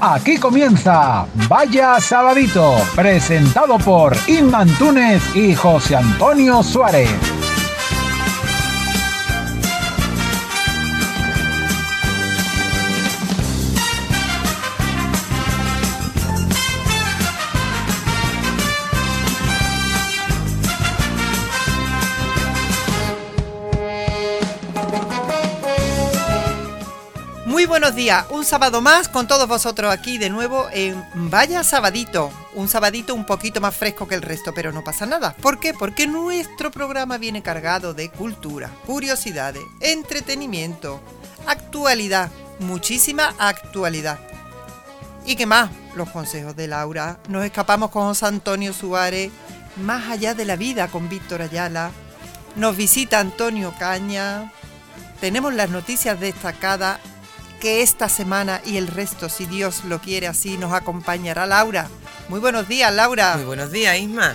Aquí comienza Vaya Sabadito, presentado por Inma Túnez y José Antonio Suárez. Buenos días, un sábado más con todos vosotros aquí de nuevo en Vaya Sabadito. Un sabadito un poquito más fresco que el resto, pero no pasa nada. ¿Por qué? Porque nuestro programa viene cargado de cultura, curiosidades, entretenimiento, actualidad, muchísima actualidad. ¿Y qué más? Los consejos de Laura. Nos escapamos con José Antonio Suárez, más allá de la vida con Víctor Ayala. Nos visita Antonio Caña. Tenemos las noticias destacadas que esta semana y el resto, si Dios lo quiere así, nos acompañará Laura. Muy buenos días, Laura. Muy buenos días, Isma.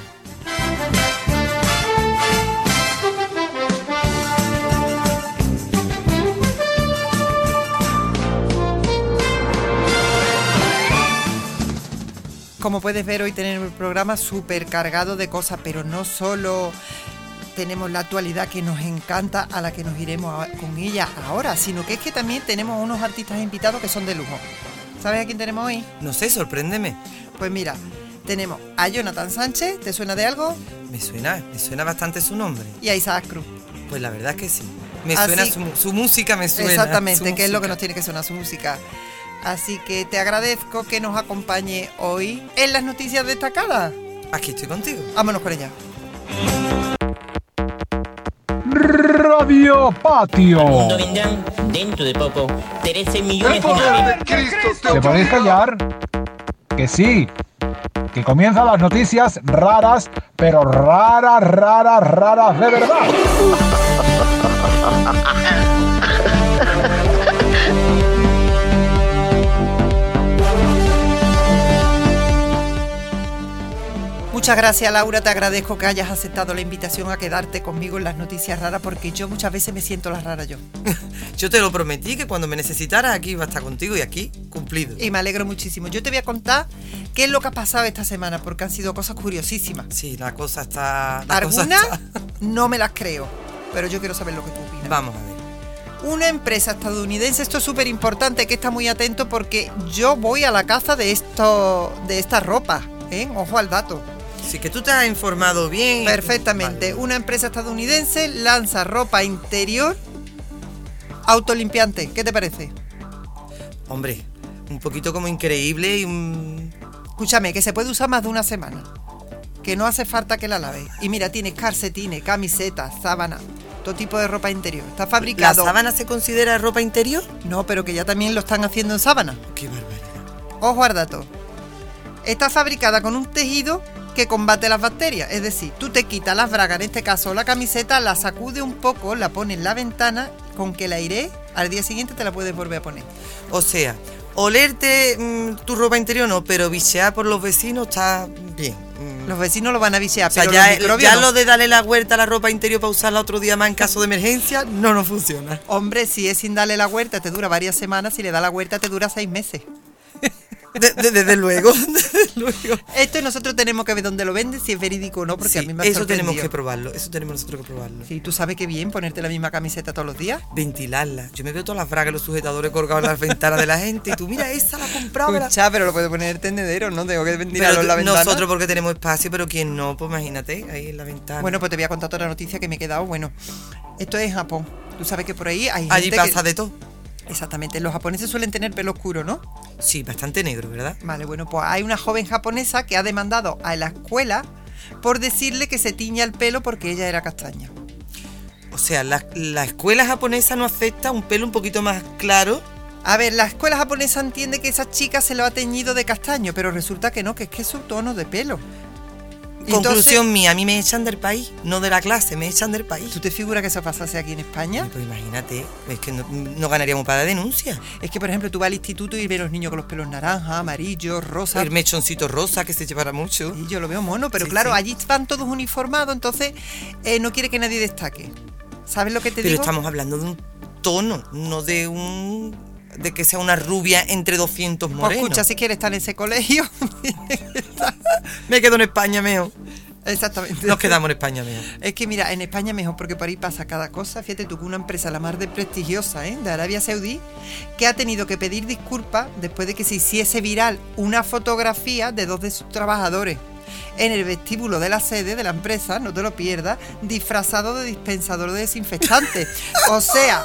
Como puedes ver, hoy tenemos el programa súper cargado de cosas, pero no solo tenemos la actualidad que nos encanta, a la que nos iremos con ella ahora, sino que es que también tenemos unos artistas invitados que son de lujo. ¿Sabes a quién tenemos hoy? No sé, sorpréndeme. Pues mira, tenemos a Jonathan Sánchez, ¿te suena de algo? Me suena, me suena bastante su nombre. Y a Isaac Cruz. Pues la verdad es que sí. Me Así- suena su, su música, me suena. Exactamente, que es lo que nos tiene que sonar su música. Así que te agradezco que nos acompañe hoy en las noticias destacadas. Aquí estoy contigo. Vámonos con ella. Radio Patio. mundo vendrán dentro de poco 13 millones de naves. ¿Te podéis callar? Que sí. Que comienzan las noticias raras, pero raras, raras, raras de verdad. Muchas gracias Laura, te agradezco que hayas aceptado la invitación a quedarte conmigo en las noticias raras porque yo muchas veces me siento la rara yo. Yo te lo prometí que cuando me necesitaras aquí iba a estar contigo y aquí cumplido. Y me alegro muchísimo. Yo te voy a contar qué es lo que ha pasado esta semana porque han sido cosas curiosísimas. Sí, la cosa está. La cosa Algunas está- no me las creo, pero yo quiero saber lo que tú opinas. Vamos a ver. Una empresa estadounidense, esto es súper importante que está muy atento porque yo voy a la caza de esto, de esta ropa, ¿eh? Ojo al dato. Sí, que tú te has informado bien. Perfectamente. Vale. Una empresa estadounidense lanza ropa interior autolimpiante. ¿Qué te parece? Hombre, un poquito como increíble y un. Escúchame, que se puede usar más de una semana. Que no hace falta que la laves. Y mira, tienes calcetines, camisetas, sábanas, todo tipo de ropa interior. Está ¿La fabricado. sábana se considera ropa interior? No, pero que ya también lo están haciendo en sábana. Qué barbaridad. Ojo al dato. Está fabricada con un tejido que combate las bacterias. Es decir, tú te quitas las bragas, en este caso la camiseta, la sacude un poco, la pones en la ventana, con que la aire al día siguiente te la puedes volver a poner. O sea, olerte mm, tu ropa interior no, pero bichear por los vecinos está bien. Mm. Los vecinos lo van a viciar, O sea, pero ya, los ya no. lo de darle la vuelta a la ropa interior para usarla otro día más en caso de emergencia, no nos funciona. Hombre, si es sin darle la vuelta, te dura varias semanas, si le da la vuelta, te dura seis meses. De- de- desde luego, desde luego. Esto nosotros tenemos que ver dónde lo venden, si es verídico o no, porque Sí, a mí me ha eso tenemos que probarlo, eso tenemos nosotros que probarlo. Sí, tú sabes qué bien ponerte la misma camiseta todos los días. Ventilarla. Yo me veo todas las bragas y los sujetadores colgados en las ventanas de la gente y tú, mira, esa la compraba. Escucha, pero lo puedes poner en el tendedero, no tengo que venderlo en la ventana. nosotros porque tenemos espacio, pero quien no, pues imagínate, ahí en la ventana. Bueno, pues te voy a contar otra noticia que me he quedado. Bueno, esto es en Japón. Tú sabes que por ahí hay Allí gente pasa que- de todo. Exactamente, los japoneses suelen tener pelo oscuro, ¿no? Sí, bastante negro, ¿verdad? Vale, bueno, pues hay una joven japonesa que ha demandado a la escuela por decirle que se tiña el pelo porque ella era castaña. O sea, la, la escuela japonesa no acepta un pelo un poquito más claro. A ver, la escuela japonesa entiende que esa chica se lo ha teñido de castaño, pero resulta que no, que es que es su tono de pelo. Conclusión mía, a mí me echan del país, no de la clase, me echan del país. ¿Tú te figuras que eso pasase aquí en España? Pues imagínate, es que no, no ganaríamos para la denuncia. Es que, por ejemplo, tú vas al instituto y ves los niños con los pelos naranja, amarillos, rosa. El mechoncito rosa que se llevará mucho. Y yo lo veo mono, pero Sí, claro, sí. allí van todos uniformados, entonces eh, no quiere que nadie destaque. ¿Sabes lo que te Pero digo? estamos hablando de un tono, no de un de que sea una rubia entre 200 Pues morenos. escucha, si quieres estar en ese colegio. Me quedo en España, meo. Exactamente. Nos quedamos en España, meo. Es que mira, en España mejor porque por ahí pasa cada cosa. Fíjate tú que una empresa la más de prestigiosa ¿eh? de Arabia Saudí que ha tenido que pedir disculpas después de que se hiciese viral una fotografía de dos de sus trabajadores en el vestíbulo de la sede de la empresa, no te lo pierdas, disfrazado de dispensador de desinfectante. o sea,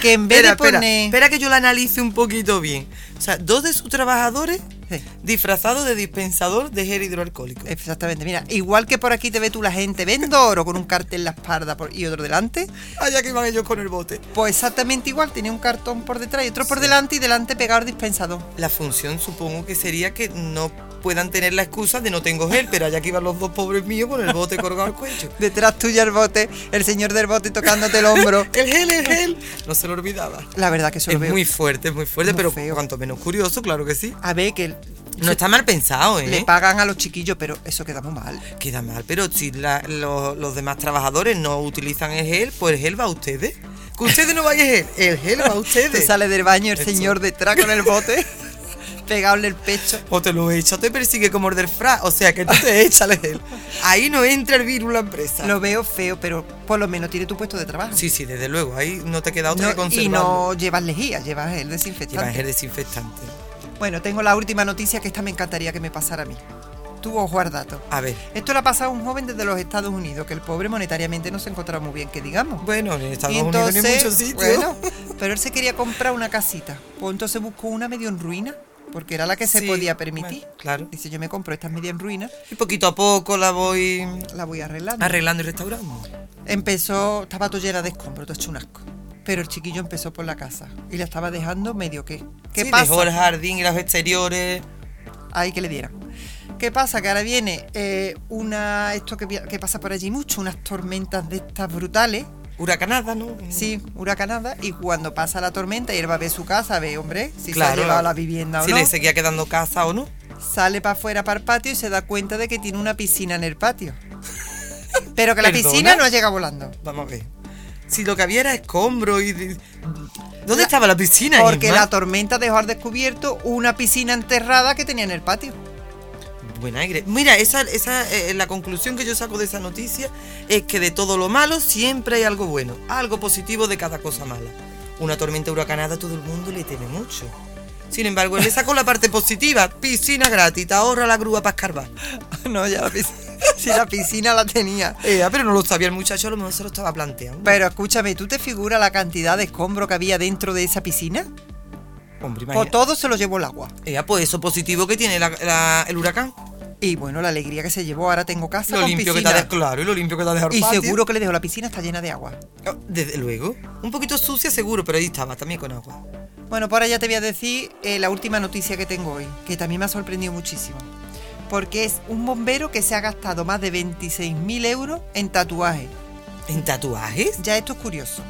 que en vez Espera, de poner... espera que yo la analice un poquito bien. O sea, dos de sus trabajadores Sí. disfrazados de dispensador de gel hidroalcohólico. Exactamente, mira, igual que por aquí te ve tú la gente, vendo oro con un cartel en la espalda por- y otro delante, Allá que iban ellos con el bote. Pues exactamente igual, tenía un cartón por detrás y otro por delante y delante pegado el dispensador. La función supongo que sería que no puedan tener la excusa de no tengo gel, pero allá que iban los dos pobres míos con el bote colgado al cuello. Detrás tuya el bote, el señor del bote tocándote el hombro. El gel, el gel. No se lo olvidaba. La verdad que eso Es lo veo. muy fuerte, es muy fuerte, Muy pero feo. cuanto menos curioso, claro que sí. A ver, que No está mal pensado, ¿eh? le pagan a los chiquillos, pero eso queda muy mal. Queda mal, pero si la- los demás trabajadores no utilizan el gel, pues el gel va a ustedes. Que ustedes no vayan gel, el gel va a Te ustedes. sale del baño el señor detrás con el bote, pegado en el pecho. O te lo echa, te persigue como morder fra. O sea que tú te echas el. Ahí no entra el virus la empresa. Lo veo feo, pero por lo menos tiene tu puesto de trabajo. Sí, sí, desde luego. Ahí no te queda otra No- que conservarlo. y no llevas lejía, llevas el desinfectante. gel desinfectante. Bueno, tengo la última noticia que esta me encantaría que me pasara a mí. Tú ojo al dato. A ver. Esto le ha pasado a un joven desde los Estados Unidos, que el pobre monetariamente no se encontraba muy bien, que digamos. Bueno, en Estados Y Unidos ni en muchos sitios. Bueno, pero él se quería comprar una casita. Pues entonces buscó una medio en ruina, porque era la que se Sí, podía permitir. bueno, claro. Dice, yo me compro esta media en ruina, Y poquito a poco la voy la voy arreglando. arreglando y restaurando. Empezó, estaba todo llena de escombros, todo hecho un asco. Pero el chiquillo empezó por la casa y la estaba dejando medio que. ¿Qué Sí, pasa? Dejó el jardín y los exteriores. Ahí que le dieran. ¿Qué pasa? Que ahora viene eh, una. Esto que pasa por allí mucho, unas tormentas de estas brutales. Huracanada, ¿no? Sí, huracanada. Y cuando pasa la tormenta y él va a ver su casa, ve, hombre, si se ha llevado la vivienda o Si no. le seguía quedando casa o no. Sale para afuera, para el patio y se da cuenta de que tiene una piscina en el patio. Pero que la ¿Perdona? piscina no llega volando. Vamos a ver. Si lo que había era escombro y. ¿Dónde La- estaba la piscina? Porque Isma? la tormenta dejó al descubierto una piscina enterrada que tenía en el patio. Buen aire. Mira, esa, esa eh, la conclusión que yo saco de esa noticia es que de todo lo malo siempre hay algo bueno, algo positivo de cada cosa mala. Una tormenta huracanada todo el mundo le teme mucho. Sin embargo, él le sacó la parte positiva, piscina gratis, te ahorra la grúa para escarbar. No, ya la piscina. si la piscina la tenía. Eh, pero no lo sabía el muchacho, a lo mejor se lo estaba planteando. Pero escúchame, ¿tú te figuras la cantidad de escombro que había dentro de esa piscina? Hombre, Pues imagina. todo se lo llevó el agua. Eh, pues eso positivo que tiene la- la- el huracán. Y bueno, la alegría que se llevó, ahora tengo casa Lo con limpio que piscina. dejado, claro, y lo limpio que ha dejado y patio. seguro que le dejó la piscina está llena de agua. Oh, Desde luego. Un poquito sucia seguro, pero ahí estaba también con agua. Bueno, por ahora ya te voy a decir eh, la última noticia que tengo hoy, que también me ha sorprendido muchísimo. Porque es un bombero que se ha gastado más de 26.000 euros en tatuajes. ¿En tatuajes? Ya esto es curioso.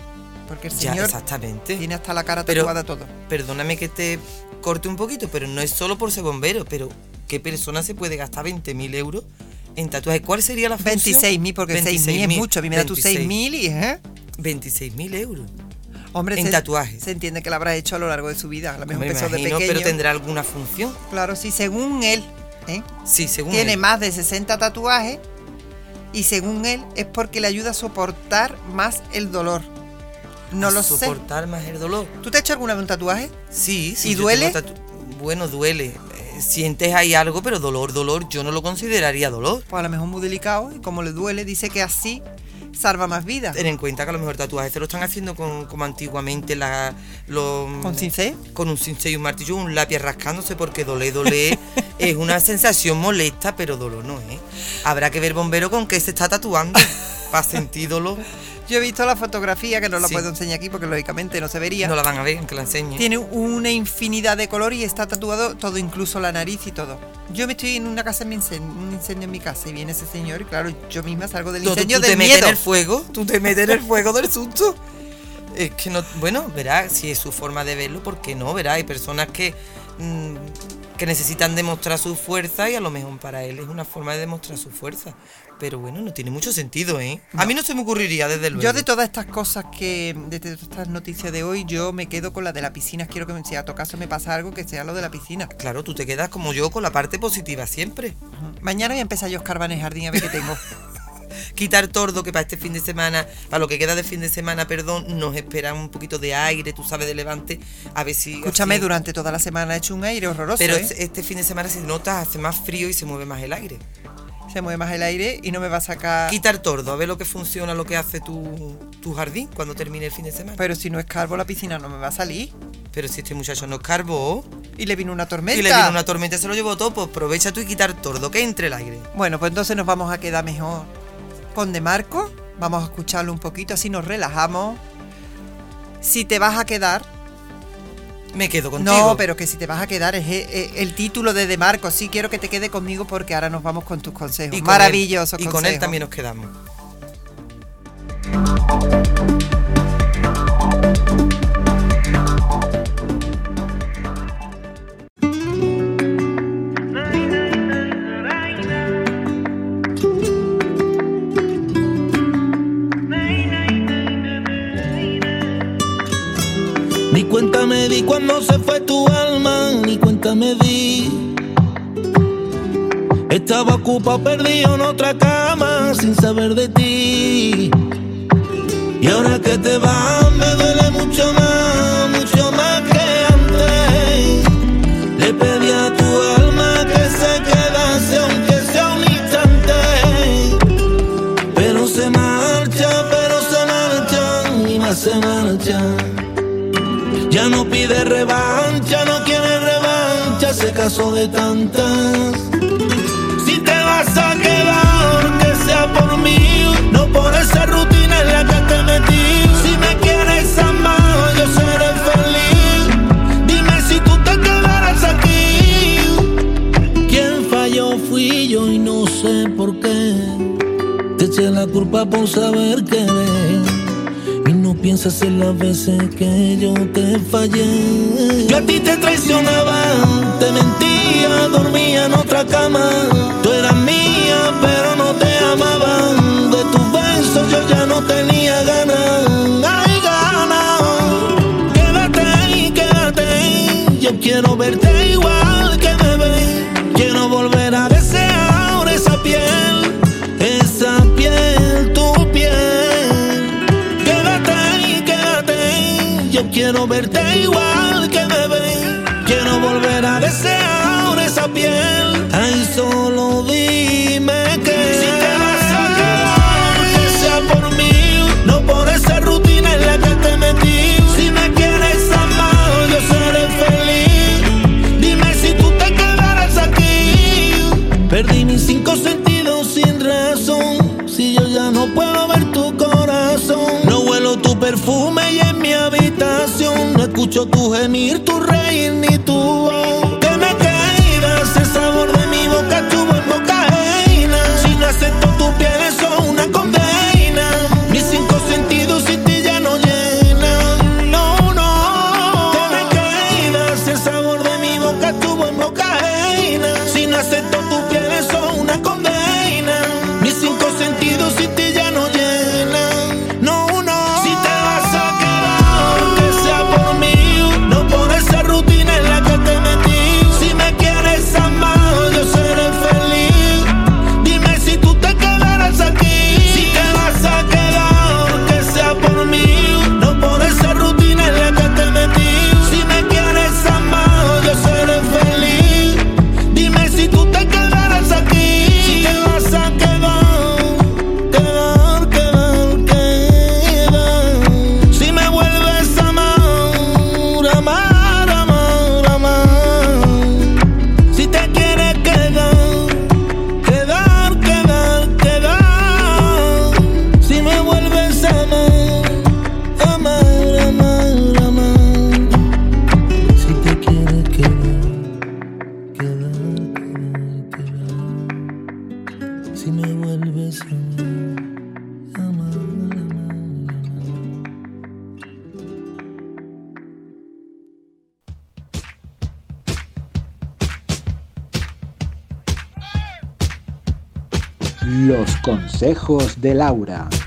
Porque el Ya, señor exactamente. tiene hasta la cara Pero- tatuada todo. Perdóname que te corte un poquito, pero no es solo por ser bombero, pero ¿qué persona se puede gastar 20.000 euros en tatuajes? ¿Cuál sería la función? 26.000, porque 6.000 es mucho. A mí me da tus 6.000 y... ¿eh? 26.000 euros. Hombre, En se, tatuajes. Se entiende que lo habrá hecho a lo largo de su vida. A lo mejor Me empezó de imagino, pequeño. pero tendrá alguna función. Claro, sí, según él, ¿eh? Sí, según tiene él. más de 60 tatuajes y según él es porque le ayuda a soportar más el dolor. No A lo sé. soportar más el dolor. ¿Tú te has hecho alguna vez un tatuaje? Sí, sí. ¿Y duele? tatu- Bueno, duele. Eh, Sientes ahí algo, pero dolor, dolor, yo no lo consideraría dolor. Pues a lo mejor muy delicado y como le duele, dice que así salva más vidas. Ten en cuenta que a lo mejor tatuajes se lo están haciendo con, como antiguamente la, los... ¿Con cincel? Con un cincel y un martillo, un lápiz rascándose porque dolé, dolé. es una sensación molesta, pero dolor no es. Habrá que ver bombero con qué se está tatuando para sentir dolor. Yo he visto la fotografía, que no la Sí. puedo enseñar aquí porque lógicamente no se vería. No la van a ver, aunque la enseñe. Tiene una infinidad de color y está tatuado todo, incluso la nariz y todo. Yo me estoy en una casa, en un incendio en mi casa y viene ese señor y claro, yo misma salgo del Tú- tú- incendio tú te metes miedo. en el fuego, tú te metes en el fuego del susto. Es que no, bueno, verá, si es su forma de verlo, ¿por qué no? Verá, hay personas que, mm, que necesitan demostrar su fuerza y a lo mejor para él es una forma de demostrar su fuerza. Pero bueno, no tiene mucho sentido, ¿eh? A mí no se me ocurriría, desde luego. Yo de todas estas cosas que, de todas estas noticias de hoy, yo me quedo con la de la piscina. Quiero que si a tu caso me pasa algo, que sea lo de la piscina. Claro, tú te quedas como yo con la parte positiva siempre. Mañana voy a empezar yo a escarbar en el jardín a ver qué tengo. Quitar tordo, que para este fin de semana, para lo que queda de fin de semana, perdón, nos espera un poquito de aire, tú sabes, de levante, a ver si... Escúchame, así- durante toda la semana ha hecho un aire horroroso. Pero ¿eh? este este fin de semana, si notas, hace más frío y se mueve más el aire. Se mueve más el aire y no me va a sacar. Quitar tordo, a ver lo que funciona, lo que hace tu, tu jardín cuando termine el fin de semana. Pero si no escarbo, la piscina no me va a salir. Pero si este muchacho no escarbó Y le vino una tormenta. y le vino una tormenta, se lo llevó todo, pues aprovecha tú y quitar tordo, que entre el aire. Bueno, pues entonces nos vamos a quedar mejor con De Marco. Vamos a escucharlo un poquito, así nos relajamos. Si te vas a quedar, Me quedo contigo. no, pero que si te vas a quedar es el título de De Marco. Sí, quiero que te quede conmigo porque ahora nos vamos con tus consejos. Y con Maravillosos él- Y con él también nos quedamos. Ni cuenta me di cuando se fue tu alma, ni cuenta me di. Estaba ocupado perdido en otra cama sin saber de ti. Y ahora que te vas me duele mucho más, mucho más que No pide revancha, no quiere revancha, se casó de tantas. Si te vas a quedar, que sea por mí, no por esa rutina en la que te metí. Si me quieres amar, yo seré feliz. Dime si tú te quedarás aquí. Quien falló fui yo y no sé por qué. Te eché la culpa por saber querer. Piensas en las veces que yo te fallé. Yo a ti te traicionaba, te mentía, dormía en otra cama. Tú eras mía, pero no te amaba. De tus besos yo ya no tenía ganas. Ay, ganas. Quédate ahí, quédate ahí. Yo quiero verte igual quiero verte igual que ves. Quiero volver a desear esa piel. Ay, solo dime que si te vas a quedar, que sea por mí, no por esa rutina en la que te metí. Si me quieres amar, yo seré feliz. Dime si tú te quedarás aquí. Perdí mis cinco sentidos sin razón. Si yo ya no puedo ver tu corazón, no huelo tu perfume y en mi habitación escucho tu gemir, tu reír ni Laura.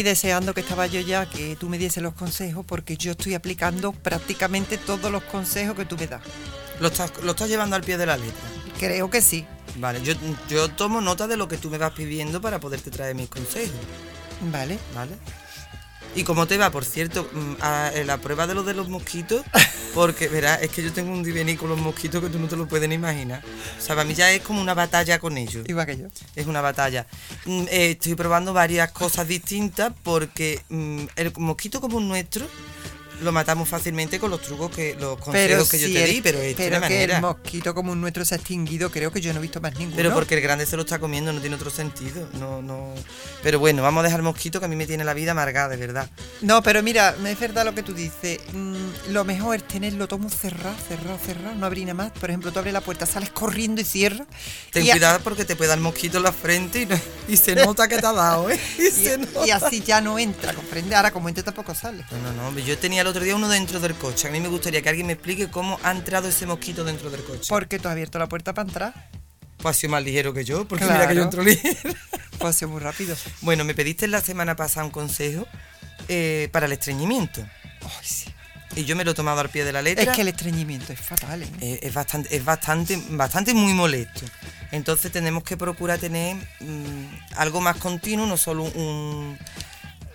Y deseando que estaba yo ya que tú me diese los consejos porque yo estoy aplicando prácticamente todos los consejos que tú me das. Lo estás, lo estás llevando al pie de la letra. Creo que sí. Vale, yo, yo tomo nota de lo que tú me vas pidiendo para poderte traer mis consejos, Vale. ¿vale? ¿Y cómo te va, por cierto, mm, a, en la prueba de lo de los mosquitos? Porque, verás, es que yo tengo un divenir con los mosquitos que tú no te lo puedes ni imaginar. O sea, para mí ya es como una batalla con ellos. Igual que yo. Es una batalla. Mm, eh, estoy probando varias cosas distintas porque mm, el mosquito como nuestro lo matamos fácilmente con los trucos que los consejos que yo si te el- di, pero es pero que el manera. mosquito como un nuestro se ha extinguido, creo que yo no he visto más ninguno. Pero porque el grande se lo está comiendo, no tiene otro sentido. No, no. Pero bueno, vamos a dejar el mosquito que a mí me tiene la vida amargada, de verdad. No, pero mira, es verdad lo que tú dices. Mm, lo mejor es tenerlo todo muy cerrado, cerrado, cerrado, no abrir nada más. Por ejemplo, tú abres la puerta, sales corriendo y cierras. Ten y a- cuidado porque te puede dar el mosquito en la frente y, no- y se nota que te ha dado, ¿eh? Y, y, se nota. y así ya no entra, comprende. Ahora como entra tampoco sale. No, no, no. Yo tenía el otro día uno dentro del coche. A mí me gustaría que alguien me explique cómo ha entrado ese mosquito dentro del coche. Porque tú has abierto la puerta para entrar. Pues ha sido más ligero que yo, porque mira que yo Claro. entro ligero. Pues ha sido muy rápido. Bueno, me pediste la semana pasada un consejo eh, para el estreñimiento. Ay, sí. Y yo me lo he tomado al pie de la letra. Es que el estreñimiento es fatal, ¿eh? Eh, es bastante, es bastante, bastante muy molesto. Entonces tenemos que procurar tener mm, algo más continuo, no solo un,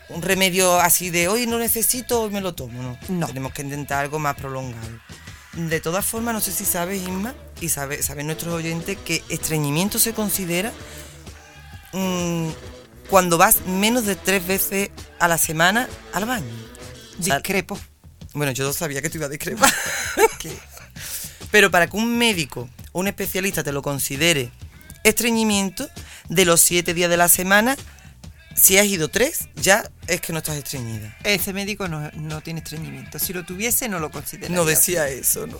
un remedio así de hoy no necesito, hoy me lo tomo, no. No. Tenemos que intentar algo más prolongado. De todas formas, no sé si sabes, Isma, y sabe- saben nuestros oyentes, que estreñimiento se considera mm, cuando vas menos de tres veces a la semana al baño. O sea, Discrepo. bueno, yo no sabía que te iba a discrepar. Pero para que un médico o un especialista te lo considere estreñimiento, de los siete días de la semana, si has ido tres, ya es que no estás estreñida. Ese médico no, no tiene estreñimiento. Si lo tuviese, no lo consideraría. No decía eso, ¿no?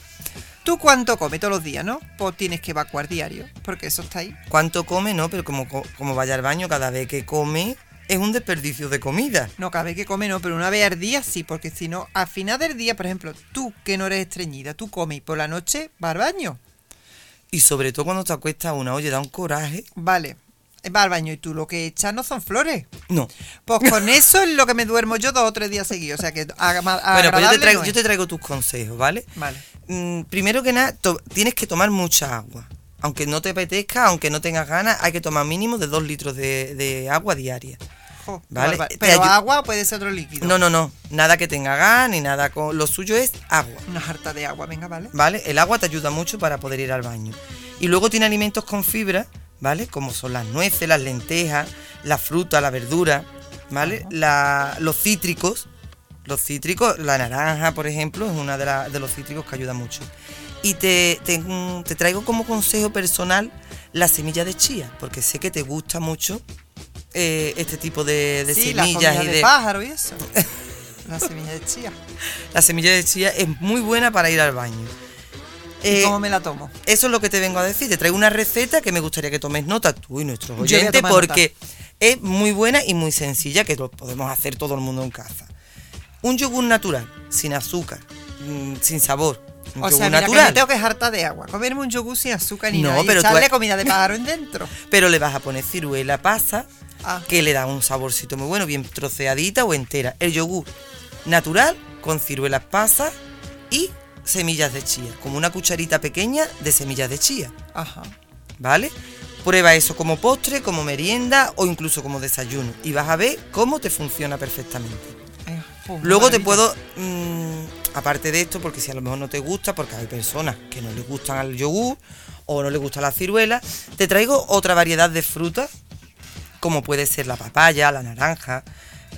¿Tú cuánto comes todos los días, no? Pues tienes que evacuar diario, porque eso está ahí. ¿Cuánto come? No, pero como, co- como vaya al baño, cada vez que come es un desperdicio de comida. No, cada vez que come no, pero una vez al día sí, porque si no, al final del día, por ejemplo, tú que no eres estreñida, tú comes y por la noche vas al baño. Y sobre todo cuando te acuestas una, oye, da un coraje. Vale, vas al baño y tú lo que echas no son flores. No. Pues con eso es lo que me duermo yo dos o tres días seguidos. O sea que haga más Bueno, pues yo te, traigo, no yo es. te traigo tus consejos, ¿vale? Vale. Mm, primero que nada, tienes que tomar mucha agua. Aunque no te apetezca, aunque no tengas ganas, hay que tomar mínimo de dos litros de, de agua diaria. Vale, Pero ayu- agua puede ser otro líquido. No, no, no. Nada que tenga gas ni nada. Con... Lo suyo es agua. Una jarta de agua, venga, vale. ¿Vale? El agua te ayuda mucho para poder ir al baño. Y luego tiene alimentos con fibra, ¿vale? Como son las nueces, las lentejas, la fruta, la verdura, ¿vale? La- los cítricos. Los cítricos, la naranja, por ejemplo, es una de, la- de los cítricos que ayuda mucho. Y te, te, mm, te traigo como consejo personal la semilla de chía, porque sé que te gusta mucho eh, este tipo de, de sí, la semillas comida y de de... pájaro y eso. la semilla de chía. La semilla de chía es muy buena para ir al baño. ¿Y Eh, cómo me la tomo? eso es lo que te vengo a decir. Te traigo una receta que me gustaría que tomes nota tú y nuestros oyentes porque es muy buena y muy sencilla que lo podemos hacer todo el mundo en casa. Un yogur natural, sin azúcar, mm, sin sabor. Un O yogur sea, mira, que natural. me tengo que hartar de agua. Comerme un yogur sin azúcar ni No, nada. y pero tú echarle has- comida de pájaro en dentro. Pero le vas a poner ciruela pasa, Ah. que le da un saborcito muy bueno, bien troceadita o entera. El yogur natural con ciruelas pasas y semillas de chía, como una cucharita pequeña de semillas de chía. Ajá. ¿vale? Prueba eso como postre, como merienda o incluso como desayuno y vas a ver cómo te funciona perfectamente. Eh, pues, Luego te puedo, mm, aparte de esto, porque si a lo mejor no te gusta, porque hay personas que no les gustan al yogur o no les gusta la ciruela, te traigo otra variedad de frutas, como puede ser la papaya, la naranja,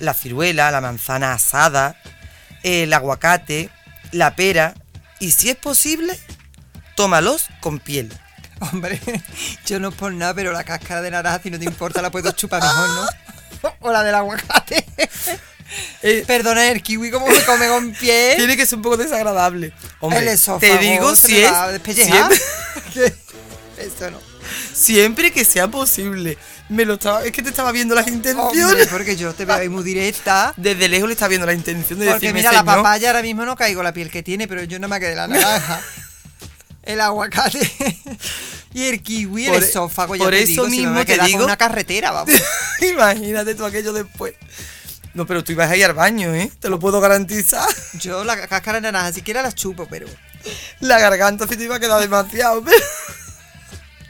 la ciruela, la manzana asada, el aguacate, la pera y si es posible, tómalos con piel. Hombre, yo no por nada, pero la cáscara de naranja, si no te importa, la puedo chupar mejor, ¿no? O la del aguacate. Eh, Perdona, el kiwi como me come con pie. tiene que ser un poco desagradable. Hombre, el esófago te digo se si me es va a despellejar. siempre, Eso no. siempre que sea posible. Me lo estaba, es que te estaba viendo las Hombre, intenciones. porque yo te veo ahí muy directa. Desde lejos le estaba viendo la intención de Porque decirme mira, la señor. papaya ahora mismo no caigo la piel que tiene, pero yo no me quedé la naranja. el aguacate y el kiwi, el Por- esófago, ya por te eso digo, si mismo me te digo- con una carretera, vamos. Imagínate tú aquello después. No, pero tú ibas a ir al baño, ¿eh? Te lo puedo garantizar. Yo la cáscara de naranja siquiera la chupo, pero La garganta se te iba a quedar demasiado, pero...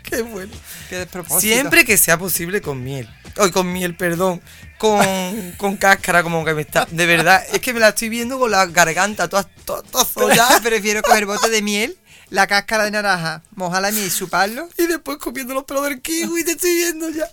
Qué bueno. qué. Siempre que sea posible con miel. Ay, con miel, perdón. Con, con cáscara, como que me está. De verdad, es que me la estoy viendo con la garganta toda, toda. Prefiero coger bote de miel, la cáscara de naranja, mojar la miel y chuparlo. Y después comiendo los pelos del kiwi, te estoy viendo ya.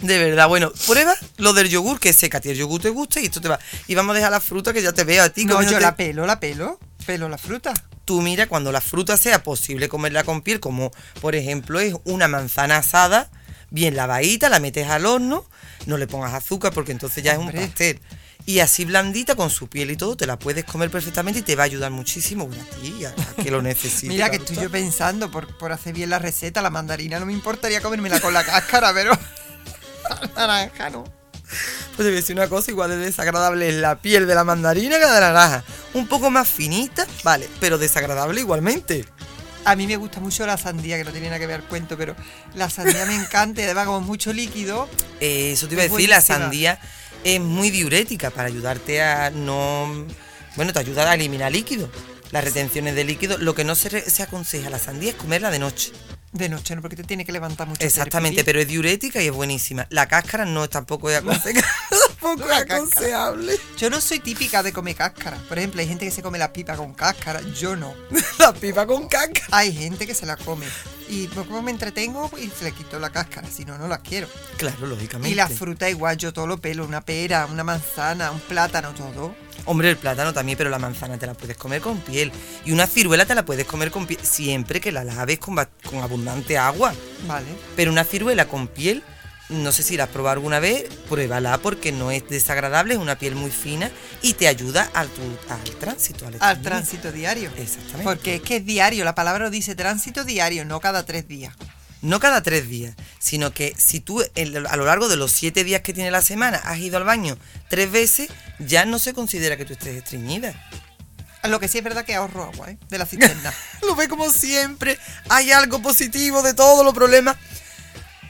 De verdad, bueno, prueba lo del yogur, que sé que a ti el yogur te gusta y esto te va. Y vamos a dejar la fruta que ya te veo a ti. No, yo la pelo, la pelo, pelo la fruta. Tú mira cuando la fruta sea posible comerla con piel, como por ejemplo es una manzana asada, bien lavadita, la metes al horno, no le pongas azúcar porque entonces ya es un pastel. Y así blandita con su piel y todo, te la puedes comer perfectamente y te va a ayudar muchísimo bueno, a ti, a, a que lo necesites. Mira que estoy yo pensando, por, por hacer bien la receta, la mandarina no me importaría comérmela con la cáscara, pero la naranja no. Pues te voy a decir una cosa, igual de desagradable es la piel de la mandarina que la de la naranja. Un poco más finita, vale, pero desagradable igualmente. A mí me gusta mucho la sandía, que no tiene nada que ver el cuento, pero la sandía me encanta y además como mucho líquido. Eh, eso te iba a decir, la sandía es muy diurética para ayudarte a no... Bueno, te ayuda a eliminar líquido, las retenciones de líquido. Lo que no se, re- se aconseja a la sandía es comerla de noche. De noche, ¿no? Porque te tiene que levantar mucho. Exactamente, pero es diurética y es buenísima. La cáscara no tampoco es aconsejable. tampoco es aconsejable. Yo no soy típica de comer cáscara. Por ejemplo, hay gente que se come la pipa con cáscara, yo no. la pipa con cáscara. Hay gente que se la come. Y pues, como me entretengo y le quito la cáscara, si no, no la quiero. Claro, lógicamente. Y la fruta igual, yo todo lo pelo, una pera, una manzana, un plátano, todo. Hombre, el plátano también, pero la manzana te la puedes comer con piel. Y una ciruela te la puedes comer con piel, siempre que la laves con, con abundante agua. Vale. Pero una ciruela con piel, no sé si la has probado alguna vez, pruébala porque no es desagradable, es una piel muy fina y te ayuda al, tu- al tránsito. Al, Al tránsito diario. Exactamente. Porque es que es diario, la palabra lo dice tránsito diario, no cada tres días. No cada tres días, sino que si tú el- a lo largo de los siete días que tiene la semana has ido al baño tres veces, ya no se considera que tú estés estreñida. Lo que sí es verdad que ahorro agua, ¿eh? De la cisterna. Lo ve como siempre. Hay algo positivo de todos los problemas.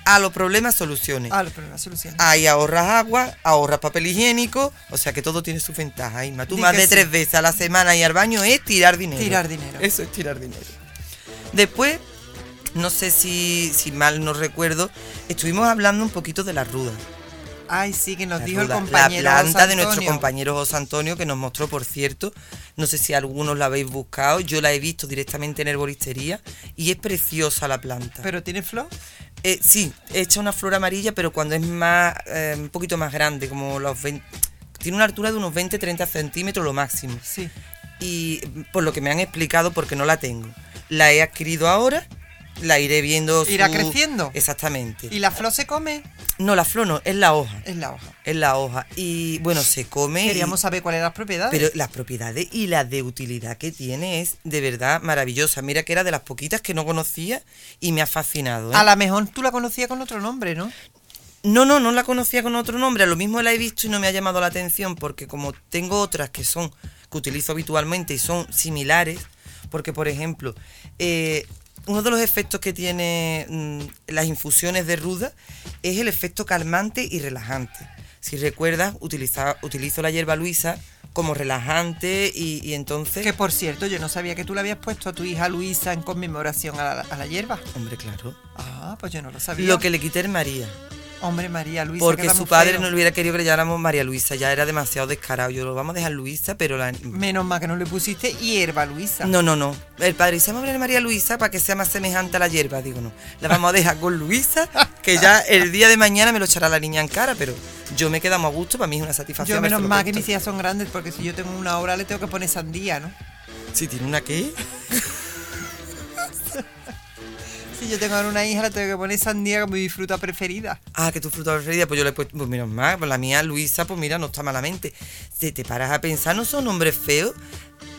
A los problemas soluciones. ah, pero la solución. Ahí ahorras agua, ahorras papel higiénico, o sea que todo tiene su ventaja, Isma. Tú más de sí. tres veces a la semana y al baño es tirar dinero. Tirar dinero. Eso es tirar dinero. Después, no sé si, si mal no recuerdo, estuvimos hablando un poquito de la ruda. Ay, sí, que nos La dijo el ruda, compañero. La planta José de nuestro compañero José Antonio, que nos mostró, por cierto, no sé si algunos la habéis buscado, yo la he visto directamente en herboristería y es preciosa la planta. ¿Pero tiene flor? Eh, sí, echa una flor amarilla, pero cuando es más, eh, un poquito más grande, como los 20, tiene una altura de unos 20-30 centímetros lo máximo. Sí. Y por lo que me han explicado, porque no la tengo, la he adquirido ahora, la iré viendo. su- ¿Irá creciendo? Exactamente. ¿Y la flor se come? No, la flor no, es la hoja. Es la hoja. Es la hoja. Y bueno, se come. y- Queríamos saber cuáles eran las propiedades. pero las propiedades y la de utilidad que tiene es de verdad maravillosa. Mira que era de las poquitas que no conocía y me ha fascinado. ¿eh? A lo mejor tú la conocías con otro nombre, ¿no? No, no, no la conocía con otro nombre. A lo mismo la he visto y no me ha llamado la atención porque como tengo otras que son que utilizo habitualmente y son similares, porque por ejemplo, eh, uno de los efectos que tiene mm, las infusiones de ruda es el efecto calmante y relajante. Si recuerdas, utiliza- utilizo la hierba luisa como relajante y, y entonces... Que por cierto, yo no sabía que tú le habías puesto a tu hija Luisa en conmemoración a la, a la hierba. Hombre, claro. Ah, pues yo no lo sabía. Lo que le quité es María. Hombre, María Luisa. Porque su padre feo. no le hubiera querido que le llamáramos María Luisa, ya era demasiado descarado. Yo lo vamos a dejar Luisa, pero la... Menos mal que no le pusiste hierba Luisa. No, no, no. El padre dice, vamos a poner María Luisa para que sea más semejante a la hierba. Digo, no. La vamos a dejar con Luisa, que ya el día de mañana me lo echará la niña en cara, pero yo me quedamos a gusto, para mí es una satisfacción. Yo menos mal que mis hijas son grandes porque si yo tengo una hora le tengo que poner sandía, ¿no? Si tiene una qué? Si yo tengo una hija, la tengo que poner sandía como mi fruta preferida. Ah, que tu fruta preferida, pues yo le he puesto, pues menos mal, pues la mía, Luisa, pues mira, no está malamente. Si te paras a pensar, no son nombres feos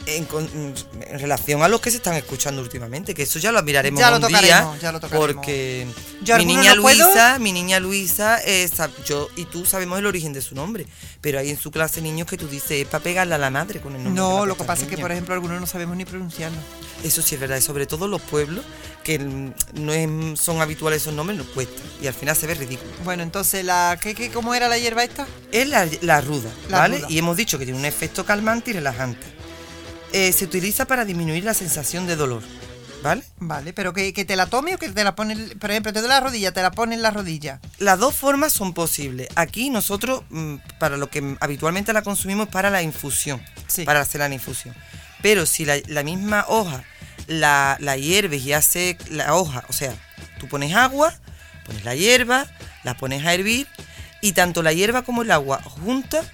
en, relación a los que se están escuchando últimamente, que eso ya lo miraremos Ya lo tocaremos, día, ya lo tocaremos. porque Yo mi niña no puedo. Luisa, mi niña Luisa, eh, yo y tú sabemos el origen de su nombre, pero hay en su clase niños que tú dices, es para pegarle a la madre con el nombre. No, lo que pasa es que, niña". por ejemplo, algunos no sabemos ni pronunciarlo. Eso sí es verdad, y sobre todo los pueblos, que no es- son habituales esos nombres, nos cuesta, y al final se ve ridículo. Bueno, entonces, la ¿qué, qué, ¿cómo era la hierba esta? Es la, la ruda, La ¿vale? ruda. Y hemos dicho que tiene un efecto calmante y relajante. Eh, se utiliza para disminuir la sensación de dolor, ¿vale? Vale, pero que, que te la tome o que te la pone, por ejemplo, te doy la rodilla, te la pone en la rodilla. Las dos formas son posibles. Aquí nosotros, mm, para lo que habitualmente la consumimos, para la infusión, Sí. para hacer la infusión. Pero si la, la misma hoja la, la hierves y hace la hoja, o sea, tú pones agua, pones la hierba, la pones a hervir y tanto la hierba como el agua juntas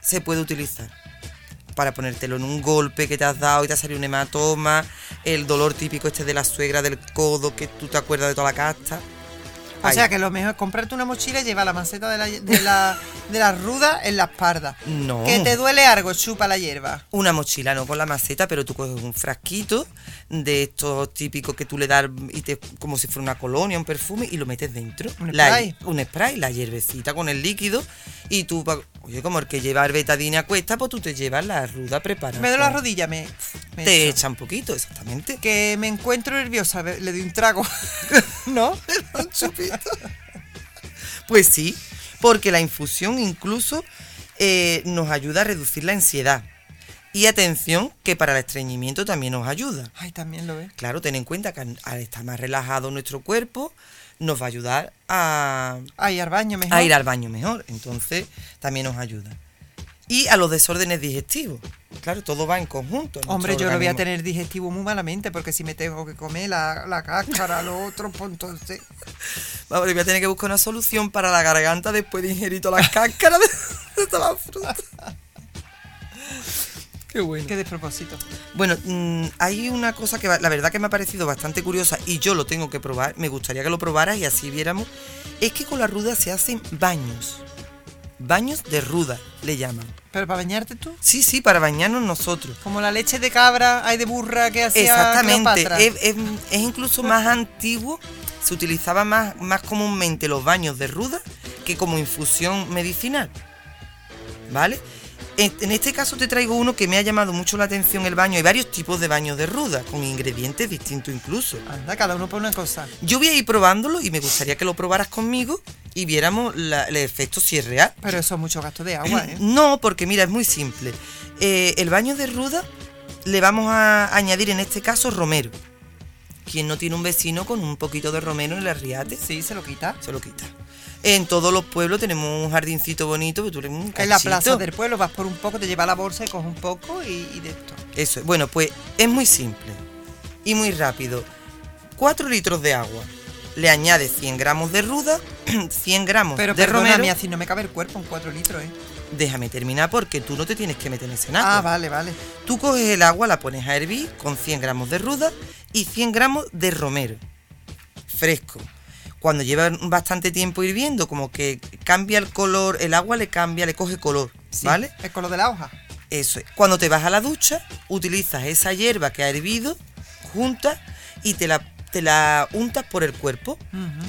se puede utilizar. Para ponértelo en un golpe que te has dado y te ha salido un hematoma, el dolor típico este de la suegra del codo, que tú te acuerdas de toda la casta. O Ahí. sea que lo mejor es comprarte una mochila y llevar la maceta de la, de la, de la ruda en la espalda. No. Que te duele algo, chupa la hierba. Una mochila, no con la maceta, pero tú coges un frasquito de estos típicos que tú le das y te, como si fuera una colonia, un perfume, y lo metes dentro. Un La- spray. un spray, la hierbecita con el líquido, y tú, oye, como el que lleva betadina cuesta, pues tú te llevas la ruda preparada. Me duele la rodilla, me, me Te echo. echa un poquito, exactamente. Que me encuentro nerviosa, le doy un trago. ¿No? un chupito. Pues sí, porque la infusión incluso eh, nos ayuda a reducir la ansiedad. Y atención, que para el estreñimiento también nos ayuda. Ay, también lo ves. Claro, ten en cuenta que al estar más relajado nuestro cuerpo, nos va a ayudar a, Ay, al baño mejor. a ir al baño mejor. Entonces, también nos ayuda. Y a los desórdenes digestivos. Claro, todo va en conjunto. en Hombre, yo lo voy a organismo. tener digestivo muy malamente porque si me tengo que comer la, la cáscara, lo otro, pues entonces... Vamos, voy a tener que buscar una solución para la garganta después de ingerir todas las cáscaras de, de toda la fruta. Qué bueno. Qué despropósito. Bueno, mm, hay una cosa que la verdad que me ha parecido bastante curiosa y yo lo tengo que probar, me gustaría que lo probaras y así viéramos, es que con la ruda se hacen baños. Baños de ruda, le llaman. ¿Pero para bañarte tú? Sí, sí, para bañarnos nosotros. Como la leche de cabra, hay de burra que hacía Exactamente, es, es- es incluso más antiguo, se utilizaba más, más comúnmente los baños de ruda que como infusión medicinal. ¿Vale? En, en este caso te traigo uno que me ha llamado mucho la atención el baño. Hay varios tipos de baños de ruda, con ingredientes distintos incluso. Anda, cada uno por una cosa. Yo voy a ir probándolo y me gustaría que lo probaras conmigo y viéramos la- el efecto si es real. Pero eso es mucho gasto de agua, ¿eh? No, porque mira, es muy simple. Eh, el baño de ruda le vamos a añadir en este caso romero. Quien no tiene un vecino con un poquito de romero en el arriate, Sí, se lo quita. se lo quita. En todos los pueblos tenemos un jardincito bonito, que tú le un En la plaza del pueblo vas por un poco, te lleva la bolsa y coges un poco y, y de esto. Eso es. Bueno, pues es muy simple y muy rápido. 4 litros de agua. Le añades 100 gramos de ruda, 100 gramos Pero de romero. así no me cabe el cuerpo en 4 litros, ¿eh? Déjame terminar porque tú no te tienes que meter en ese nada. Ah, vale, vale. Tú coges el agua, la pones a hervir con 100 gramos de ruda y 100 gramos de romero. Fresco. Cuando lleva bastante tiempo hirviendo, como que cambia el color, el agua le cambia, le coge color, Sí, ¿vale? Es con lo de la hoja. Eso es. Cuando te vas a la ducha, utilizas esa hierba que ha hervido, juntas y te la, te la untas por el cuerpo,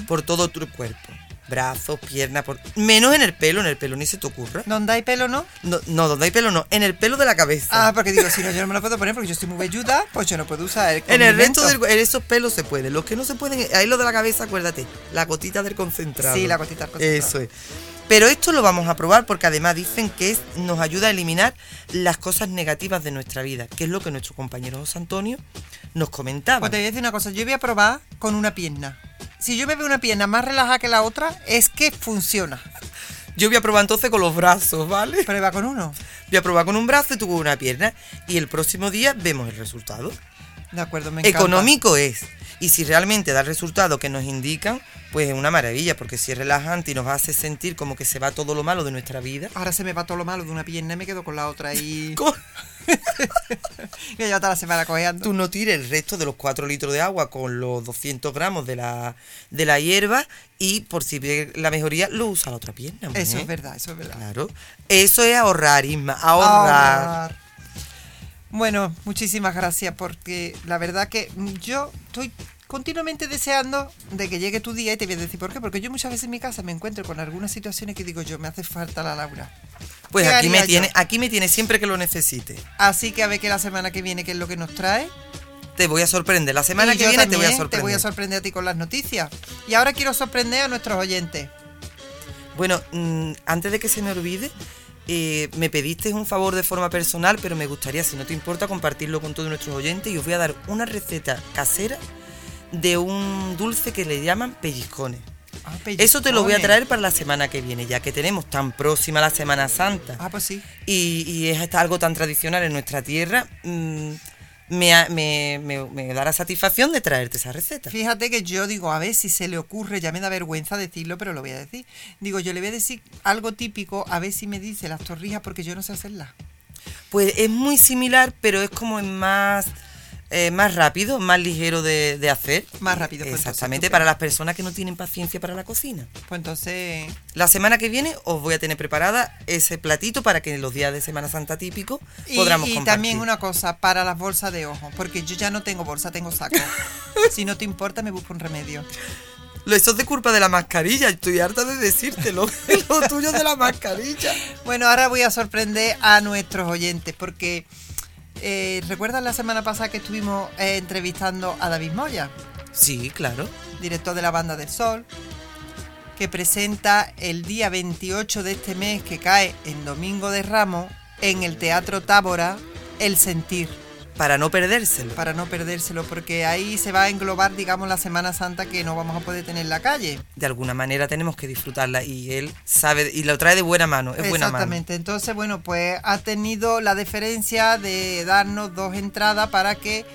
por todo tu cuerpo. Brazos, piernas, por... menos en el pelo, en el pelo ni se te ocurra. Donde hay pelo, ¿no? No, no, donde hay pelo no, en el pelo de la cabeza. Ah, porque digo, si no, yo no me lo puedo poner porque yo estoy muy velluda, pues yo no puedo usar el En el resto en esos pelos se puede. Los que no se pueden, ahí lo de la cabeza, acuérdate, la gotita del concentrado. Sí, la gotita del concentrado. Eso es. Pero esto lo vamos a probar porque además dicen que es- nos ayuda a eliminar las cosas negativas de nuestra vida, que es lo que nuestro compañero José Antonio nos comentaba. Pues te voy a decir una cosa, yo voy a probar con una pierna. Si yo me veo una pierna más relajada que la otra, es que funciona. Yo voy a probar entonces con los brazos, ¿vale? Prueba con uno. Voy a probar con un brazo y tú con una pierna. Y el próximo día vemos el resultado. De acuerdo, me encanta. Económico es. Y si realmente da el resultado que nos indican, pues es una maravilla, porque si es relajante y nos hace sentir como que se va todo lo malo de nuestra vida. Ahora se me va todo lo malo de una pierna y me quedo con la otra. ¿Cómo? que lleva toda la semana cojeando. Tú no tires el resto de los 4 litros de agua con los 200 gramos de la, de la hierba y por si la mejoría lo usa la otra pierna. Eso mujer. es verdad, eso es verdad. Claro. Eso es ahorrar, Isma. Ahorrar. Ahorrar. Bueno, muchísimas gracias porque la verdad que yo estoy continuamente deseando de que llegue tu día y te voy a decir por qué. Porque yo muchas veces en mi casa me encuentro con algunas situaciones que digo yo, me hace falta la Laura. Pues ¿Qué aquí me, yo? tiene, aquí me tiene siempre que lo necesite. Así que a ver que la semana que viene qué es lo que nos trae. Te voy a sorprender. La semana Y que viene te voy a sorprender. Te voy a sorprender a ti con las noticias. Y ahora quiero sorprender a nuestros oyentes. Bueno, mm, antes de que se me olvide, eh, me pediste un favor de forma personal, pero me gustaría, si no te importa, compartirlo con todos nuestros oyentes y os voy a dar una receta casera de un dulce que le llaman pellizcones. Ah, Eso te lo voy a traer para la semana que viene, ya que tenemos tan próxima la Semana Santa Ah, pues sí. y, y es hasta algo tan tradicional en nuestra tierra. mm, me, me- me- me da la satisfacción de traerte esa receta. Fíjate que yo digo, a ver si se le ocurre, ya me da vergüenza decirlo, pero lo voy a decir. Digo, yo le voy a decir algo típico, a ver si me dice las torrijas, porque yo no sé hacerlas. Pues es muy similar, pero es como en más, eh, más rápido, más ligero de, de hacer. Más rápido, pues, Exactamente, entonces, para las personas que no tienen paciencia para la cocina. Pues entonces, La semana que viene os voy a tener preparada ese platito para que en los días de Semana Santa típico y, podamos y compartir. también una cosa, para las bolsas de ojo, porque yo ya no tengo bolsa, tengo saco. si no te importa, me busco un remedio. Lo- Eso es de culpa de la mascarilla, estoy harta de decírtelo. lo tuyo de la mascarilla. Bueno, ahora voy a sorprender a nuestros oyentes, porque eh, ¿recuerdan la semana pasada que estuvimos eh, entrevistando a David Moya? Sí, claro. director de la Banda del Sol, que presenta el día 28 de este mes, que cae en Domingo de Ramos, en el Teatro Tábora, El Sentir, Para no perdérselo. para no perdérselo, porque ahí se va a englobar, digamos, la Semana Santa que no vamos a poder tener en la calle. De alguna manera tenemos que disfrutarla y él sabe y lo trae de buena mano, es buena mano. Exactamente. Entonces, bueno, pues ha tenido la deferencia de darnos dos entradas para que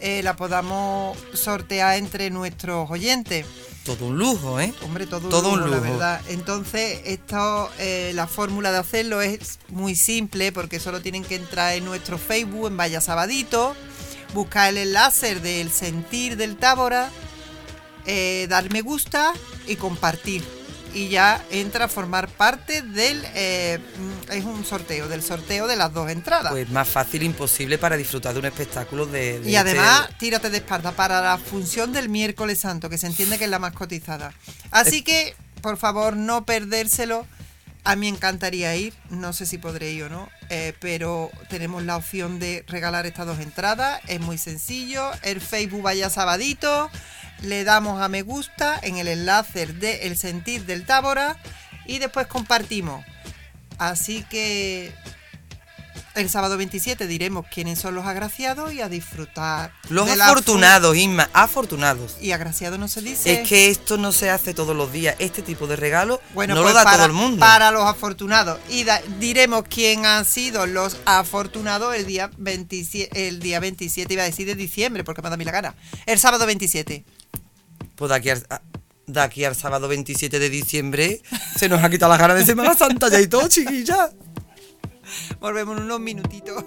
eh, la podamos sortear entre nuestros oyentes. Todo un lujo, ¿eh? Hombre, todo, Todo un un lujo, la verdad. Entonces, esto, eh, la fórmula de hacerlo es muy simple porque solo tienen que entrar en nuestro Facebook, en Vaya Sabadito, buscar el enlace del sentir del Tábora, eh, dar me gusta y compartir. Y ya entra a formar parte del. eh, mm, es un sorteo, del sorteo de las dos entradas. Pues más fácil imposible para disfrutar de un espectáculo de... de Y además, este- tírate de espalda para la función del miércoles santo, que se entiende que es la más cotizada. Así que, por favor, no perdérselo. A mí encantaría ir, no sé si podré ir o no, eh, pero tenemos la opción de regalar estas dos entradas. Es muy sencillo. El Facebook vaya sabadito, le damos a me gusta en el enlace de El Sentir del Tábora y después compartimos. Así que el sábado 27 diremos quiénes son los agraciados y a disfrutar. Los de afortunados, Isma, afortunados. Y agraciado no se dice. Es que esto no se hace todos los días. Este tipo de regalo Bueno, no pues lo da para, todo el mundo. Para los afortunados. Y da- diremos quién han sido los afortunados el día 27, el día 27, iba a decir de diciembre, porque me da a mí la gana. El sábado 27. Pues de aquí, al, aquí al sábado 27 de diciembre se nos ha quitado la gana de Semana Santa ya y todo, chiquilla. Volvemos en unos minutitos.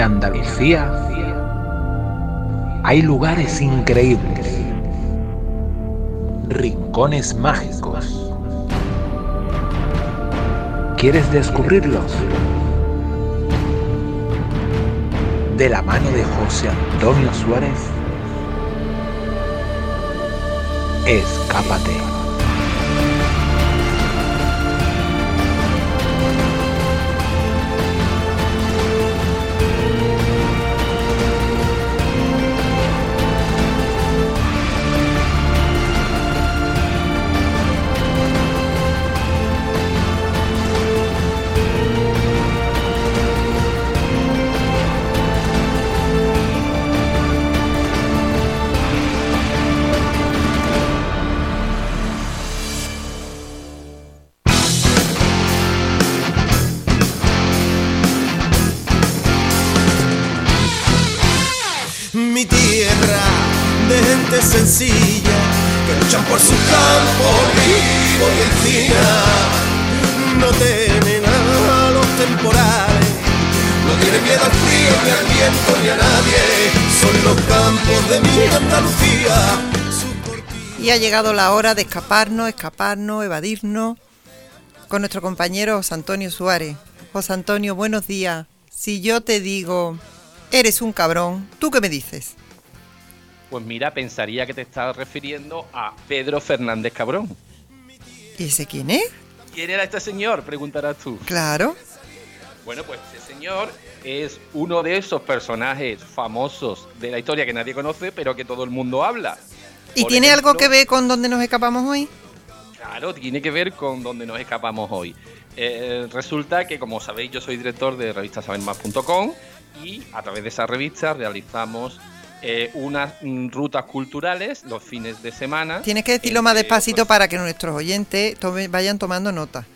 En Andalucía hay lugares increíbles, rincones mágicos. ¿Quieres descubrirlos? De la mano de José Antonio Suárez, escápate. Llegado la hora de escaparnos, escaparnos, evadirnos con nuestro compañero José Antonio Suárez. José Antonio, buenos días. Si yo te digo, eres un cabrón, ¿tú qué me dices? Pues mira, pensaría que te estás refiriendo a Pedro Fernández Cabrón. ¿Y ese quién es? ¿Quién era este señor? Preguntarás tú. Claro. Bueno, pues ese señor es uno de esos personajes famosos de la historia que nadie conoce, pero que todo el mundo habla. ¿Y tiene algo que ver con dónde nos escapamos hoy? Claro, tiene que ver con donde nos escapamos hoy. Eh, resulta que, como sabéis, yo soy director de revistasabermás.com y a través de esa revista realizamos eh, unas mm, rutas culturales los fines de semana. Tienes que decirlo más despacito otros- para que nuestros oyentes tome- vayan tomando nota.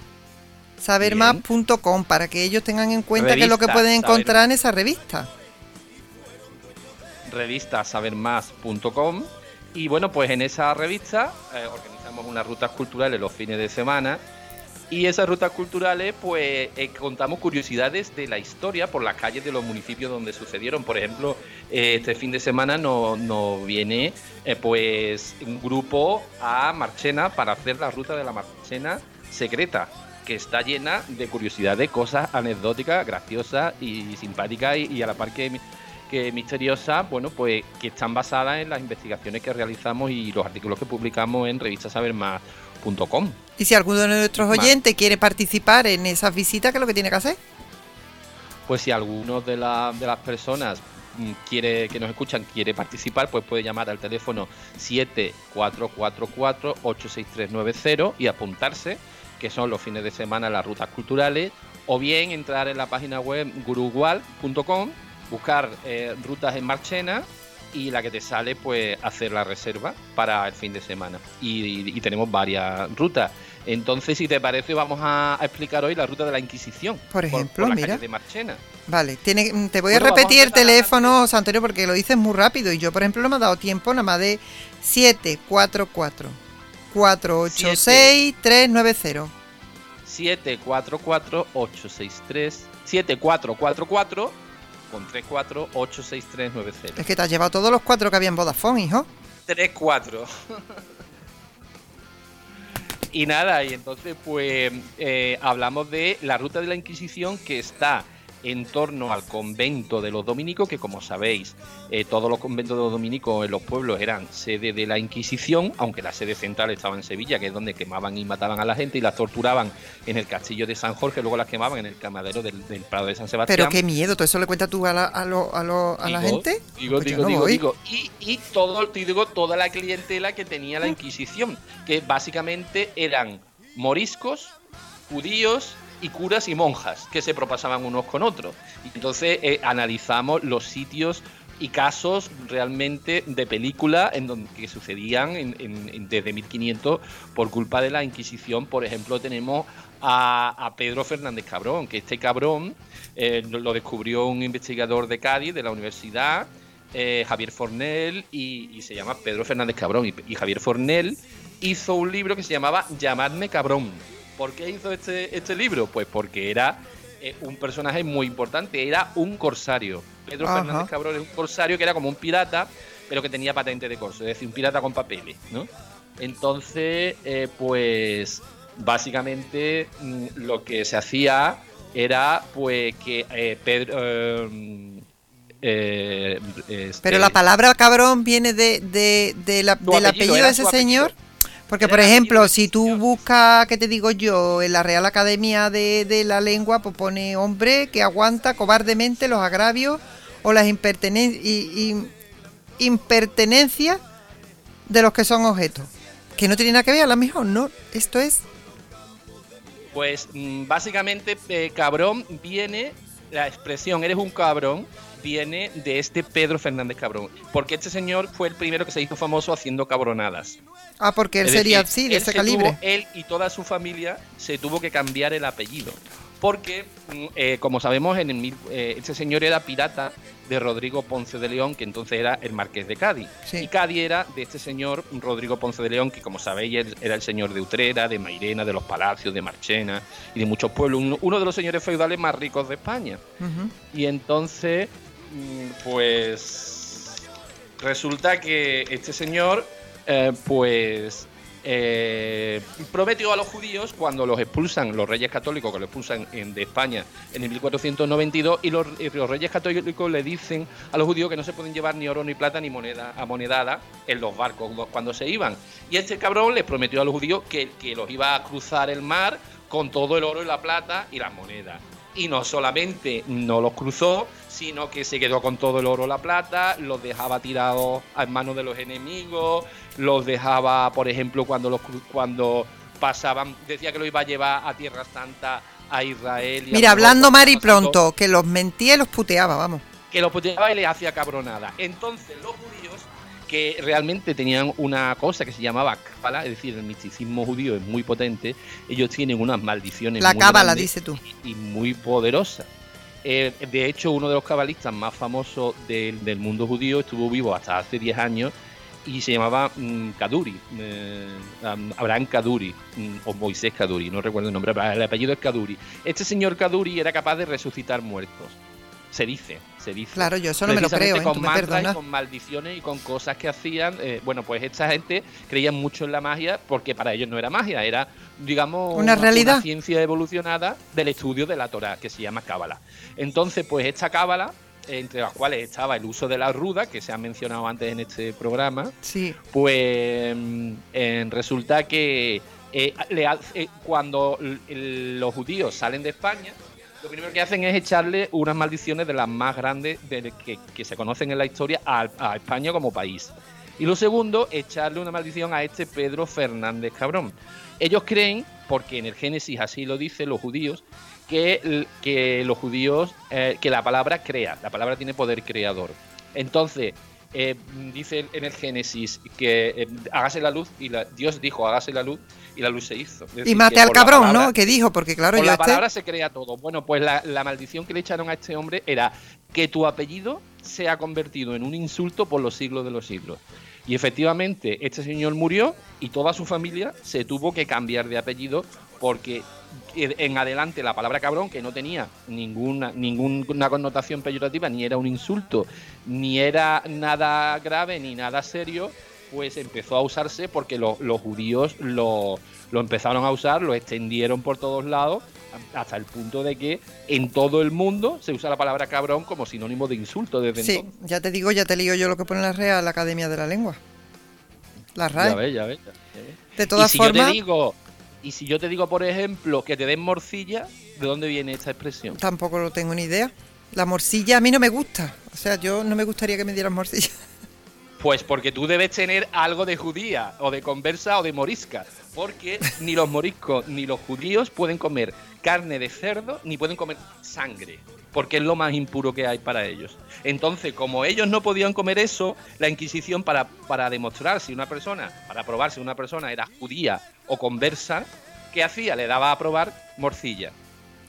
Sabermás.com para que ellos tengan en cuenta qué es lo que pueden saber- encontrar en esa revista. revista sabermás.com y bueno pues en esa revista eh, organizamos unas rutas culturales los fines de semana. Y esas rutas culturales pues eh, contamos curiosidades de la historia por las calles de los municipios donde sucedieron. Por ejemplo eh, este fin de semana nos no viene pues un grupo a Marchena para hacer la ruta de la Marchena secreta que está llena de curiosidades, cosas anecdóticas, graciosas y simpáticas y a la par que, que misteriosas, bueno, pues que están basadas en las investigaciones que realizamos y los artículos que publicamos en revistasabermás.com. Y si alguno de nuestros Más. oyentes quiere participar en esas visitas, ¿qué es lo que tiene que hacer? Pues si alguno de, la- de las personas mm, quiere que nos escuchan quiere participar, pues puede llamar al teléfono 7444-86390 y apuntarse, que son los fines de semana las rutas culturales, o bien entrar en la página web gurugual.com, buscar eh, rutas en Marchena y la que te sale, pues hacer la reserva para el fin de semana. Y, y tenemos varias rutas. Entonces, si te parece, vamos a, a explicar hoy la ruta de la Inquisición. Por ejemplo, mira. de Marchena. Vale, tiene, mm, te voy Bueno, a a repetir el a teléfono, Antonio, porque lo dices muy rápido y yo, por ejemplo, no me ha dado tiempo nada más de 744 486 390. 744-863 7444 con 34-86390 Es que te has llevado todos los cuatro que había en Vodafone, hijo. 34 y nada y entonces pues eh, hablamos de la ruta de la Inquisición que está en torno al convento de los dominicos, que como sabéis, eh, todos los conventos de los dominicos en los pueblos eran sede de la Inquisición, aunque la sede central estaba en Sevilla, que es donde quemaban y mataban a la gente y las torturaban en el castillo de San Jorge, luego las quemaban en el camadero del, del Prado de San Sebastián. Pero qué miedo, ¿todo eso le cuentas tú a la, a lo- a lo- a la gente? Digo, Pues digo, no digo, voy. digo. Y, y todo, te digo, toda la clientela que tenía la Inquisición, que básicamente eran moriscos, judíos y curas y monjas que se propasaban unos con otros. Entonces eh, analizamos los sitios y casos realmente de película en donde que sucedían en- en- desde 1500 por culpa de la Inquisición. Por ejemplo, tenemos a, a Pedro Fernández Cabrón, que este cabrón eh, lo descubrió un investigador de Cádiz, de la universidad, eh, Javier Fornell, y, se llama Pedro Fernández Cabrón. Y Javier Fornell hizo un libro que se llamaba Llamadme cabrón. ¿Por qué hizo este, este libro? Pues porque era eh, un personaje muy importante, era un corsario. Pedro Ajá. Fernández Cabrón es un corsario que era como un pirata, pero que tenía patente de corso, es decir, un pirata con papeles, ¿no? Entonces, eh, pues básicamente mm, lo que se hacía era pues que eh, Pedro... eh, este, Pero la palabra cabrón viene de, de, de la- del apellido, de ese apellido. Porque, por ejemplo, si tú buscas, ¿qué te digo yo? En la Real Academia de, de la Lengua, pues pone hombre que aguanta cobardemente los agravios o las impertenen- y- y- impertenencias de los que son objetos. Que no tiene nada que ver, a lo mejor, ¿no? Esto es Pues mm, básicamente eh, cabrón viene, la expresión eres un cabrón viene de este Pedro Fernández Cabrón, porque este señor fue el primero que se hizo famoso haciendo cabronadas. Ah, porque él Es sería decir, así, de él ese se calibre. tuvo- él y toda su familia se tuvo que cambiar el apellido. Porque, mm, eh, como sabemos, en el, eh, este señor era pirata de Rodrigo Ponce de León, que entonces era el marqués de Cádiz. Sí. Y Cádiz era de este señor Rodrigo Ponce de León, que como sabéis era el señor de Utrera, de Mairena, de los Palacios, de Marchena y de muchos pueblos. Uno, de los señores feudales más ricos de España. Y entonces, pues resulta que este señor, eh, pues eh, prometió a los judíos cuando los expulsan los reyes católicos, que los expulsan de España en el 1492, y los, y los reyes católicos le dicen a los judíos que no se pueden llevar ni oro ni plata ni moneda amonedada en los barcos cuando se iban. Y este cabrón les prometió a los judíos que, que los iba a cruzar el mar con todo el oro y la plata y las monedas y no solamente no los cruzó, sino que se quedó con todo el oro, la plata, los dejaba tirados en manos de los enemigos, los dejaba, por ejemplo, cuando los cuando pasaban, decía que lo iba a llevar a Tierra Santa a Israel. y a Mira, mejor hablando cuando mar y pasó- pronto, que los mentía y los puteaba, vamos. que los puteaba y les hacía cabronada. Entonces los judíos, que realmente tenían una cosa que se llamaba cábala, es decir, el misticismo judío es muy potente, ellos tienen unas maldiciones La cábala, dice tú. y muy poderosas. Eh, de hecho, uno de los cabalistas más famosos del, mundo judío estuvo vivo hasta hace 10 años y se llamaba mm, Kaduri, eh, um, Abraham Kaduri, mm, o Moisés Kaduri, no recuerdo el nombre, el apellido es Kaduri. Este señor Kaduri era capaz de resucitar muertos. Se dice, se dice. Claro, yo eso no me lo creo, ¿eh? con mantras y con maldiciones y con cosas que hacían. eh, bueno, pues esta gente creía mucho en la magia porque para ellos no era magia, era, digamos, Una realidad. ciencia evolucionada del estudio de la Torah, que se llama Cábala. Entonces, pues esta Cábala, entre las cuales estaba el uso de la ruda, que se ha mencionado antes en este programa, Sí. pues eh, resulta que eh, le eh, cuando los judíos salen de España, lo primero que hacen es echarle unas maldiciones de las más grandes de, que, se conocen en la historia a, España como país. Y lo segundo, echarle una maldición a este Pedro Fernández Cabrón. Ellos creen, porque en el Génesis así lo dicen los judíos, que, que los judíos, eh, que la palabra crea, la palabra tiene poder creador. Entonces, eh, dice en el Génesis que eh, hágase la luz y la, Dios dijo hágase la luz y la luz se hizo. Y mate al por cabrón, palabra- ¿no? Que dijo, porque claro, yo la este... palabra se crea todo. Bueno, pues la, la maldición que le echaron a este hombre era que tu apellido se ha convertido en un insulto por los siglos de los siglos. Y efectivamente, este señor murió y toda su familia se tuvo que cambiar de apellido porque en adelante la palabra cabrón, que no tenía ninguna, ninguna connotación peyorativa, ni era un insulto, ni era nada grave, ni nada serio, pues empezó a usarse porque lo- los judíos lo, lo empezaron a usar, lo extendieron por todos lados, hasta el punto de que en todo el mundo se usa la palabra cabrón como sinónimo de insulto desde Sí, entonces. ya te digo, ya te lío yo lo que pone la Real Academia de la Lengua. La RAE. Ya ves, ya ves. ya ves. De todas y si yo formas, te digo, y si yo te digo, por ejemplo, que te den morcilla, ¿de dónde viene esta expresión? tampoco lo tengo ni idea. La morcilla a mí no me gusta. O sea, yo no me gustaría que me dieran morcilla. Pues porque tú debes tener algo de judía, o de conversa, o de morisca. Porque ni los moriscos ni los judíos pueden comer carne de cerdo, ni pueden comer sangre. Porque es lo más impuro que hay para ellos. Entonces, como ellos no podían comer eso, la Inquisición, para, para demostrar si una persona, para probar si una persona era judía o conversa, ¿qué hacía? Le daba a probar morcilla.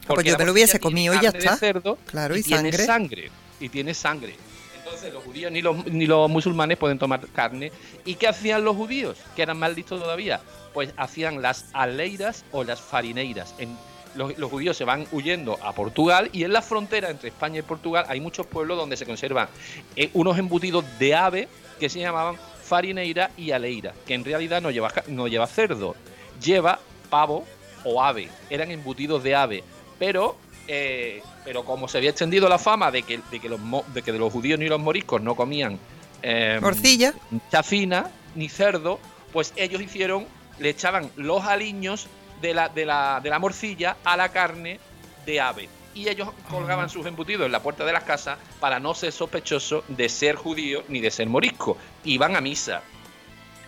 pues yo la me lo hubiese tiene comido y ya está. cerdo Claro, y tiene sangre. sangre. Y tiene sangre. Entonces, Entonces los judíos ni los, ni los musulmanes pueden tomar carne. ¿Y qué hacían los judíos? Que eran más listos todavía. Pues hacían las aleiras o las farineiras. En, los, los judíos se van huyendo a Portugal y en la frontera entre España y Portugal hay muchos pueblos donde se conservan eh, unos embutidos de ave que se llamaban farineira y aleira, que en realidad no lleva, no lleva cerdo, lleva pavo o ave. Eran embutidos de ave, pero eh, pero como se había extendido la fama de que, de que, los, de que los judíos ni los moriscos no comían eh, Morcilla. chafina ni cerdo, pues ellos hicieron, le echaban los aliños de la, de la, de la morcilla a la carne de ave. Y ellos colgaban sus embutidos en la puerta de las casas para no ser sospechosos de ser judío ni de ser morisco. Iban a misa,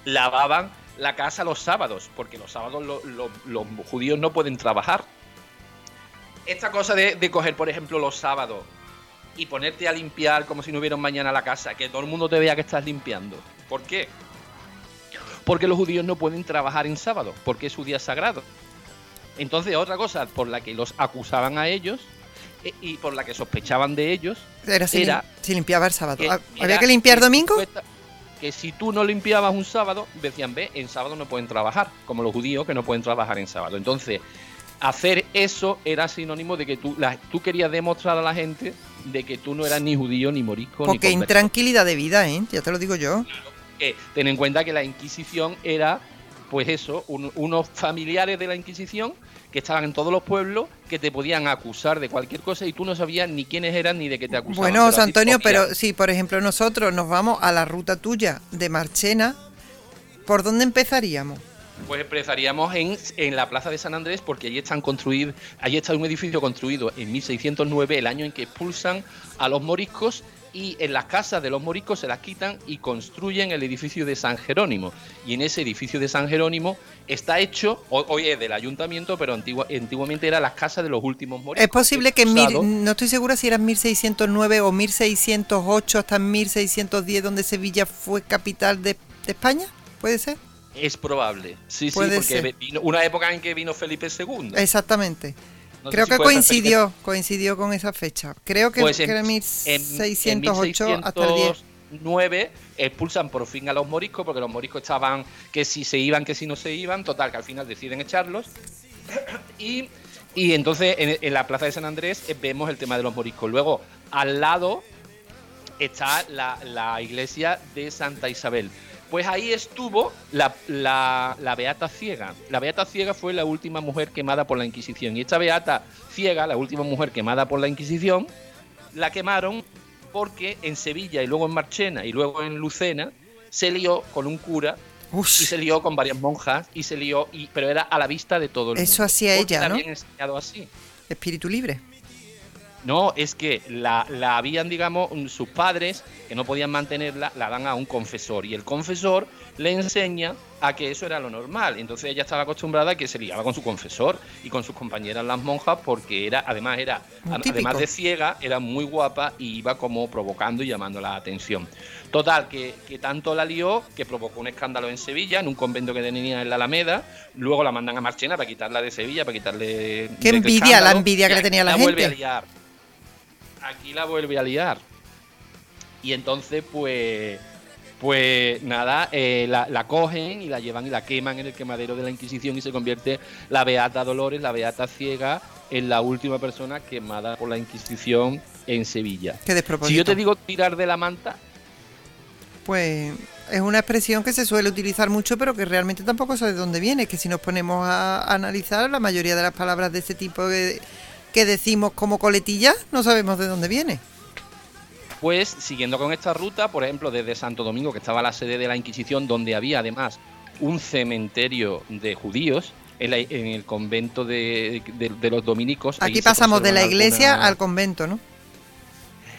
lavaban la casa los sábados, porque los sábados lo- lo- los judíos no pueden trabajar. Esta cosa de, de coger, por ejemplo, los sábados y ponerte a limpiar como si no hubiera mañana la casa, que todo el mundo te vea que estás limpiando. ¿Por qué? Porque los judíos no pueden trabajar en sábado, porque es su día sagrado. Entonces, otra cosa por la que los acusaban a ellos y por la que sospechaban de ellos Era si, era lim- si limpiaba el sábado. que Ah, ¿Había que limpiar que domingo? Que si tú no limpiabas un sábado, decían, ve, en sábado no pueden trabajar, como los judíos que no pueden trabajar en sábado. Entonces, hacer eso era sinónimo de que tú, la- tú querías demostrar a la gente de que tú no eras ni judío, ni morisco, ni Porque intranquilidad de vida, ¿eh? Ya te lo digo yo. Ten en cuenta que la Inquisición era, pues eso, un- unos familiares de la Inquisición que estaban en todos los pueblos que te podían acusar de cualquier cosa y tú no sabías ni quiénes eran ni de qué te acusaban. Bueno, Pero Antonio, pero si por ejemplo nosotros nos vamos a la ruta tuya de Marchena, ¿por dónde empezaríamos? Pues empezaríamos en, en la plaza de San Andrés porque allí están construidos, allí está un edificio construido en 1609, el año en que expulsan a los moriscos y en las casas de los moriscos se las quitan y construyen el edificio de San Jerónimo. Y en ese edificio de San Jerónimo está hecho, ho- hoy es del ayuntamiento, pero antigua- antiguamente era las casas de los últimos moriscos. Es posible que en mil- no estoy segura si eran 1609 o 1608 hasta 1610 donde Sevilla fue capital de, de España, ¿puede ser? Es probable, sí, sí, porque vino una época en que vino Felipe II. Exactamente. No Creo que coincidió, coincidió con esa fecha. Creo que, Pues que en- era en- 1608 hasta el 10. 1609 expulsan por fin a los moriscos, porque los moriscos estaban que si se iban, que si no se iban, total, que al final deciden echarlos. Y, y entonces en, en la plaza de San Andrés eh, vemos el tema de los moriscos. Luego, al lado está la, la iglesia de Santa Isabel. Pues ahí estuvo la, la- la Beata Ciega. La Beata Ciega fue la última mujer quemada por la Inquisición. Y esta Beata Ciega, la última mujer quemada por la Inquisición, la quemaron porque en Sevilla y luego en Marchena y luego en Lucena se lió con un cura y se lió con varias monjas y se lió, y, pero era a la vista de todo el mundo. Eso hacía ella, la ¿no? habían enseñado así. Espíritu libre. No, es que la, la habían, digamos, sus padres, que no podían mantenerla, la dan a un confesor. Y el confesor le enseña a que eso era lo normal. Entonces ella estaba acostumbrada a que se liaba con su confesor y con sus compañeras las monjas, porque era, además era, además de ciega, era muy guapa y iba como provocando y llamando la atención. Total, que, que tanto la lió que provocó un escándalo en Sevilla, en un convento que tenía en la Alameda. Luego la mandan a Marchena para quitarla de Sevilla, para quitarle. Qué envidia, la envidia que le tenía la vuelve a gente. liar. Aquí la vuelve a liar. Y entonces, pues. Pues nada, eh, la, la cogen y la llevan y la queman en el quemadero de la Inquisición y se convierte la Beata Dolores, la Beata Ciega, en la última persona quemada por la Inquisición en Sevilla. Qué despropósito. Si yo te digo tirar de la manta, Pues es una expresión que se suele utilizar mucho, pero que realmente tampoco sé de dónde viene. Que si nos ponemos a analizar, la mayoría de las palabras de este tipo que, que decimos como coletilla, no sabemos de dónde viene. Pues siguiendo con esta ruta, por ejemplo, desde Santo Domingo, que estaba la sede de la Inquisición, donde había además un cementerio de judíos, en, la- en el convento de, de- de los dominicos. Aquí pasamos de la iglesia al convento, ¿no?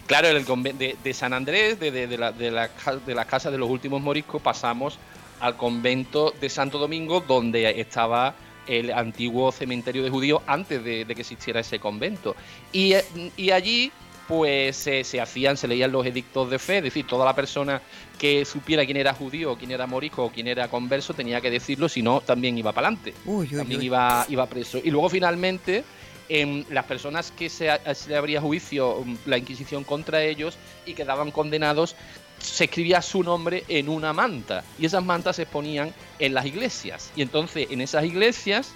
Claro, en el conven- de, de San Andrés, de, la, de, la, de la casa de los últimos moriscos, pasamos al convento de Santo Domingo, donde estaba el antiguo cementerio de judíos antes de, de que existiera ese convento. Y, y allí, pues se, se hacían, se leían los edictos de fe, es decir, toda la persona que supiera quién era judío, quién era morisco o quién era converso tenía que decirlo, si no, también iba para adelante también uy. iba, iba preso. Y luego finalmente em, las personas que se le abría juicio, mm, la Inquisición contra ellos y quedaban condenados, se escribía su nombre en una manta y esas mantas se ponían en las iglesias. Y entonces en esas iglesias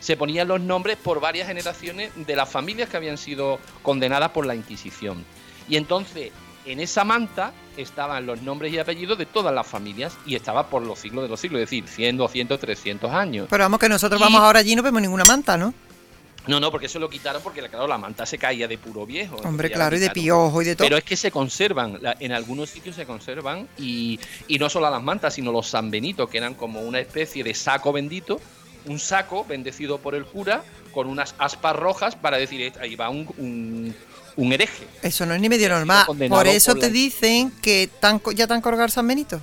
se ponían los nombres por varias generaciones de las familias que habían sido condenadas por la Inquisición. Y entonces en esa manta estaban los nombres y apellidos de todas las familias y estaba por los siglos de los siglos, es decir, 100, 200, 300 años. Pero vamos que nosotros Y- vamos ahora allí y no vemos ninguna manta, ¿no? No, no, porque eso lo quitaron porque claro, la manta se caía de puro viejo. Hombre, claro, y de piojo y de todo. Pero es que se conservan, en algunos sitios se conservan y, y no solo las mantas, sino los San Benito, que eran como una especie de saco bendito, un saco bendecido por el cura con unas aspas rojas para decir, "Eh, ahí va un, un, un hereje. Eso no es ni medio normal. Por eso por te la- dicen que tan, ya tan colgado San Benito.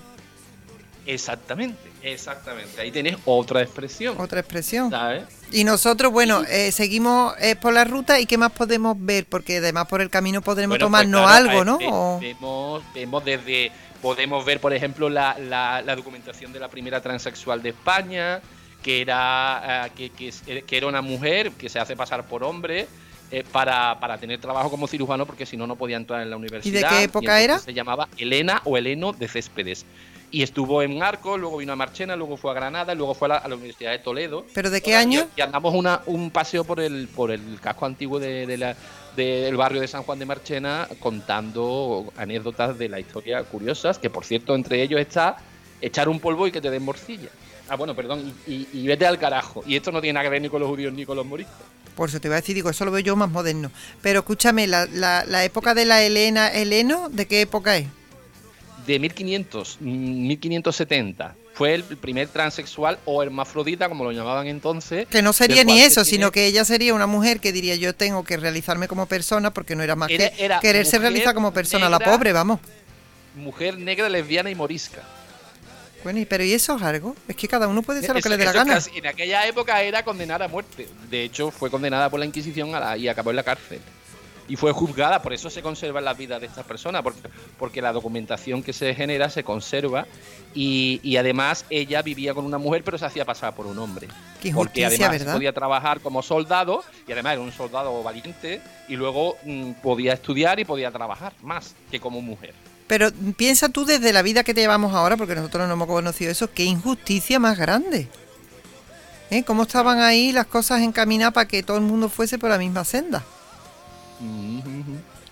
Exactamente, exactamente. Ahí tenés otra expresión. Otra expresión. ¿sabes? Y nosotros, bueno, eh, seguimos eh, por la ruta y qué más podemos ver, porque además por el camino podremos Bueno, tomarnos pues claro, algo, eh, ¿no? O- Vemos, vemos desde. Podemos ver, por ejemplo, la, la- la documentación de la primera transexual de España, que era, eh, que, que era una mujer que se hace pasar por hombre. eh, para, para tener trabajo como cirujano porque si no no podía entrar en la universidad qué época era? se llamaba Elena o Eleno de Céspedes y estuvo en Arcos luego vino a Marchena luego fue a Granada luego fue a la, a la Universidad de Toledo ¿Pero de qué año? Y, andamos una, un paseo por el, por el casco antiguo de, de la- del barrio de San Juan de Marchena contando anécdotas de la historia curiosas, que por cierto entre ellos está echar un polvo y que te den morcilla. Ah, bueno, perdón, y, y- y vete al carajo. Y esto no tiene nada que ver ni con los judíos ni con los moriscos. Por eso te iba a decir, digo, eso lo veo yo más moderno. Pero escúchame, la, la, la época de la Elena, Heleno, ¿de qué época es? De 1500, mm, 1570. Fue el primer transexual o hermafrodita, como lo llamaban entonces. Que no sería ni eso, tiene- sino que ella sería una mujer que diría yo tengo que realizarme como persona porque no era más Era- que era quererse realizar como persona, la pobre, vamos. Mujer negra, lesbiana y morisca. Bueno, pero ¿y eso es algo? Es que cada uno puede ser lo que le dé la gana. casi- en aquella época era condenada a muerte. De hecho, fue condenada por la Inquisición a la- y acabó en la cárcel. Y fue juzgada, por eso se conservan las vidas de estas personas, porque, porque la documentación que se genera se conserva y, y además ella vivía con una mujer pero se hacía pasar por un hombre. Qué porque además ¿verdad? podía trabajar como soldado y además era un soldado valiente y luego mm, podía estudiar y podía trabajar más que como mujer. Pero piensa tú desde la vida que te llevamos ahora, porque nosotros no hemos conocido eso, qué injusticia más grande. ¿Eh? ¿Cómo estaban ahí las cosas encaminadas para que todo el mundo fuese por la misma senda?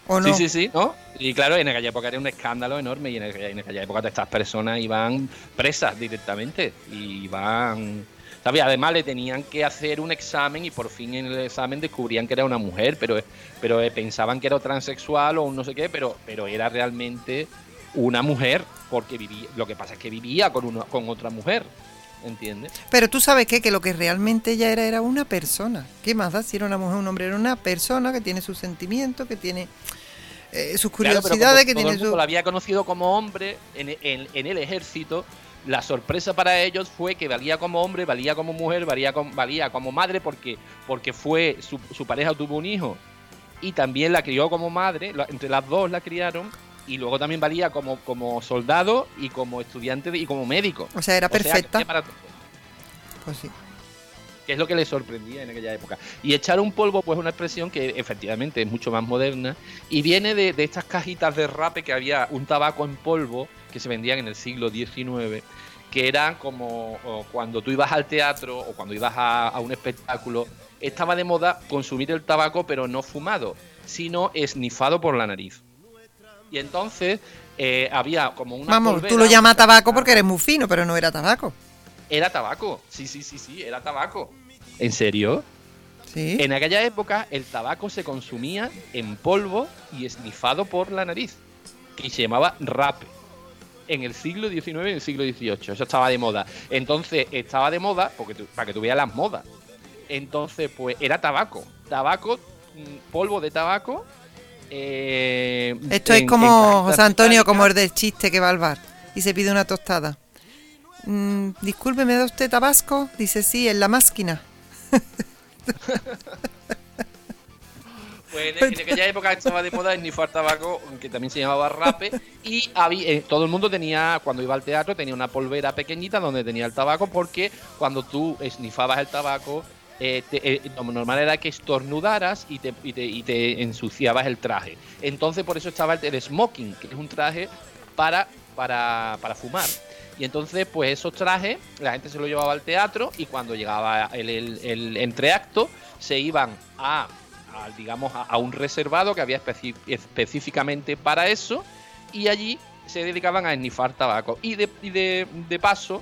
¿O no? Sí, sí, sí, ¿no? Y claro, en aquella época era un escándalo enorme y en aquella, en aquella época estas personas iban presas directamente y iban... ¿sabes? Además le tenían que hacer un examen y por fin en el examen descubrían que era una mujer, pero, pero eh, pensaban que era transexual o un no sé qué, pero, pero era realmente una mujer porque vivía, lo que pasa es que vivía con, una, con otra mujer, ¿entiendes? Pero tú sabes qué? que lo que realmente ella era era una persona. ¿Qué más da si era una mujer o un hombre? Era una persona que tiene sus sentimientos, que tiene eh, sus curiosidades, que todo tiene el mundo su... lo había conocido como hombre en, en- en el ejército. La sorpresa para ellos fue que valía como hombre, valía como mujer, valía como, valía como madre porque, porque fue su, su pareja tuvo un hijo y también la crió como madre, entre las dos la criaron y luego también valía como, como soldado y como estudiante y como médico. O sea, era perfecta. hacía para- Pues sí. que es lo que le sorprendía en aquella época. Y echar un polvo, pues es una expresión que efectivamente es mucho más moderna y viene de, de estas cajitas de rape que había un tabaco en polvo que se vendían en el siglo XIX, que eran como o cuando tú ibas al teatro o cuando ibas a, a un espectáculo, estaba de moda consumir el tabaco pero no fumado, sino esnifado por la nariz. Y entonces eh, había como una... Vamos, tú lo llamas tabaco porque eres muy fino, pero no era tabaco. Era tabaco, sí, sí, sí, sí, era tabaco. ¿En serio? Sí. En aquella época el tabaco se consumía en polvo y esnifado por la nariz, que se llamaba rape. En el siglo XIX y en el siglo XVIII, eso estaba de moda. Entonces estaba de moda, porque tú- para que tú veas las modas. Entonces, pues era tabaco. Tabaco, mm, polvo de tabaco. Eh, Esto en- es como José Antonio, como el del chiste que va al bar y se pide una tostada. Mm, disculpe, ¿me da usted tabasco? Dice, sí, en la máquina. Pues en, en aquella época estaba de moda esnifar tabaco, que también se llamaba rape, y había, eh, todo el mundo tenía, cuando iba al teatro, tenía una polvera pequeñita donde tenía el tabaco, porque cuando tú esnifabas el tabaco, eh, eh, lo normal era que estornudaras y te, ensuciabas el traje. Entonces por eso estaba el, smoking, que es un traje para, fumar. Y entonces, pues esos trajes, la gente se lo llevaba al teatro y cuando llegaba el, entreacto, se iban a, digamos, a, un reservado que había específicamente para eso y allí se dedicaban a esnifar tabaco. Y de paso,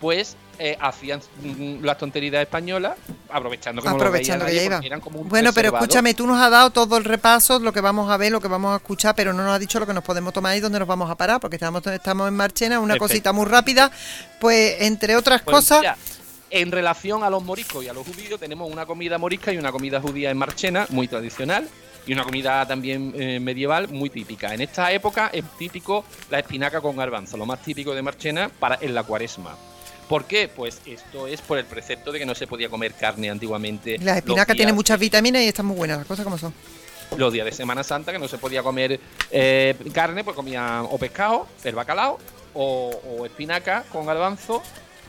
pues eh, hacían mm, las tonterías españolas, aprovechando los Aprovechando veía que ya iba. como un Bueno, pero escúchame, tú nos has dado todo el repaso, lo que vamos a ver, lo que vamos a escuchar, pero no nos has dicho lo que nos podemos tomar y dónde nos vamos a parar, porque estamos, estamos en Marchena, una Perfecto. cosita muy rápida, pues entre otras Pues cosas, en relación a los moriscos y a los judíos, tenemos una comida morisca y una comida judía en Marchena, muy tradicional, y una comida también eh, medieval muy típica. En esta época es típico la espinaca con garbanzo, lo más típico de Marchena para en la cuaresma. ¿Por qué? Pues esto es por el precepto de que no se podía comer carne antiguamente. la espinaca tiene muchas vitaminas y están muy buenas, las cosas como son. los días de Semana Santa que no se podía comer eh, carne, pues comían o pescado, el bacalao, o, o espinaca con garbanzo,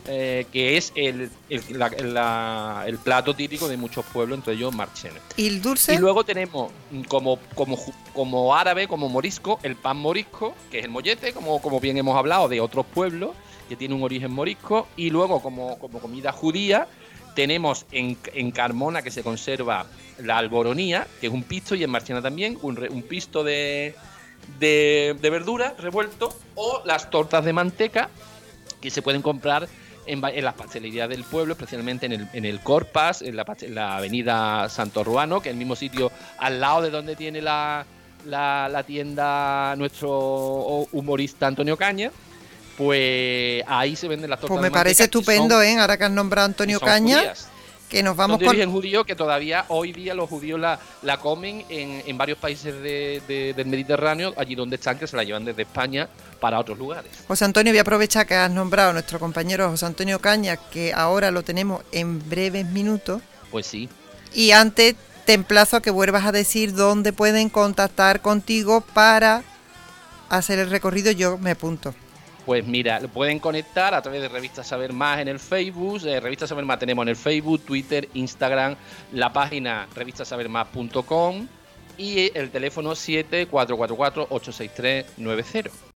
eh, que es el, el, la- la- el plato típico de muchos pueblos, entre ellos Marchena. ¿Y el dulce? Y luego tenemos mm, como, como, como árabe, como morisco, el pan morisco, que es el mollete, como, como bien hemos hablado, de otros pueblos, que tiene un origen morisco. Y luego como, como comida judía, tenemos en, en Carmona, que se conserva la alboronía, que es un pisto, y en Marchena también, un, re- un pisto de, de, de verdura revuelto, o las tortas de manteca, que se pueden comprar en, en las pastelerías del pueblo, especialmente en el, en el Corpas, en la, en la avenida Santo Ruano, que es el mismo sitio al lado de donde tiene la, la, la tienda nuestro humorista Antonio Caña. Pues ahí se venden las tortas Pues me parece y son- estupendo, ¿eh? Ahora que has nombrado a Antonio Caña, judías. Que nos vamos con... origen judío que todavía hoy día los judíos la, la comen en, en varios países de- de- del Mediterráneo, allí donde están, que se la llevan desde España para otros lugares. José Antonio, voy a aprovechar que has nombrado a nuestro compañero José Antonio Caña, que ahora lo tenemos en breves minutos. Pues sí, Y antes te emplazo a que vuelvas a decir dónde pueden contactar contigo para hacer el recorrido. Yo me apunto. Pues mira, lo pueden conectar a través de Revista Saber Más en el Facebook. eh, Revista Saber Más tenemos en el Facebook, Twitter, Instagram, la página revistasabermás.com y el teléfono 7444-86390. Ooh,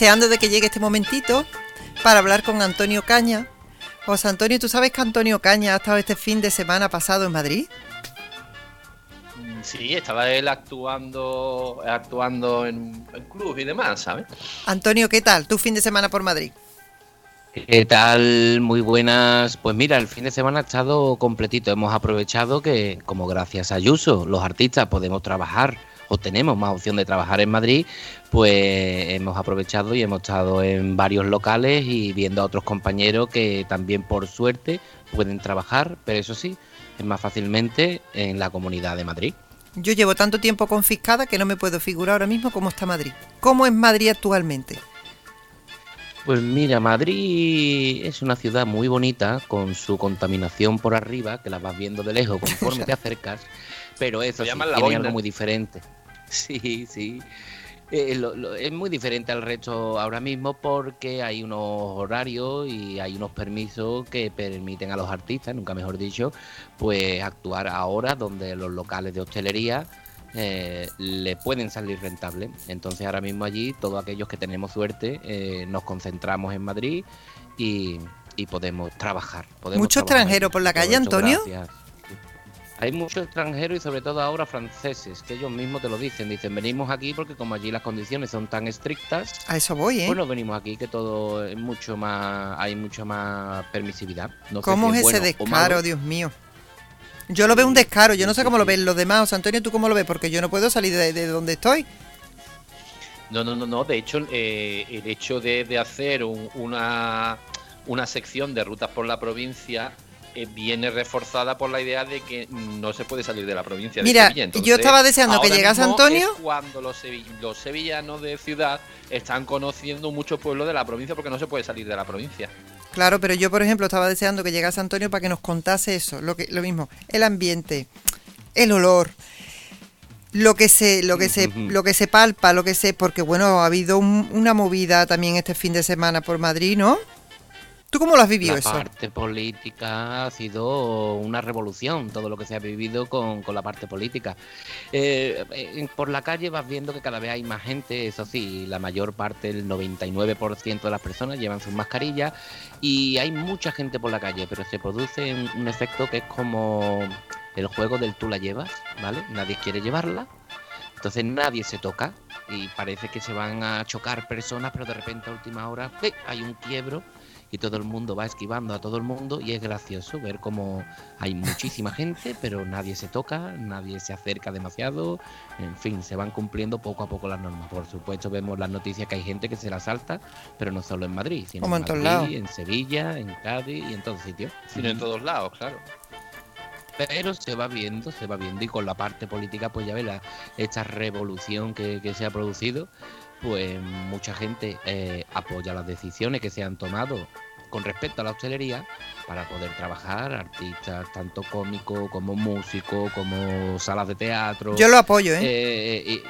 deseando de que llegue este momentito para hablar con Antonio Caña. José Antonio, ¿tú sabes que Antonio Caña ha estado este fin de semana pasado en Madrid? Sí, estaba él actuando actuando en, en club y demás, ¿sabes? Antonio, ¿qué tal? Tu fin de semana por Madrid. ¿Qué tal? Muy buenas. Pues mira, el fin de semana ha estado completito. Hemos aprovechado que, como gracias a Ayuso, los artistas podemos trabajar o tenemos más opción de trabajar en Madrid, pues hemos aprovechado y hemos estado en varios locales y viendo a otros compañeros que también por suerte pueden trabajar, pero eso sí, es más fácilmente en la comunidad de Madrid. Yo llevo tanto tiempo confiscada que no me puedo figurar ahora mismo cómo está Madrid. ¿Cómo es Madrid actualmente? Pues mira, Madrid es una ciudad muy bonita, con su contaminación por arriba, que la vas viendo de lejos conforme te acercas, pero eso sí, tiene algo muy diferente. Sí, sí. Eh, lo- lo- es muy diferente al resto ahora mismo porque hay unos horarios y hay unos permisos que permiten a los artistas, nunca mejor dicho, pues actuar ahora donde los locales de hostelería eh, le pueden salir rentables. Entonces ahora mismo allí todos aquellos que tenemos suerte eh, nos concentramos en Madrid y, y podemos trabajar. podemos ¿Mucho trabajar extranjero por la calle, Antonio? gracias. Hay muchos extranjeros y sobre todo ahora franceses, que ellos mismos te lo dicen. Dicen, venimos aquí porque como allí las condiciones son tan estrictas, A eso voy, ¿eh? pues nos venimos aquí que todo es mucho más, hay mucha más permisividad. No sé ¿Cómo si es ese bueno o descaro. Dios mío? Yo lo veo un descaro, yo no sé cómo lo ven los demás. José Antonio, ¿tú cómo lo ves? Porque yo no puedo salir de, de donde estoy. No, no, no, no. De hecho, eh, el hecho de, de hacer un- una, una sección de rutas por la provincia eh, viene reforzada por la idea de que no se puede salir de la provincia Mira, de Sevilla. yo estaba deseando que llegase Antonio. es cuando los, sevi- los sevillanos de ciudad están conociendo muchos pueblos de la provincia porque no se puede salir de la provincia. Claro, pero yo, por ejemplo, estaba deseando que llegase Antonio para que nos contase eso, lo que, lo mismo, el ambiente, el olor, lo que se, lo que se, lo que se palpa, lo que se, porque bueno, ha habido un- una movida también este fin de semana por Madrid, ¿no? ¿Tú cómo lo has vivido La eso? parte política ha sido una revolución, todo lo que se ha vivido con, con la parte política. Eh, eh, por la calle vas viendo que cada vez hay más gente, eso sí, la mayor parte, el 99% de las personas llevan sus mascarillas y hay mucha gente por la calle, pero se produce un, un efecto que es como el juego del tú la llevas, ¿vale? Nadie quiere llevarla, entonces nadie se toca y parece que se van a chocar personas, pero de repente a última hora ¡pi! hay un quiebro y todo el mundo va esquivando a todo el mundo y es gracioso ver cómo hay muchísima gente, pero nadie se toca, nadie se acerca demasiado, en fin, se van cumpliendo poco a poco las normas. Por supuesto vemos las noticias que hay gente que se las salta, pero no solo en Madrid, sino Como en en todos Madrid, lados. en Sevilla, en Cádiz y en todos sitios. Sino en todos lados, claro. Pero se va viendo, se va viendo y con la parte política, pues ya ves, la, esta revolución que, que se ha producido, pues mucha gente eh, apoya las decisiones que se han tomado con respecto a la hostelería para poder trabajar, artistas tanto cómicos como músicos, como salas de teatro. Yo lo apoyo, ¿eh? eh,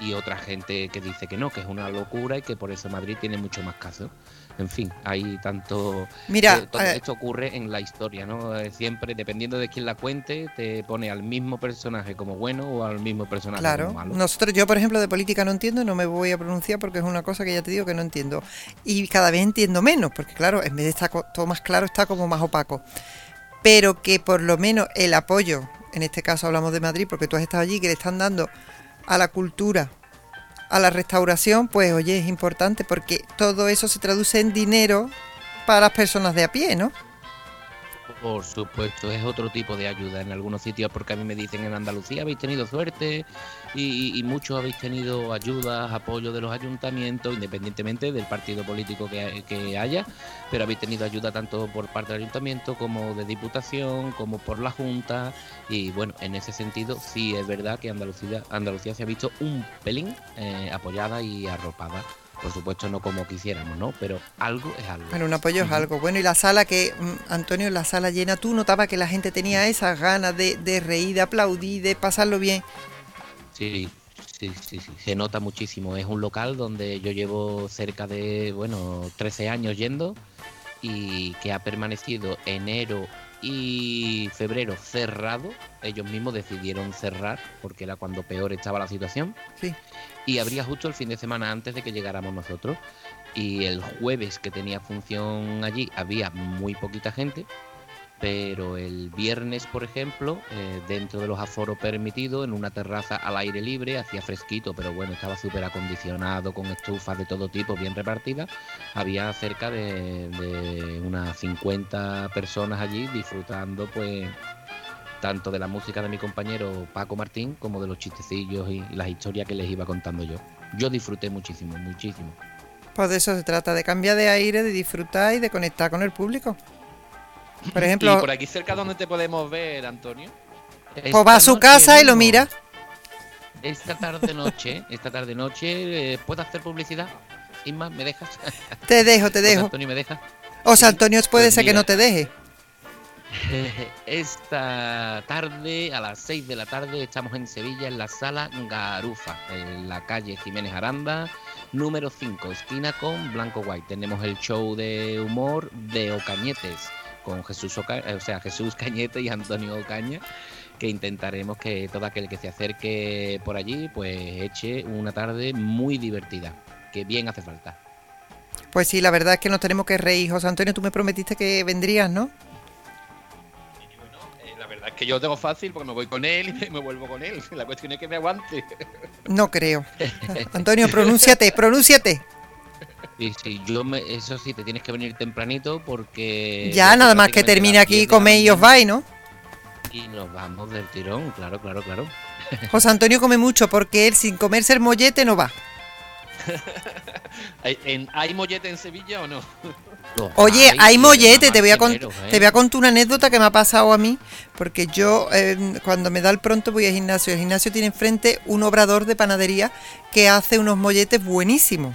y, y otra gente que dice que no, que es una locura y que por eso Madrid tiene mucho más casos. En fin, hay tanto... Mira, eh, todo eh, esto ocurre en la historia, ¿no? Eh, Siempre, dependiendo de quién la cuente, te pone al mismo personaje como bueno o al mismo personaje Claro, como malo. nosotros, yo por ejemplo de política no entiendo, no me voy a pronunciar porque es una cosa que ya te digo que no entiendo. Y cada vez entiendo menos, porque claro, en vez de estar todo más claro, está como más opaco. Pero que por lo menos el apoyo, en este caso hablamos de Madrid, porque tú has estado allí, que le están dando a la cultura, a la restauración, pues oye, es importante porque todo eso se traduce en dinero para las personas de a pie, ¿no? Por supuesto, es otro tipo de ayuda en algunos sitios, porque a mí me dicen en Andalucía habéis tenido suerte y, y muchos habéis tenido ayudas, apoyo de los ayuntamientos, independientemente del partido político que, que haya, pero habéis tenido ayuda tanto por parte del ayuntamiento como de diputación, como por la Junta, y bueno, en ese sentido sí es verdad que Andalucía, Andalucía se ha visto un pelín eh, apoyada y arropada. Por supuesto, no como quisiéramos, ¿no? Pero algo es algo. Bueno, un apoyo es algo. Bueno, y la sala que, mm, Antonio, la sala llena, tú notabas que la gente tenía esas ganas de, de reír, de aplaudir, de pasarlo bien. Sí, sí, sí, sí, se nota muchísimo. Es un local donde yo llevo cerca de, bueno, 13 años yendo y que ha permanecido enero y febrero cerrado. Ellos mismos decidieron cerrar porque era cuando peor estaba la situación. Sí. Y abría justo el fin de semana antes de que llegáramos nosotros. Y el jueves que tenía función allí había muy poquita gente. Pero el viernes, por ejemplo, eh, dentro de los aforos permitidos, en una terraza al aire libre, hacía fresquito, pero bueno, estaba súper acondicionado, con estufas de todo tipo, bien repartidas. Había cerca de, unas 50 personas allí disfrutando, pues, tanto de la música de mi compañero Paco Martín como de los chistecillos y, y las historias que les iba contando yo. Yo disfruté muchísimo, muchísimo. Pues de eso se trata, de cambiar de aire, de disfrutar y de conectar con el público. Por ejemplo, Y por aquí cerca donde te podemos ver, Antonio. pues va a su casa y lo mira. Esta tarde noche, esta tarde noche, eh, ¿puedo hacer publicidad? Isma, ¿me dejas? Te dejo, te José dejo. Antonio, ¿me dejas? O sea, Antonio puede Pues ser que no te deje. Esta tarde, a las 6 de la tarde, estamos en Sevilla, en la sala Garufa, en la calle Jiménez Aranda, número 5, esquina con Blanco White. Tenemos el show de humor de Ocañetes, con Jesús, Oca- eh, o sea, Jesús Cañete y Antonio Ocaña, que intentaremos que todo aquel que se acerque por allí, pues eche una tarde muy divertida, que bien hace falta. Pues sí, la verdad es que nos tenemos que reír. José Antonio, tú me prometiste que vendrías, ¿no? Eh, la verdad es que yo lo tengo fácil porque me voy con él y me vuelvo con él. La cuestión es que me aguante. No creo. Antonio, pronúnciate, pronúnciate. Y si yo me, eso sí, te tienes que venir tempranito porque... Ya, nada más que termine aquí, 10 de la coméis y os vais, ¿no? Y nos vamos del tirón, claro, claro, claro. José Antonio come mucho porque él sin comerse el mollete no va. ¿Hay, en- ¿hay mollete en Sevilla o no? Oye, hay, hay mollete, te voy a, cont- ¿eh? te voy a contar una anécdota que me ha pasado a mí, porque yo eh, cuando me da el pronto voy al gimnasio. El gimnasio tiene enfrente un obrador de panadería que hace unos molletes buenísimos.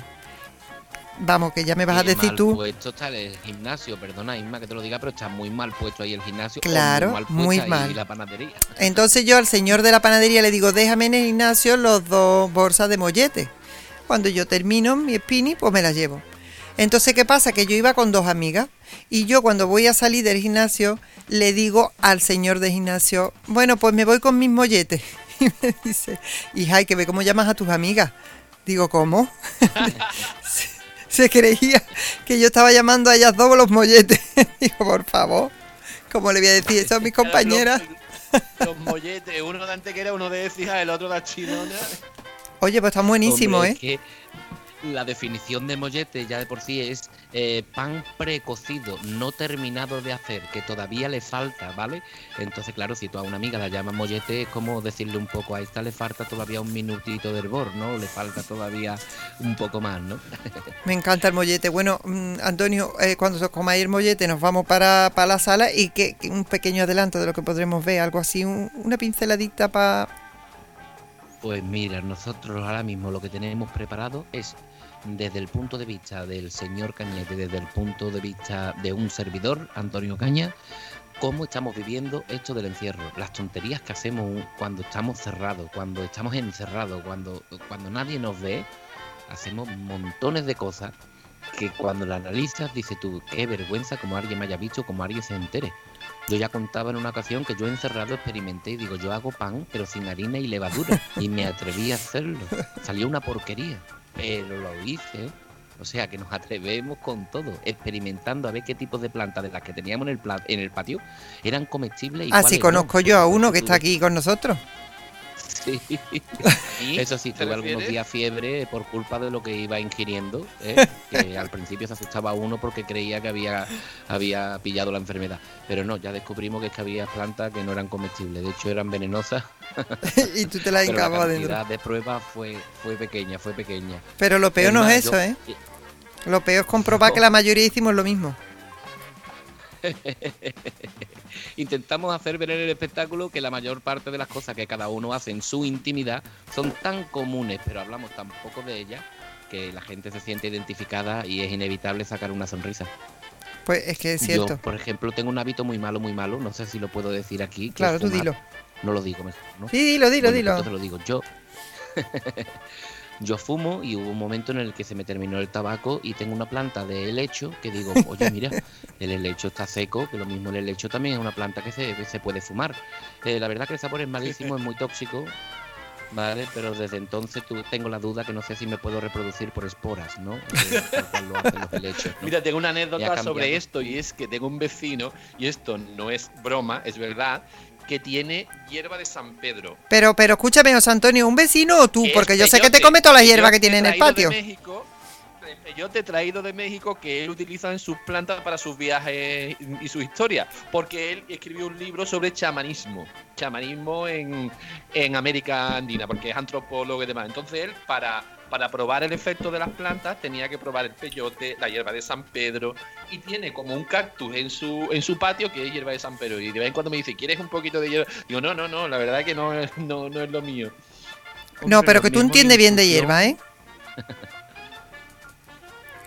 Vamos, que ya me vas a decir mal tú. puesto está el gimnasio, perdona Isma que te lo diga, pero está muy mal puesto ahí el gimnasio. Claro, muy mal. la panadería. Entonces yo al señor de la panadería le digo, déjame en el gimnasio los dos bolsas de mollete. Cuando yo termino mi spinning, pues me las llevo. Entonces, ¿qué pasa? Que yo iba con dos amigas y yo cuando voy a salir del gimnasio le digo al señor del gimnasio, bueno, pues me voy con mis molletes. Y me dice, hija, ¿y que ve cómo llamas a tus amigas? Digo, ¿cómo? se, creía que yo estaba llamando a ellas dos los molletes. Digo, por favor, ¿cómo le voy a decir eso a mis compañeras? Los, los molletes, uno de antequera, uno de cija, el otro de chinona. Oye, pues está buenísimo, Hombre, ¿eh? que la definición de mollete ya de por sí es eh, pan precocido, no terminado de hacer, que todavía le falta, ¿vale? Entonces, claro, si tú a una amiga la llamas mollete, es como decirle un poco, a esta le falta todavía un minutito de hervor, ¿no? Le falta todavía un poco más, ¿no? Me encanta el mollete. Bueno, mm, Antonio, eh, cuando os comáis el mollete nos vamos para, para la sala y que, que un pequeño adelanto de lo que podremos ver, algo así, un- una pinceladita para... Pues mira, nosotros ahora mismo lo que tenemos preparado es desde el punto de vista del señor Cañete, desde el punto de vista de un servidor, Antonio Caña, cómo estamos viviendo esto del encierro, las tonterías que hacemos cuando estamos cerrados, cuando estamos encerrados, cuando, cuando nadie nos ve, hacemos montones de cosas que cuando la analizas dices tú, qué vergüenza como alguien me haya visto, como alguien se entere. Yo ya contaba en una ocasión que yo encerrado experimenté y digo, yo hago pan pero sin harina y levadura y me atreví a hacerlo. Salió una porquería, pero lo hice. O sea que nos atrevemos con todo, experimentando a ver qué tipo de plantas de las que teníamos en el, pla- en el patio eran comestibles y cuáles no. conozco yo a uno que está aquí con nosotros. Sí. ¿Y? Eso sí, ¿Te tuve algunos días fiebre por culpa de lo que iba ingiriendo. ¿eh? que al principio se asustaba uno porque creía que había, había pillado la enfermedad. Pero no, ya descubrimos que, es que había plantas que no eran comestibles. De hecho, eran venenosas. y tú te la pero la encabas adentro. cantidad de pruebas fue, fue pequeña, fue pequeña. Pero lo peor no más, es yo- eso, ¿eh? Lo peor es comprobar que la mayoría hicimos lo mismo. Intentamos hacer ver en el espectáculo que la mayor parte de las cosas que cada uno hace en su intimidad son tan comunes, pero hablamos tan poco de ellas que la gente se siente identificada y es inevitable sacar una sonrisa. Pues es que es Yo, cierto. por ejemplo, tengo un hábito muy malo, muy malo, no sé si lo puedo decir aquí. Claro, tú dilo. No lo digo mejor, ¿no? Sí, dilo, dilo, Bueno, dilo. Entonces lo digo yo. Yo fumo y hubo un momento en el que se me terminó el tabaco y tengo una planta de helecho que digo, oye, mira, el helecho está seco, que lo mismo el helecho también es una planta que se, se puede fumar. Eh, la verdad que el sabor es malísimo, es muy tóxico, ¿vale? Pero desde entonces tengo la duda que no sé si me puedo reproducir por esporas, ¿no? Los helechos, ¿no? Mira, tengo una anécdota sobre esto y es que tengo un vecino, y esto no es broma, es verdad, que tiene hierba de San Pedro. Pero, pero escúchame, José Antonio, ¿un vecino o tú? Porque yo sé que te come toda la hierba que tiene en el traído de patio. México, peyote traído de México que él utiliza en sus plantas para sus viajes y su historia. Porque él escribió un libro sobre chamanismo. Chamanismo en, en América Andina, porque es antropólogo y demás. Entonces él, para, para probar el efecto de las plantas, tenía que probar el peyote, la hierba de San Pedro. Y tiene como un cactus en su, en su patio que es hierba de San Pedro. Y de vez en cuando me dice, ¿quieres un poquito de hierba? Digo, no, no, no, la verdad que no, es- no, no es lo mío. No, pero que tú entiendes bien de hierba, ¿eh?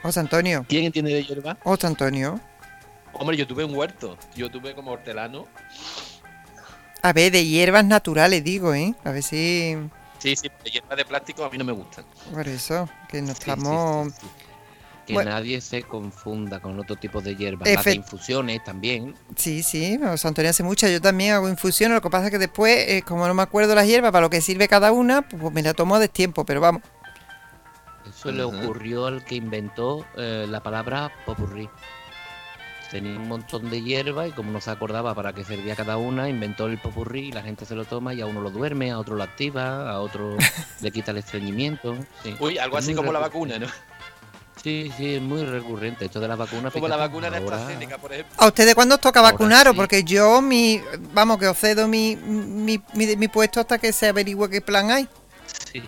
José Antonio, ¿Quién entiende de hierba? José Antonio. Hombre, yo tuve un huerto. Yo tuve como hortelano. A ver, de hierbas naturales, digo, ¿eh? A ver si. Sí, sí, hierbas de plástico a mí no me gustan. Por eso, que no Sí, sí, estamos. sí, sí. Que Bueno. nadie se confunda con otro tipo de hierbas. Las de Efe- infusiones también. Sí, sí, José Antonio hace muchas. Yo también hago infusiones. Lo que pasa es que después, eh, como no me acuerdo las hierbas para lo que sirve cada una, pues me la tomo a destiempo. Pero vamos, Eso le Ujú. ocurrió al que inventó eh, la palabra popurrí. Tenía un montón de hierba y como no se acordaba para qué servía cada una, inventó el popurrí y la gente se lo toma y a uno lo duerme, a otro lo activa, a otro le quita el estreñimiento. sí. Uy, algo Es así como la vacuna, ¿no? Sí, sí, es muy recurrente. Esto de la vacuna. Como la vacuna de ahora- AstraZeneca, por ejemplo. ¿a ustedes cuándo os toca Ahora vacunaros? sí. Porque yo, mi. Vamos, que os cedo mi, mi, mi, mi puesto hasta que se averigüe qué plan hay. Sí.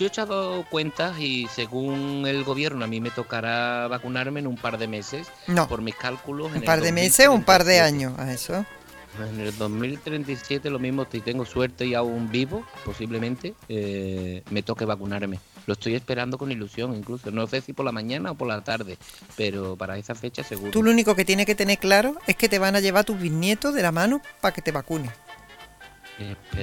Yo he echado cuentas y según el gobierno a mí me tocará vacunarme en un par de meses. No, Por mis cálculos. un par de meses o un par de 2037. años. A eso. En el 2037 lo mismo, si tengo suerte y aún vivo, posiblemente, eh, me toque vacunarme. Lo estoy esperando con ilusión incluso. No sé si por la mañana o por la tarde, pero para esa fecha seguro. Tú lo único que tienes que tener claro es que te van a llevar tus bisnietos de la mano para que te vacunes.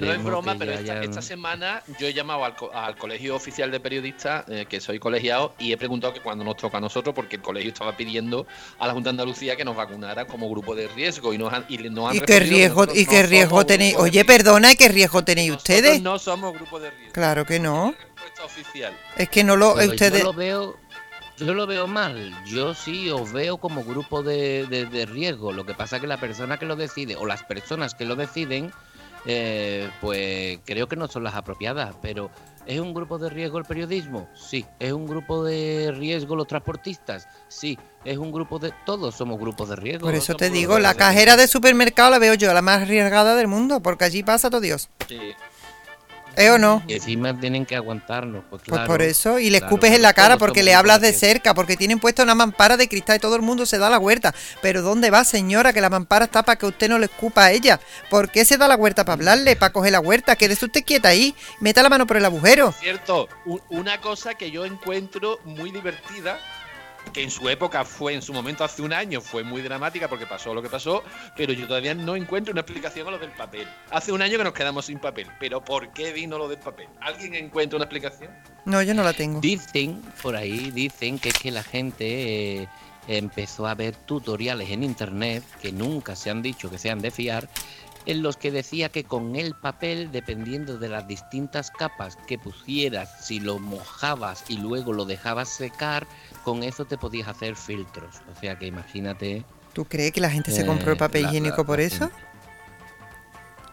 No es broma, pero esta, hayan- esta semana yo he llamado al, co- al Colegio Oficial de Periodistas, eh, que soy colegiado, y he preguntado que cuando nos toca a nosotros, porque el colegio estaba pidiendo a la Junta de Andalucía que nos vacunara como grupo de riesgo. Y nos han, y nos han ¿Y qué riesgo, nosotros y qué riesgo tenéis? Oye, perdona, ¿y qué riesgo tenéis Nosotros ustedes? no somos grupo de riesgo. Claro que no. Respuesta oficial. Es que no lo. Pero ustedes. Yo lo veo, yo lo veo mal. Yo sí os veo como grupo de, de- de riesgo. Lo que pasa es que la persona que lo decide o las personas que lo deciden, eh, pues creo que no son las apropiadas. Pero ¿es un grupo de riesgo el periodismo? Sí. ¿Es un grupo de riesgo los transportistas? Sí. ¿Es un grupo de... Todos somos grupos de riesgo. Por eso te digo, la cajera de supermercado la veo yo, la más arriesgada del mundo, porque allí pasa todo Dios. Sí. ¿Eh o no? Y encima tienen que aguantarnos. Pues, Pues por eso, y le claro, escupes en la cara porque le hablas de cerca, porque tienen puesta una mampara de cristal y todo el mundo se da la huerta. Pero ¿dónde va, señora? Que la mampara está para que usted no le escupa a ella. ¿Por qué se da la huerta para hablarle, para coger la huerta? Quédese usted quieta ahí, meta la mano por el agujero. Cierto, una cosa que yo encuentro muy divertida, que en su época fue, en su momento hace un año, fue muy dramática porque pasó lo que pasó, pero yo todavía no encuentro una explicación a lo del papel. Hace un año que nos quedamos sin papel, pero ¿por qué vino lo del papel? ¿Alguien encuentra una explicación? No, yo no la tengo. Dicen, por ahí, dicen que es que la gente eh, empezó a ver tutoriales en internet que nunca se han dicho que sean de fiar, en los que decía que con el papel, dependiendo de las distintas capas que pusieras, si lo mojabas y luego lo dejabas secar, con eso te podías hacer filtros. O sea que imagínate, ¿Tú crees que la gente se Eh, compró el papel la- higiénico la- por la eso?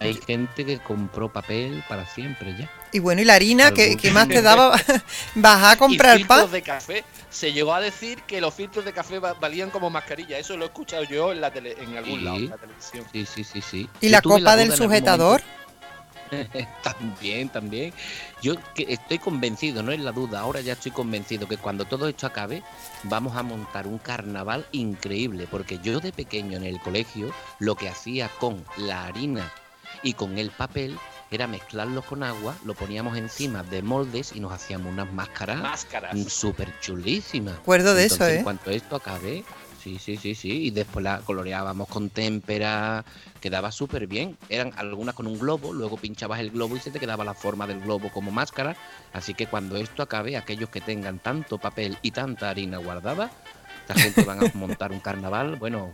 hay gente que compró papel para siempre ya. Y bueno, ¿y la harina? ¿Qué, Algún- qué más te daba? ¿Vas a comprar y filtros pan? de café. Se llegó a decir que los filtros de café va- valían como mascarilla. Eso lo he escuchado yo en, la tele- en algún Sí. lado, en la televisión. Sí, sí, sí, sí. ¿Y Yo la copa del sujetador? momento. también, también. Yo que estoy convencido, no es la duda, ahora ya estoy convencido que cuando todo esto acabe vamos a montar un carnaval increíble, porque yo de pequeño en el colegio lo que hacía con la harina y con el papel era mezclarlos con agua, lo poníamos encima de moldes y nos hacíamos unas máscaras Máscaras. súper chulísimas. Acuerdo de eso, Entonces, ¿eh? En cuanto esto acabe, Sí, sí, sí, sí. Y después la coloreábamos con témpera, quedaba súper bien. Eran algunas con un globo, luego pinchabas el globo y se te quedaba la forma del globo como máscara. Así que cuando esto acabe, aquellos que tengan tanto papel y tanta harina guardada, esta gente van a montar un carnaval, bueno,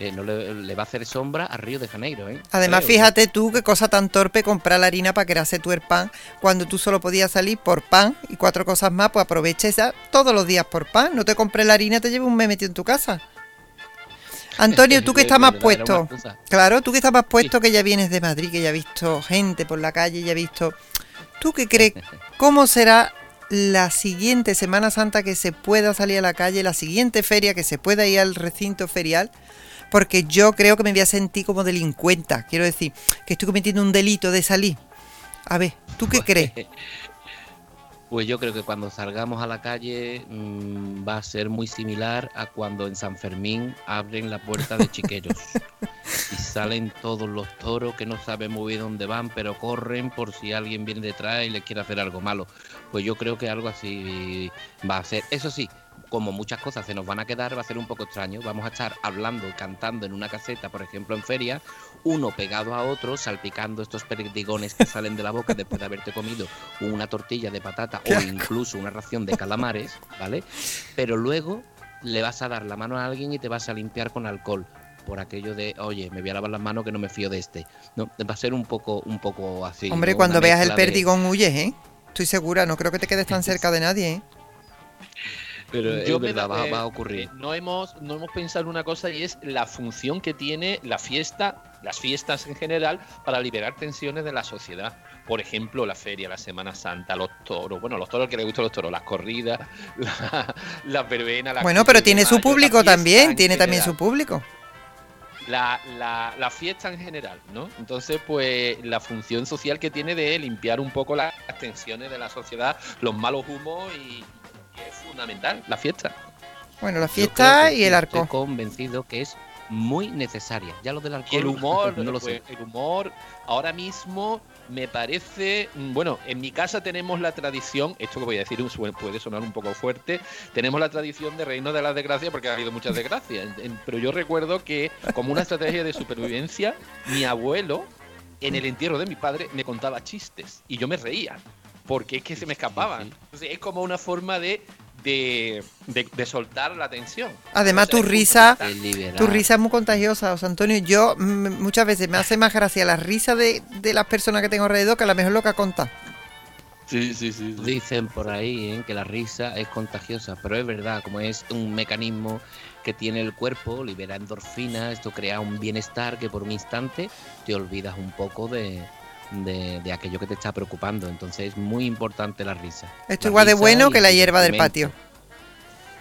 que no le, le va a hacer sombra a Río de Janeiro, ¿eh? Además, Creo, fíjate tú qué cosa tan torpe comprar la harina para que hacer tú el pan cuando tú solo podías salir por pan y cuatro cosas más, pues aprovecha esa todos los días por pan. No te compres la harina, te lleves un metido en tu casa. Antonio, tú que Es estás más puesto. Claro, tú que estás más puesto que ya vienes de Madrid, que ya has visto gente por la calle, ya has visto. ¿Tú qué crees? ¿Cómo será la siguiente Semana Santa que se pueda salir a la calle, la siguiente feria que se pueda ir al recinto ferial? Porque yo creo que me voy a sentir como delincuenta. Quiero decir, que estoy cometiendo un delito de salir. A ver, ¿tú qué crees? Pues yo creo que cuando salgamos a la calle mm, va a ser muy similar a cuando en San Fermín abren la puerta de Chiqueros y salen todos los toros que no saben muy bien dónde van, pero corren por si alguien viene detrás y les quiere hacer algo malo. Pues yo creo que algo así va a ser. Eso sí, como muchas cosas se nos van a quedar, va a ser un poco extraño. Vamos a estar hablando, cantando en una caseta, por ejemplo en feria, uno pegado a otro, salpicando estos perdigones que salen de la boca después de haberte comido una tortilla de patata o incluso una ración de calamares, ¿vale? Pero luego le vas a dar la mano a alguien y te vas a limpiar con alcohol por aquello de, oye, me voy a lavar las manos que no me fío de este. No, va a ser un poco, un poco así. Hombre, ¿no? cuando veas el mezcla de- perdigón huyes, ¿eh? Estoy segura, no creo que te quedes tan cerca de nadie, ¿eh? Pero es Yo me verdad, va, eh, va a ocurrir. eh, No hemos, no hemos pensado en una cosa y es la función que tiene la fiesta, las fiestas en general, para liberar tensiones de la sociedad. Por ejemplo, la feria, la Semana Santa, los toros. Bueno, los toros que les gustan los toros, las corridas, la, la verbena. la Bueno, pero tiene su mayo, público también, en tiene también su público. La, la, la fiesta en general, ¿no? Entonces, pues la función social que tiene de limpiar un poco las tensiones de la sociedad, los malos humos y es fundamental la fiesta. Bueno, la fiesta y el Estoy arco. convencido que es muy necesaria. Ya lo del. Y el humor, no lo pues, sé. el humor ahora mismo me parece, mm, bueno, en mi casa tenemos la tradición, esto que voy a decir puede sonar un poco fuerte, tenemos la tradición de reino de las desgracias porque ha habido muchas desgracias, pero yo recuerdo que como una estrategia de supervivencia, mi abuelo en el entierro de mi padre me contaba chistes y yo me reía porque es que se me escapaban. Entonces es como una forma de de, de- de soltar la tensión. Además, O sea, tu risa, tu risa es muy contagiosa, José Antonio. Yo muchas veces me hace más gracia la risa de, de las personas que tengo alrededor que a lo mejor lo que ha contado. Sí, sí, sí. sí. Dicen por ahí ¿eh? que la risa es contagiosa, pero es verdad, como es un mecanismo que tiene el cuerpo, libera endorfina, esto crea un bienestar que por un instante te olvidas un poco de, de, de aquello que te está preocupando. Entonces es muy importante la risa. Esto La igual de bueno que la hierba del patio.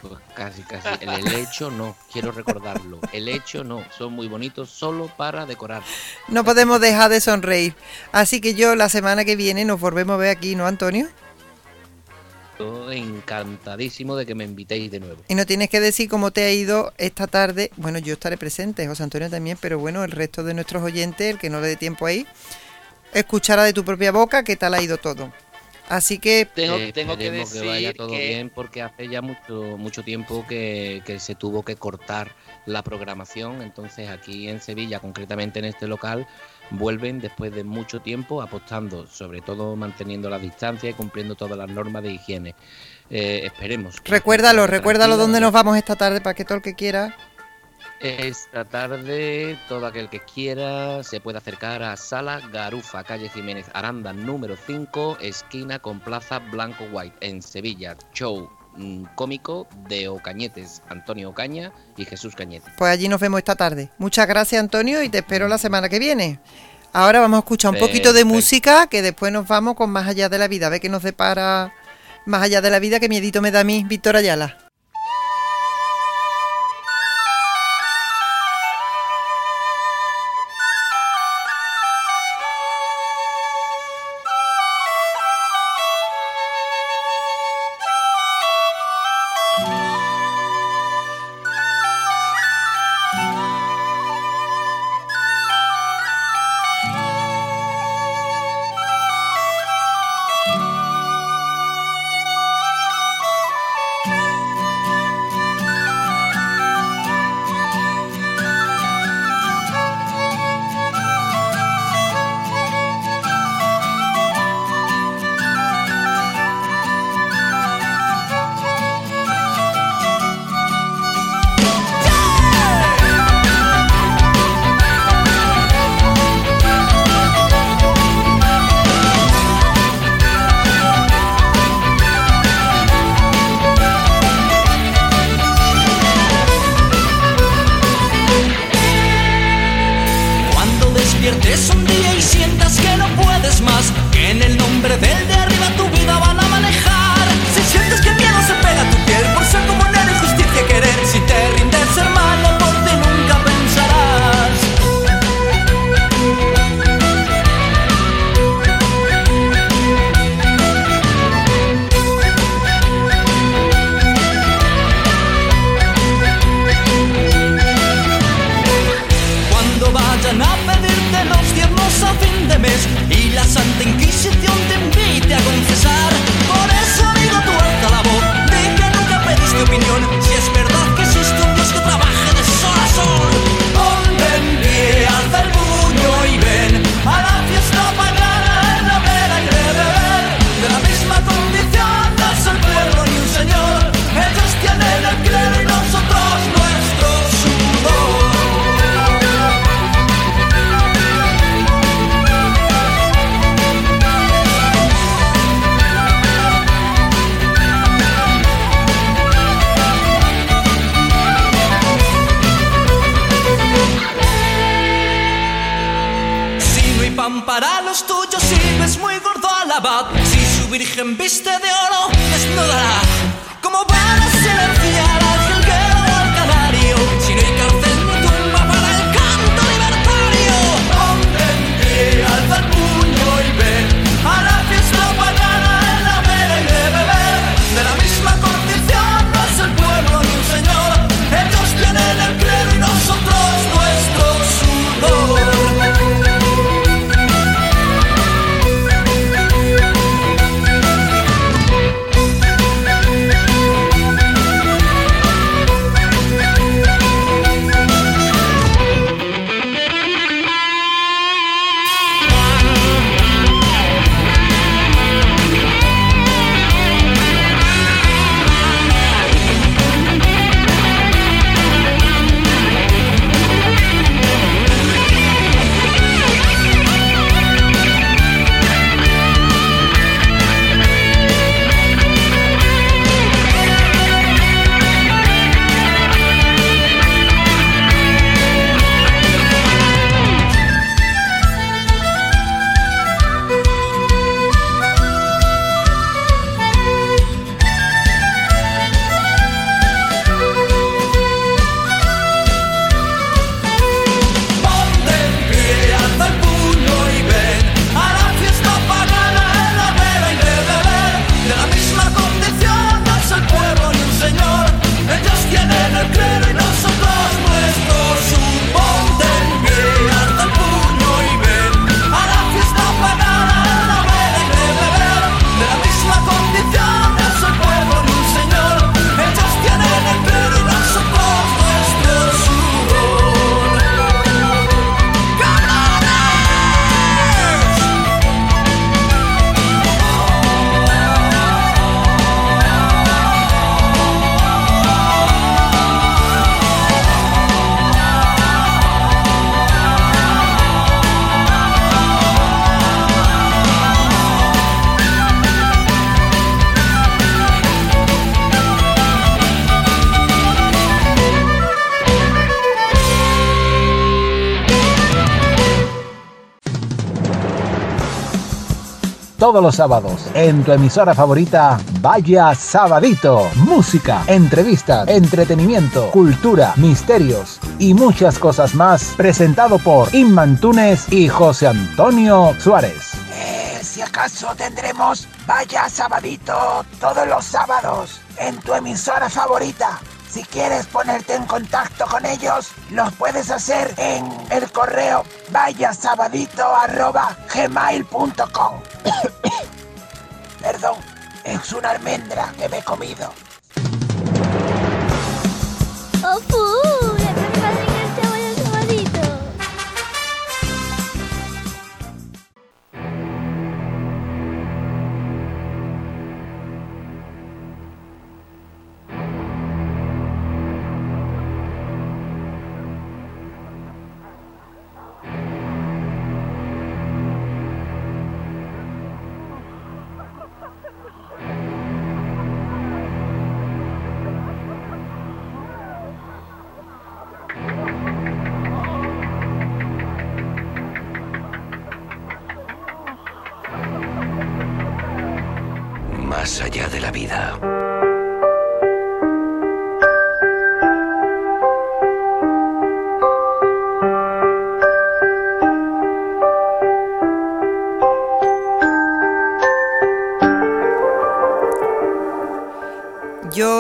Pues casi, casi. El helecho no, quiero recordarlo. El hecho no, son muy bonitos solo para decorar. No podemos dejar de sonreír. Así que yo la semana que viene nos volvemos a ver aquí, ¿no, Antonio? Yo encantadísimo de que me invitéis de nuevo. Y no tienes que decir cómo te ha ido esta tarde. Bueno, yo estaré presente, José Antonio también, pero bueno, el resto de nuestros oyentes, el que no le dé tiempo ahí, escuchará de tu propia boca qué tal ha ido todo. Así que Tengo, Eh, tengo que esperemos decir vaya todo que- bien porque hace ya mucho mucho tiempo que, que se tuvo que cortar la programación entonces aquí en Sevilla concretamente en este local vuelven después de mucho tiempo apostando sobre todo manteniendo la distancia y cumpliendo todas las normas de higiene Eh, esperemos que recuérdalo, recuérdalo dónde nos vamos esta tarde para que todo el que quiera. Esta tarde, todo aquel que quiera se puede acercar a Sala Garufa, calle Jiménez Aranda, número 5, esquina con Plaza Blanco White, en Sevilla. Show mm, cómico de Ocañetes, Antonio Ocaña y Jesús Cañete. Pues allí nos vemos esta tarde. Muchas gracias, Antonio, y te espero la semana que viene. Ahora vamos a escuchar un poquito de música, que después nos vamos con Más allá de la vida. A ver qué nos depara Más allá de la vida, que miedito me da a mí, Víctor Ayala. Todos los sábados, en tu emisora favorita, Vaya Sabadito. Música, entrevistas, entretenimiento, cultura, misterios y muchas cosas más. Presentado por Inman Túnez y José Antonio Suárez. Eh, si acaso tendremos Vaya Sabadito todos los sábados en tu emisora favorita. Si quieres ponerte en contacto con ellos, los puedes hacer en el correo vayasabadito.gmail.com Perdón, es una almendra que me he comido.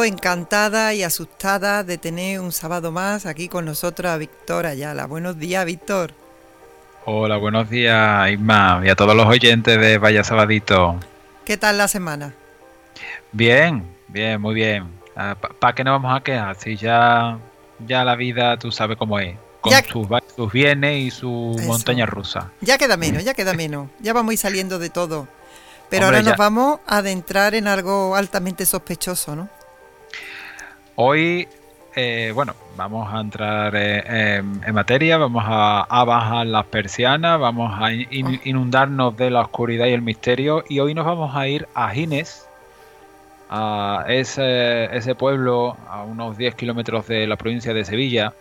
Encantada y asustada de tener un sábado más aquí con nosotros a Víctor Ayala. Buenos días, Víctor. Hola, buenos días, Isma, y a todos los oyentes de Vaya Sabadito. ¿Qué tal la semana? Bien, bien, muy bien. ¿Para qué nos vamos a quedar? Si ya, ya la vida tú sabes cómo es. Con Ya- sus, sus bienes y su Eso. montaña rusa. Ya queda menos, ya queda menos. Ya vamos a ir saliendo de todo. Pero Hombre, ahora nos ya- vamos a adentrar en algo altamente sospechoso, ¿no? Hoy, eh, bueno, vamos a entrar eh, en, en materia, vamos a, a bajar las persianas, vamos a in- inundarnos de la oscuridad y el misterio y hoy nos vamos a ir a Gines, a ese, ese pueblo a unos 10 kilómetros de la provincia de Sevilla.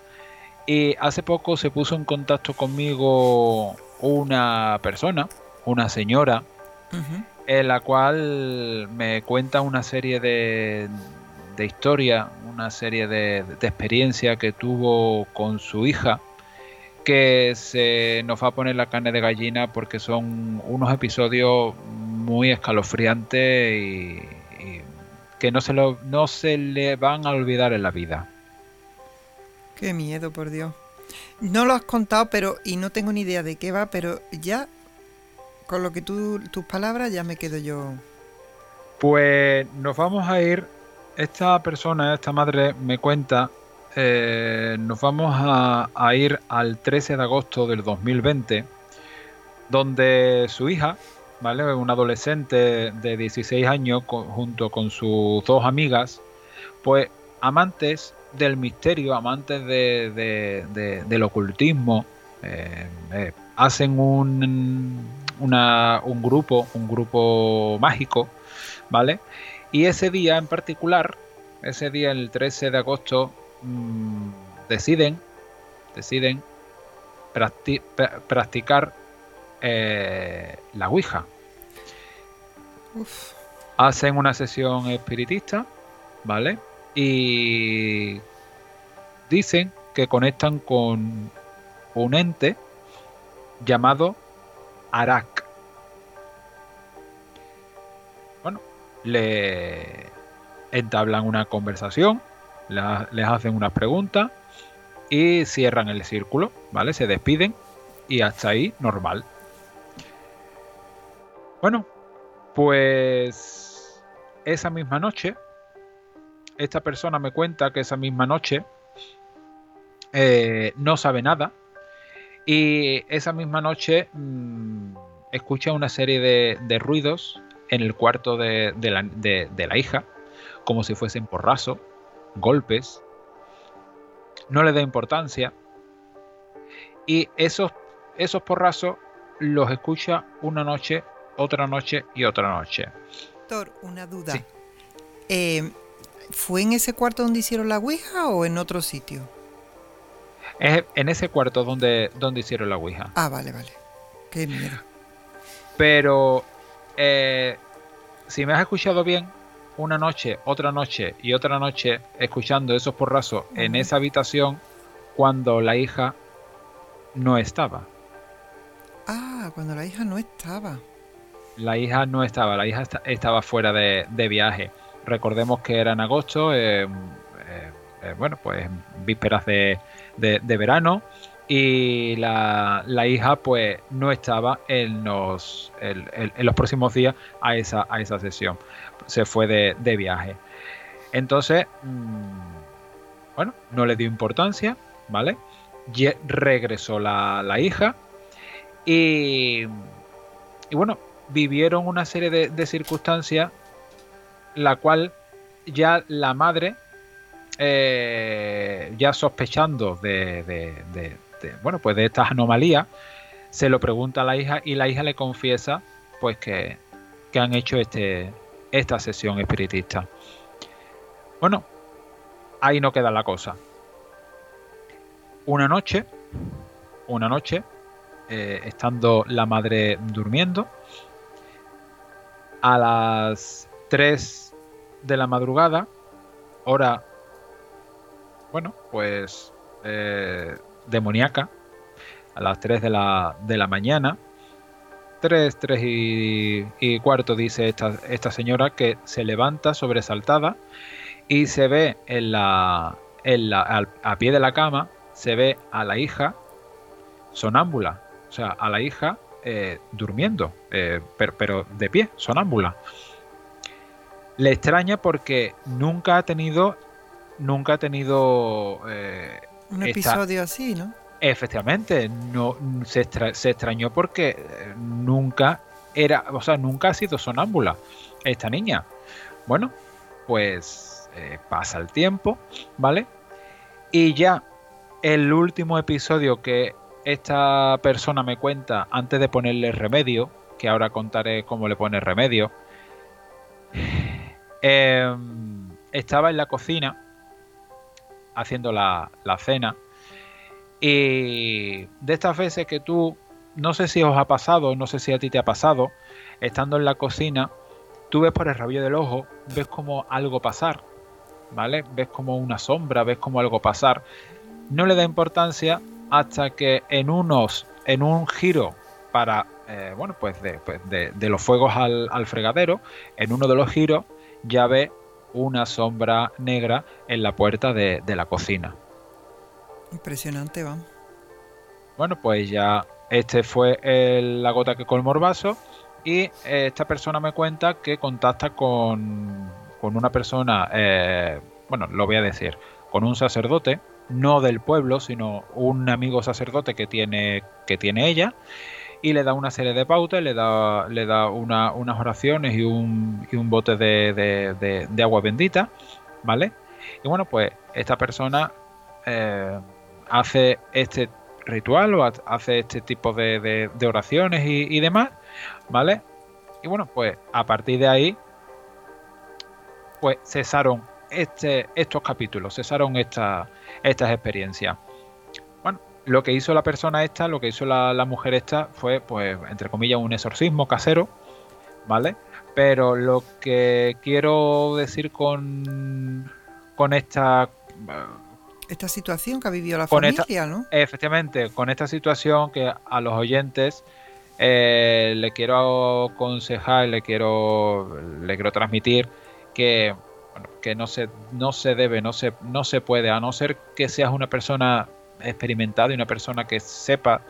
Y hace poco se puso en contacto conmigo una persona, una señora, en la cual me cuenta una serie de, de historia, una serie de, de experiencia que tuvo con su hija, que se nos va a poner la carne de gallina porque son unos episodios muy escalofriantes y, y que no se, lo, no se le van a olvidar en la vida. Qué miedo, por Dios. No lo has contado, pero y no tengo ni idea de qué va, pero ya con lo que tú tus palabras ya me quedo yo. Pues nos vamos a ir. Esta persona, esta madre, me cuenta. eh, nos vamos a, ir al 13 de agosto del 2020, donde su hija, ¿vale? Un adolescente de 16 años, junto con sus dos amigas, pues amantes del misterio, amantes de- del ocultismo, eh, eh, hacen un, una- un grupo, un grupo mágico, ¿vale? Y ese día en particular, ese día, el 13 de agosto, mm, deciden, deciden practi- pra- practicar eh, la Ouija. Uf. Hacen una sesión espiritista, ¿vale? Y dicen que conectan con un ente llamado Arak. Le entablan una conversación, les hacen unas preguntas y cierran el círculo, ¿vale? Se despiden y hasta ahí normal. Bueno, pues esa misma noche, esta persona me cuenta que esa misma noche eh, no sabe nada y esa misma noche mm, escucha una serie de ruidos en el cuarto de, de la, de- de la hija, como si fuesen porrazo, golpes. No le da importancia. Y esos, esos porrazos los escucha una noche, otra noche y otra noche. Doctor, una duda. Eh, ¿Fue en ese cuarto donde hicieron la Ouija o en otro sitio? Es en ese cuarto donde, donde hicieron la Ouija. Ah, vale, vale. Qué miedo. Pero eh, si me has escuchado bien, una noche, otra noche y otra noche escuchando esos porrazos en esa habitación cuando la hija no estaba. Ah, cuando la hija no estaba. La hija no estaba, la hija esta- estaba fuera de, de viaje. Recordemos que era en agosto, eh, eh, eh, bueno, pues vísperas de, de- de verano y la, la hija pues no estaba en los, el- en los próximos días a esa, a esa sesión. Se fue de, de viaje. Entonces, mm, bueno, no le dio importancia, ¿vale? Ye- regresó la, la hija y, y bueno, vivieron una serie de, de circunstancias la cual ya la madre eh, ya sospechando de- de, bueno pues de estas anomalías se lo pregunta a la hija y la hija le confiesa pues que, que han hecho este esta sesión espiritista. Bueno ahí no queda la cosa. Una noche una noche eh, estando la madre durmiendo a las 3 de la madrugada, hora, bueno, pues eh, demoníaca, a las 3 de la, de la mañana, 3, 3 y, cuarto, dice esta, esta señora, que se levanta sobresaltada y se ve en la, en la, a pie de la cama, se ve a la hija sonámbula, o sea, a la hija eh, durmiendo, eh, pero, pero de pie, sonámbula. Le extraña porque nunca ha tenido, nunca ha tenido eh, Un esta- episodio así, ¿no? Efectivamente, no se, extra- se extrañó porque eh, nunca era, o sea, nunca ha sido sonámbula esta niña. Bueno, pues eh, pasa el tiempo, ¿vale? Y ya el último episodio que esta persona me cuenta antes de ponerle remedio, que ahora contaré cómo le pone remedio, eh, estaba en la cocina haciendo la, la cena y de estas veces que tú, no sé si os ha pasado, no sé si a ti te ha pasado, estando en la cocina, tú ves por el rabillo del ojo, ves como algo pasar, ¿vale? Ves como una sombra, ves como algo pasar. No le da importancia hasta que en unos, en un giro para, eh, bueno, pues de, pues de- de los fuegos al, al fregadero, en uno de los giros ya ve una sombra negra en la puerta de, de la cocina. Impresionante, vamos. Bueno, pues ya este fue el- la gota que colmó el vaso y eh, esta persona me cuenta que contacta con, con una persona, eh, bueno, lo voy a decir, con un sacerdote, no del pueblo, sino un amigo sacerdote que tiene, que tiene ella y le da una serie de pautas, le da, le da una- unas oraciones y un, un bote de, de- agua bendita, ¿vale? Y bueno, pues esta persona eh, hace este ritual o ha- hace este tipo de oraciones y, y demás, ¿vale? Y bueno, pues a partir de ahí, pues cesaron este, estos capítulos, cesaron esta- estas experiencias. Lo que hizo la persona esta, lo que hizo la, la mujer esta fue, pues, entre comillas, un exorcismo casero, ¿vale? Pero lo que quiero decir con, con esta Esta situación que ha vivido la familia, esta- ¿no? Efectivamente, con esta situación que a los oyentes eh, le quiero aconsejar, le quiero, le quiero transmitir que, bueno, que no se, no se debe, no se, no se puede, a no ser que seas una persona experimentada y una persona que sepa,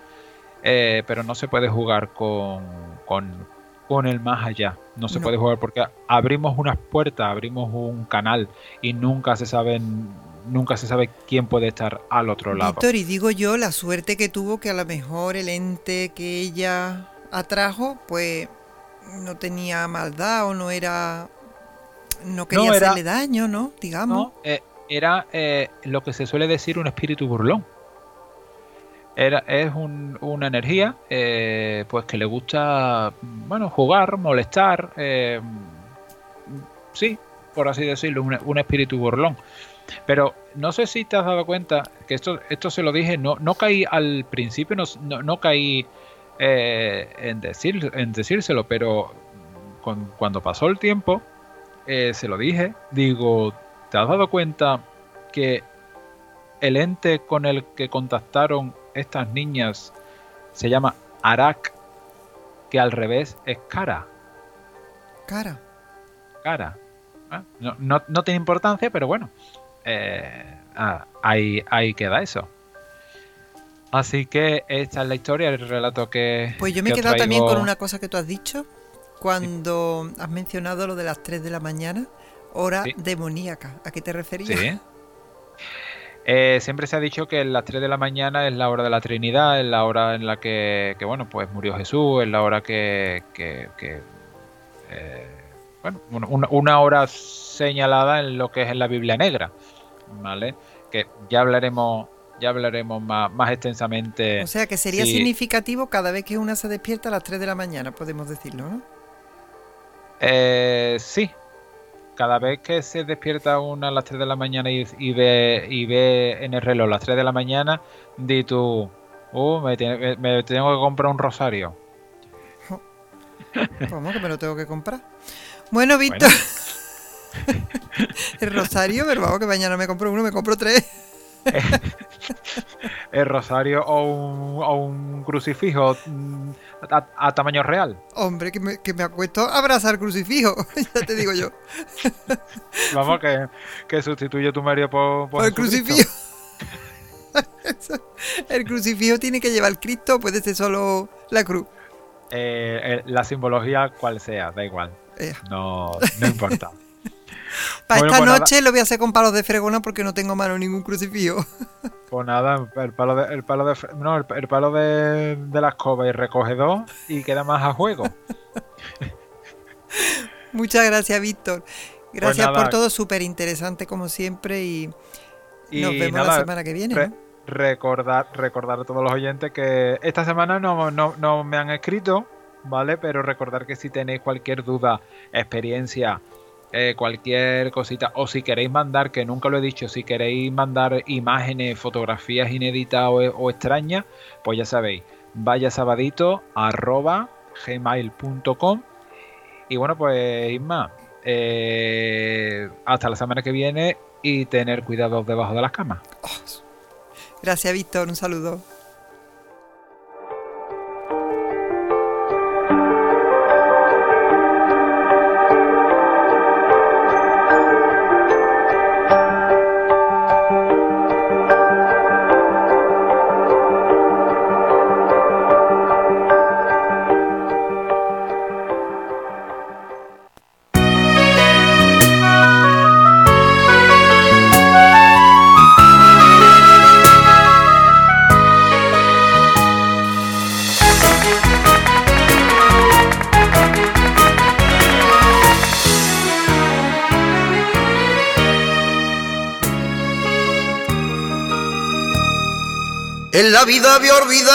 eh, pero no se puede jugar con, con, con el más allá. No se No. puede jugar porque abrimos unas puertas, abrimos un canal y nunca se saben, nunca se sabe quién puede estar al otro lado. Víctor, y digo yo, la suerte que tuvo que a lo mejor el ente que ella atrajo, pues no tenía maldad o no era. No quería era- hacerle daño, ¿no? Digamos. No, eh, era eh, lo que se suele decir un espíritu burlón. Era, es un- una energía eh, pues que le gusta bueno jugar, molestar, eh, sí, por así decirlo, un, un espíritu burlón. Pero no sé si te has dado cuenta que esto, esto se lo dije, no, no caí al principio, no, no, no caí eh, en, decir, en decírselo, pero cuando pasó el tiempo, se lo dije, digo, ¿te has dado cuenta que el ente con el que contactaron estas niñas se llama Arak, que al revés es cara? Cara. Cara. Ah, No, no, no tiene importancia, pero bueno, eh, ah, ahí, ahí queda eso. Así que esta es la historia, el relato que. Pues yo me he quedado también con una cosa que tú has dicho cuando has mencionado lo de las 3 de la mañana, hora Sí. demoníaca. ¿A qué te referías? Sí. Eh, siempre se ha dicho que las 3 de la mañana es la hora de la Trinidad, es la hora en la que, que, bueno, pues murió Jesús, es la hora que, que- que, eh, bueno, una- hora señalada en lo que es en la Biblia negra, ¿vale? Que ya hablaremos, ya hablaremos más, más extensamente. O sea que sería significativo cada vez que una se despierta a las 3 de la mañana, podemos decirlo, ¿no? Eh, sí. Cada vez que se despierta una a las 3 de la mañana y, y ve, y ve en el reloj las 3 de la mañana, di tú, uh, me, tiene- me- me tengo que comprar un rosario. Vamos, que me lo tengo que comprar. Bueno, Víctor. el rosario, pero vamos, que mañana me compro uno, me compro tres. El rosario o un, o un crucifijo a, a tamaño real. Hombre, que me, que me acuesto a abrazar crucifijo, ya te digo yo. Vamos, que, que sustituye tu Mario por, por Por el crucifijo. el crucifijo tiene que llevar Cristo, puede ser solo la cruz. Eh, eh, la simbología cual sea, da igual. Eh. No, no importa. Para Bueno, esta pues nada. noche lo voy a hacer con palos de fregona porque no tengo mano ningún crucifijo. Pues nada, el palo de, el palo de, no, el, el palo de, de la escoba y recogedor y queda más a juego. Muchas gracias, Víctor. Gracias Pues por todo, súper interesante como siempre y, Y nos vemos la semana que viene. re- ¿no? recordar, recordar a todos los oyentes que esta semana no, no, no me han escrito, ¿vale? Pero recordar que si tenéis cualquier duda, experiencia, eh, cualquier cosita, o si queréis mandar, que nunca lo he dicho, si queréis mandar imágenes, fotografías inéditas o, extrañas, pues ya sabéis, vaya sabadito arroba gmail.com Y bueno, pues Isma, eh, hasta la semana que viene y tener cuidado debajo de las camas. Gracias, Víctor. Un saludo. La vida a olvidar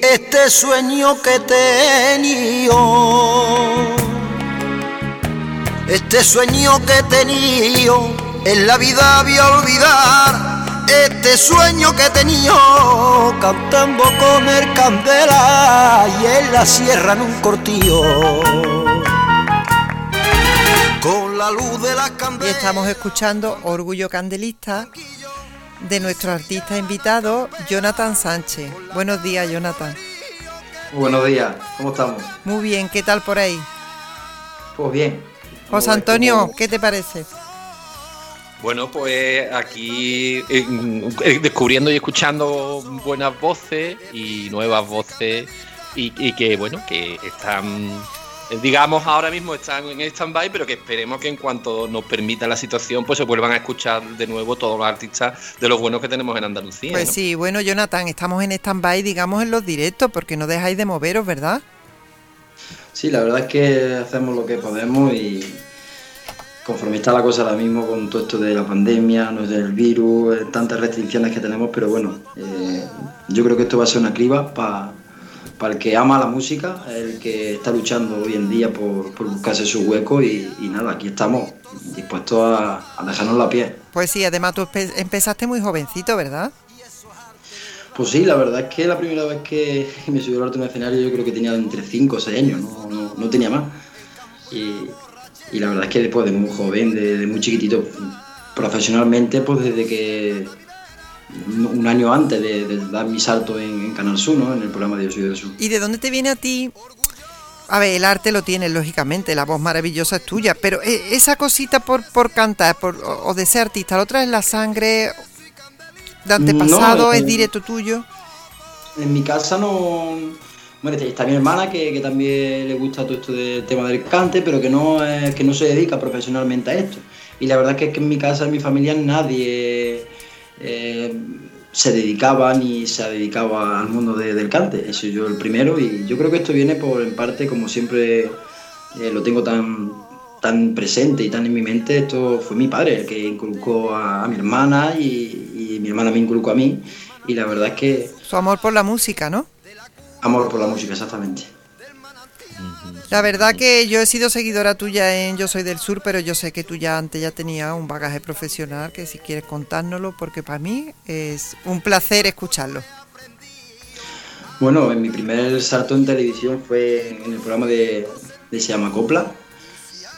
este sueño que tenido. Este sueño que tenido, en la vida voy a olvidar este sueño que he tenido, cantando con el candela y en la sierra en un cortillo. Con la luz de las Y estamos escuchando Orgullo Candelista de nuestro artista invitado, Jonathan Sánchez. Buenos días, Jonathan. Buenos días, ¿cómo estamos? Muy bien, ¿qué tal por ahí? Pues bien. José Como- Antonio, ¿qué te parece? Bueno, pues aquí eh, eh, descubriendo y escuchando buenas voces y nuevas voces y, y que, bueno, que están, digamos, ahora mismo están en stand-by, pero que esperemos que en cuanto nos permita la situación, pues se vuelvan a escuchar de nuevo todos los artistas de los buenos que tenemos en Andalucía. Pues ¿no? sí, bueno, Jonathan, estamos en stand-by, digamos, en los directos, porque no dejáis de moveros, ¿verdad? Sí, la verdad es que hacemos lo que podemos y conforme está la cosa ahora mismo con todo esto de la pandemia, no sé, el virus, eh, tantas restricciones que tenemos, pero bueno, eh, yo creo que esto va a ser una criba para el que ama la música, el que está luchando hoy en día por, por buscarse su hueco y, y nada, aquí estamos dispuestos a, a dejarnos la piel. Pues sí, además tú empe- empezaste muy jovencito, ¿verdad? Pues sí, la verdad es que la primera vez que me subí al alto de un escenario yo creo que tenía entre 5 o 6 años, no, no- no tenía más. Y, y la verdad es que después de muy joven, de, de muy chiquitito, profesionalmente, pues desde que un año antes de, de dar mi salto en, en Canal Sur, ¿no? en el programa de Yo Soy del Sur. ¿Y de dónde te viene a ti? A ver, el arte lo tienes, lógicamente, la voz maravillosa es tuya, pero eh, esa cosita por, por cantar por, o de ser artista, ¿lo traes la sangre de antepasado? No, ¿Es eh, directo tuyo? En mi casa no. Bueno, está mi hermana que, que también le gusta todo esto del tema del cante, pero que no, es- que no se dedica profesionalmente a esto. Y la verdad es que, es que en mi casa, en mi familia, nadie eh, se dedicaba ni se ha dedicado al mundo de- del cante. He sido yo el primero y yo creo que esto viene por, en parte, como siempre eh, lo tengo tan, tan presente y tan en mi mente, esto fue mi padre el que inculcó a, a mi hermana y, y mi hermana me inculcó a mí. Y la verdad es que Su amor por la música, ¿no? Amor por la música, exactamente. La verdad que yo he sido seguidora tuya en Yo Soy del Sur, pero yo sé que tú ya antes ya tenías un bagaje profesional, que si quieres contárnoslo, porque para mí es un placer escucharlo. Bueno, en mi primer salto en televisión fue en el programa de, de Se llama Copla.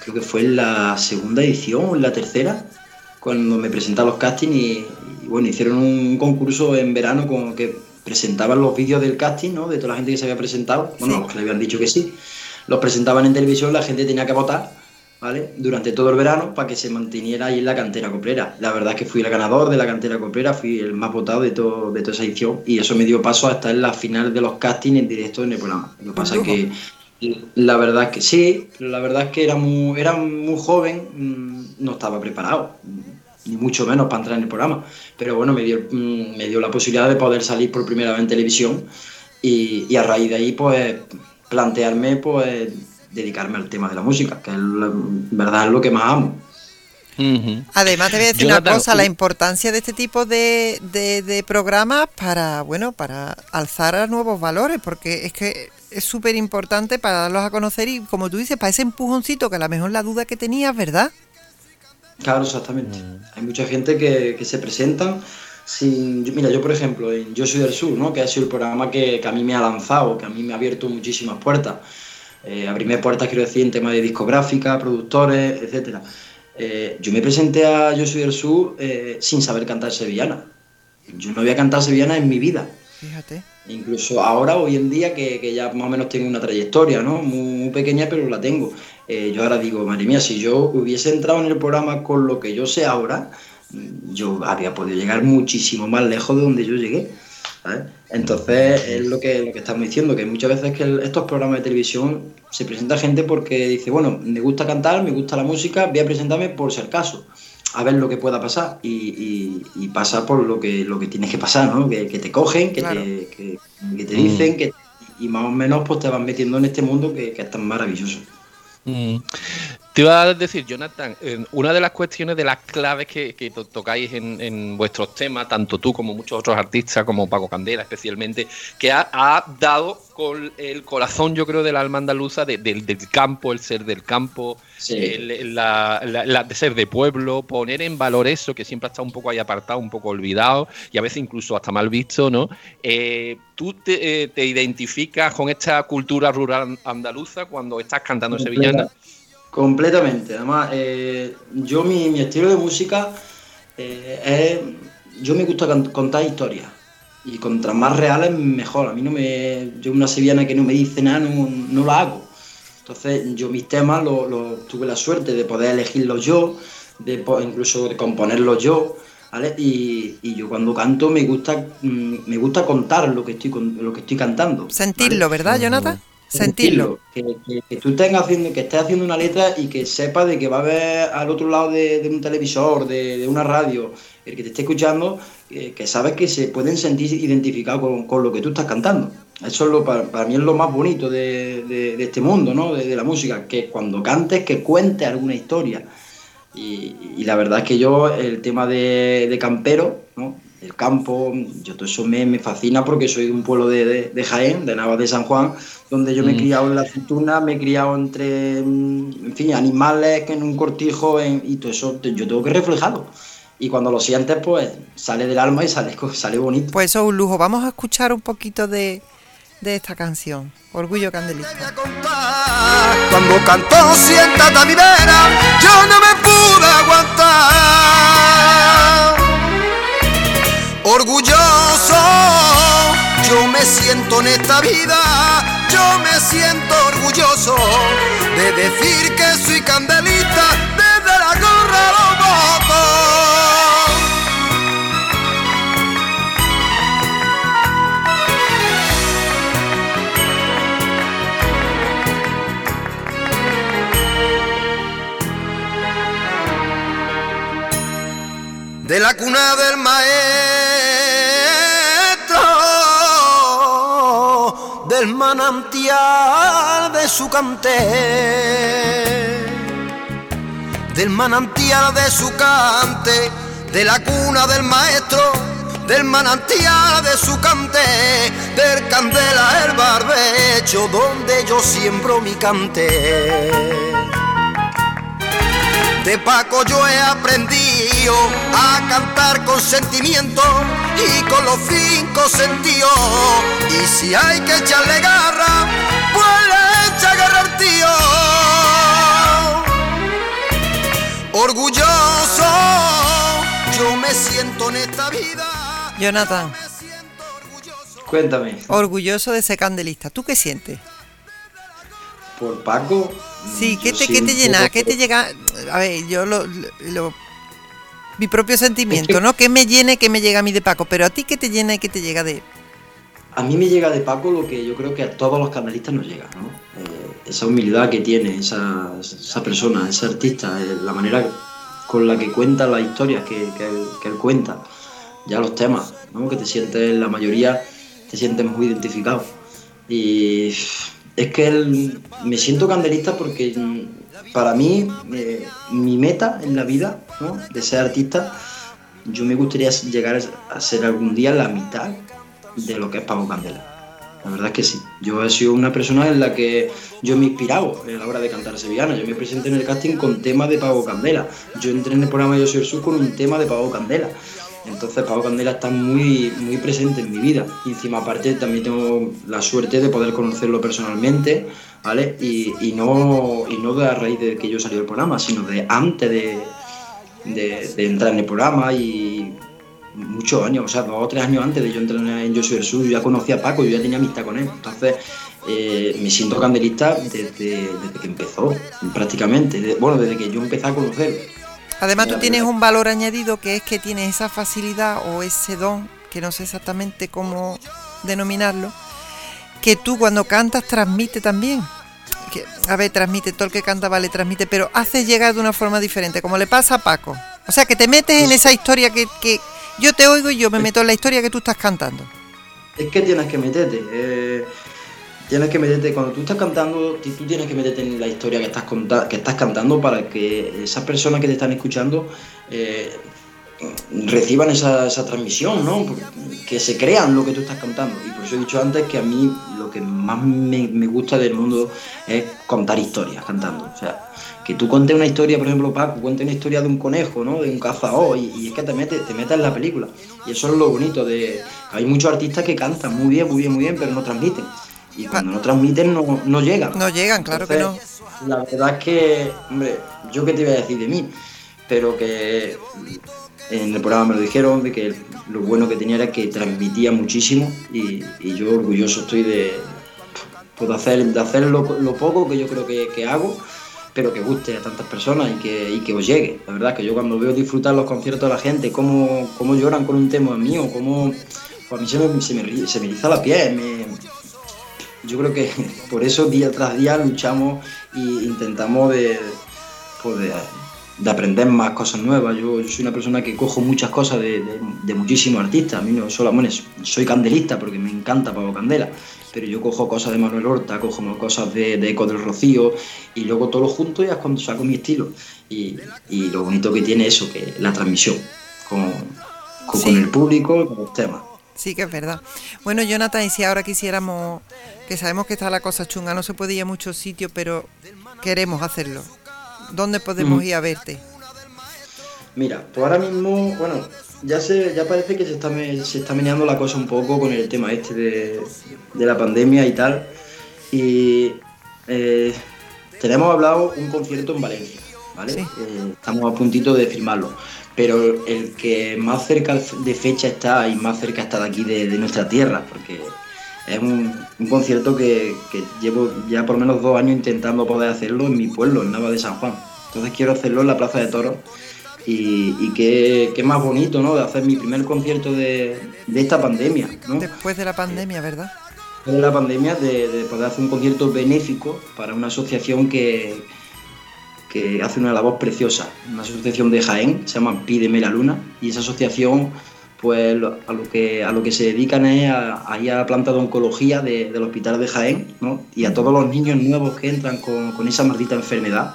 Creo que fue en la segunda edición o en la tercera, cuando me presenté a los castings y, y, bueno, hicieron un concurso en verano con que presentaban los vídeos del casting, ¿no? De toda la gente que se había presentado, bueno, los que le habían dicho que sí. Los presentaban en televisión, la gente tenía que votar, ¿vale? Durante todo el verano para que se manteniera ahí en la cantera coplera. La verdad es que fui el ganador de la cantera coplera, fui el más votado de, todo, de toda esa edición y eso me dio paso a estar en la final de los castings en directo en el programa. Lo que pasa es que la verdad es que sí, la verdad es que era muy, era muy joven, mm, no estaba preparado, ni mucho menos para entrar en el programa. Pero bueno, me dio, mm, me dio la posibilidad de poder salir por primera vez en televisión y, y a raíz de ahí, pues, plantearme, pues, dedicarme al tema de la música, que es la- en verdad es lo que más amo. Además te voy a decir Jonathan, una cosa, la importancia de este tipo de, de- de programas para, bueno, para alzar a nuevos valores, porque es que es súper importante para darlos a conocer y como tú dices, para ese empujoncito que a lo mejor la duda que tenías, ¿verdad? Claro, exactamente. Hay mucha gente que, que se presentan sin, mira, yo por ejemplo, en Yo soy del Sur, ¿no? que ha sido el programa que, que a mí me ha lanzado, que a mí me ha abierto muchísimas puertas. Eh, abrirme puertas, quiero decir, en tema de discográfica, productores, etcétera. Eh, yo me presenté a Yo soy del Sur eh, sin saber cantar sevillana. Yo no había cantado sevillana en mi vida. Fíjate. Incluso ahora, hoy en día, que, que ya más o menos tengo una trayectoria, ¿no? Muy, muy pequeña, pero la tengo. Eh, yo ahora digo, madre mía, si yo hubiese entrado en el programa con lo que yo sé ahora, yo habría podido llegar muchísimo más lejos de donde yo llegué. ¿sabes? Entonces, es lo que, lo que estamos diciendo, que muchas veces que el- estos programas de televisión se presenta gente porque dice, bueno, me gusta cantar, me gusta la música, voy a presentarme por si acaso, a ver lo que pueda pasar. Y, y- y pasa por lo que, lo que tienes que pasar, ¿no? Que, que te cogen, que, te, que, que te dicen, que, y más o menos pues te van metiendo en este mundo que, que es tan maravilloso. Mm. Te iba a decir, Jonathan, una de las cuestiones de las claves que, que to- tocáis en, en vuestros temas, tanto tú como muchos otros artistas, como Paco Candela especialmente, que ha, ha dado con el corazón, yo creo, del alma andaluza, de- del, del campo, el ser del campo, el- la, la- la de ser de pueblo, poner en valor eso que siempre ha estado un poco ahí apartado, un poco olvidado y a veces incluso hasta mal visto, ¿no? Eh, ¿Tú te, eh, te identificas con esta cultura rural andaluza cuando estás cantando en sevillana? Completamente. Además, eh, yo mi, mi estilo de música eh, es. Yo me gusta contar historias. Y contra más reales, mejor. A mí no me. Yo, una sevillana que no me dice nada, no, no la hago. Entonces, yo mis temas lo, lo- tuve la suerte de poder elegirlos yo, de po- incluso de componerlos yo. ¿vale? Y, y yo cuando canto me gusta mm, me gusta contar lo que estoy lo que estoy cantando. Sentirlo, ¿verdad, Jonathan? Sentirlo. Que, que- que tú haciendo, que estés haciendo una letra y que sepas de que va a haber al otro lado de, un televisor, de, de una radio, el que te esté escuchando, eh, que sabes que se pueden sentir identificados con, con lo que tú estás cantando. Eso es lo, para, para mí es lo más bonito de, de- este mundo, ¿no? De, la música, que cuando cantes, que cuentes alguna historia. Y, y la verdad es que yo, el tema de campero, ¿no? El campo, yo todo eso me, me fascina porque soy de un pueblo de, de- de Jaén, de Navas de San Juan, donde yo me he Mm. criado en la aceituna, me he criado entre, mm, en fin, animales, que en un cortijo, en- y todo eso yo tengo que reflejarlo. Y cuando lo sientes, pues sale del alma y sale, sale bonito. Pues eso es un lujo. Vamos a escuchar un poquito de, de esta canción. Orgullo Candelista. Cuando cantó siéntate a mi vera, yo no me pude aguantar. Orgulloso, yo me siento en esta vida, yo me siento orgulloso de decir que soy candelita desde la gorra los votos. de la cuna del maestro, manantial de su cante, del manantial de su cante, de la cuna del maestro, del manantial de su cante, del candela el barbecho donde yo siembro mi cante. De Paco yo he aprendido a cantar con sentimiento y con los cinco sentidos. Y si hay que echarle garra, pues le echa garra al tío. Orgulloso, yo me siento en esta vida. Jonathan, Cuéntame, orgulloso de ser candelista. ¿Tú qué sientes? Por Paco. Sí, ¿qué yo te, qué te llena? ¿Qué te llega? A ver, yo lo, lo- mi propio sentimiento, ¿no? ¿Qué me llena y qué me llega a mí de Paco? Pero a ti, ¿qué te llena y qué te llega de A mí me llega de Paco lo que yo creo que a todos los candelistas nos llega, ¿no? Eh, esa humildad que tiene esa, esa persona, ese artista, eh, la manera con la que cuenta las historias que, que él, que él cuenta, ya los temas, ¿no? Que te sientes, la mayoría te sientes muy identificado. Y es que me siento candelista porque mm, para mí, eh, mi meta en la vida, ¿no? De ser artista, yo me gustaría llegar a ser algún día la mitad de lo que es Paco Candela. La verdad es que sí. Yo he sido una persona en la que yo me he inspirado a la hora de cantar sevillana. Yo me presenté en el casting con temas de Pago Candela. Yo entré en el programa Yo soy el Sur con un tema de Pago Candela. Entonces Paco Candela está muy, muy presente en mi vida. Y encima aparte también tengo la suerte de poder conocerlo personalmente, ¿vale? Y, no, y no de a raíz de que yo salí del programa, sino de antes de, de, entrar en el programa y muchos años, o sea, dos o tres años antes de yo entrar en Yo Soy el Sur, yo ya conocía a Paco, yo ya tenía amistad con él. Entonces, eh, me siento candelista desde, desde que empezó, prácticamente. Bueno, desde que yo empecé a conocerlo. Además tú tienes un valor añadido que es que tienes esa facilidad o ese don, que no sé exactamente cómo denominarlo, que tú cuando cantas transmite también. Que, a ver, transmite, todo el que canta vale, transmite, pero haces llegar de una forma diferente, como le pasa a Paco. O sea, que te metes en esa historia que, que yo te oigo y yo me meto en la historia que tú estás cantando. Es que tienes que meterte. eh, tienes que meterte. Cuando tú estás cantando, tú tienes que meterte en la historia que estás, conta- que estás cantando para que esas personas que te están escuchando eh, reciban esa, transmisión, ¿no? Que se crean lo que tú estás cantando. Y por eso he dicho antes que a mí lo que más me, gusta del mundo es contar historias cantando. O sea, que tú cuentes una historia, por ejemplo, Paco, cuente una historia de un conejo, ¿no? De un cazador, y, y es que te metes, te metes en la película. Y eso es lo bonito de. Hay muchos artistas que cantan muy bien, muy bien, muy bien, pero no transmiten. Y cuando no transmiten no, no llegan. No llegan, claro que no. Entonces, La verdad es que, hombre, yo qué te iba a decir de mí, pero que en el programa me lo dijeron, de que lo bueno que tenía era que transmitía muchísimo y, y yo orgulloso estoy de, pues, de hacer, de hacer lo, lo poco que yo creo que, que hago, pero que guste a tantas personas y que, y que os llegue. La verdad es que yo cuando veo disfrutar los conciertos de la gente, cómo, cómo lloran con un tema mío, cómo pues a mí se me, se me, se me eriza la piel, me, yo creo que por eso día tras día luchamos e intentamos de, pues de, de aprender más cosas nuevas. Yo, yo soy una persona que cojo muchas cosas de, de- de muchísimos artistas. A mí no solo, bueno, soy candelista porque me encanta Pablo Candela, pero yo cojo cosas de Manuel Horta, cojo cosas de, de Eco del Rocío y luego todo lo junto ya es cuando saco mi estilo. Y, y lo bonito que tiene eso, que la transmisión con, con, con el público y con los temas. Sí que es verdad. Bueno, Jonathan, y si ahora quisiéramos, que sabemos que está la cosa chunga, no se puede ir a muchos sitios, pero queremos hacerlo. ¿Dónde podemos Mm. ir a verte? Mira, pues ahora mismo, bueno, ya se, ya parece que se está, me- se está meneando la cosa un poco con el tema este de, de la pandemia y tal. Y eh, tenemos hablado un concierto en Valencia, ¿vale? Eh, estamos a puntito de firmarlo. Pero el que más cerca de fecha está y más cerca está de aquí de, de nuestra tierra, porque es un, un concierto que, que llevo ya por menos dos años intentando poder hacerlo en mi pueblo, en Nava de San Juan. Entonces quiero hacerlo en la Plaza de Toros y, y qué, qué más bonito, ¿no? De hacer mi primer concierto de, de esta pandemia, ¿no? Después de la pandemia, ¿verdad? de la pandemia de, de poder hacer un concierto benéfico para una asociación que, que hace una labor preciosa, una asociación de Jaén, se llama Pídeme la Luna, y esa asociación pues a lo que a lo que se dedican es a, a ir a la planta de oncología de- del hospital de Jaén, ¿no? Y a todos los niños nuevos que entran con, con esa maldita enfermedad,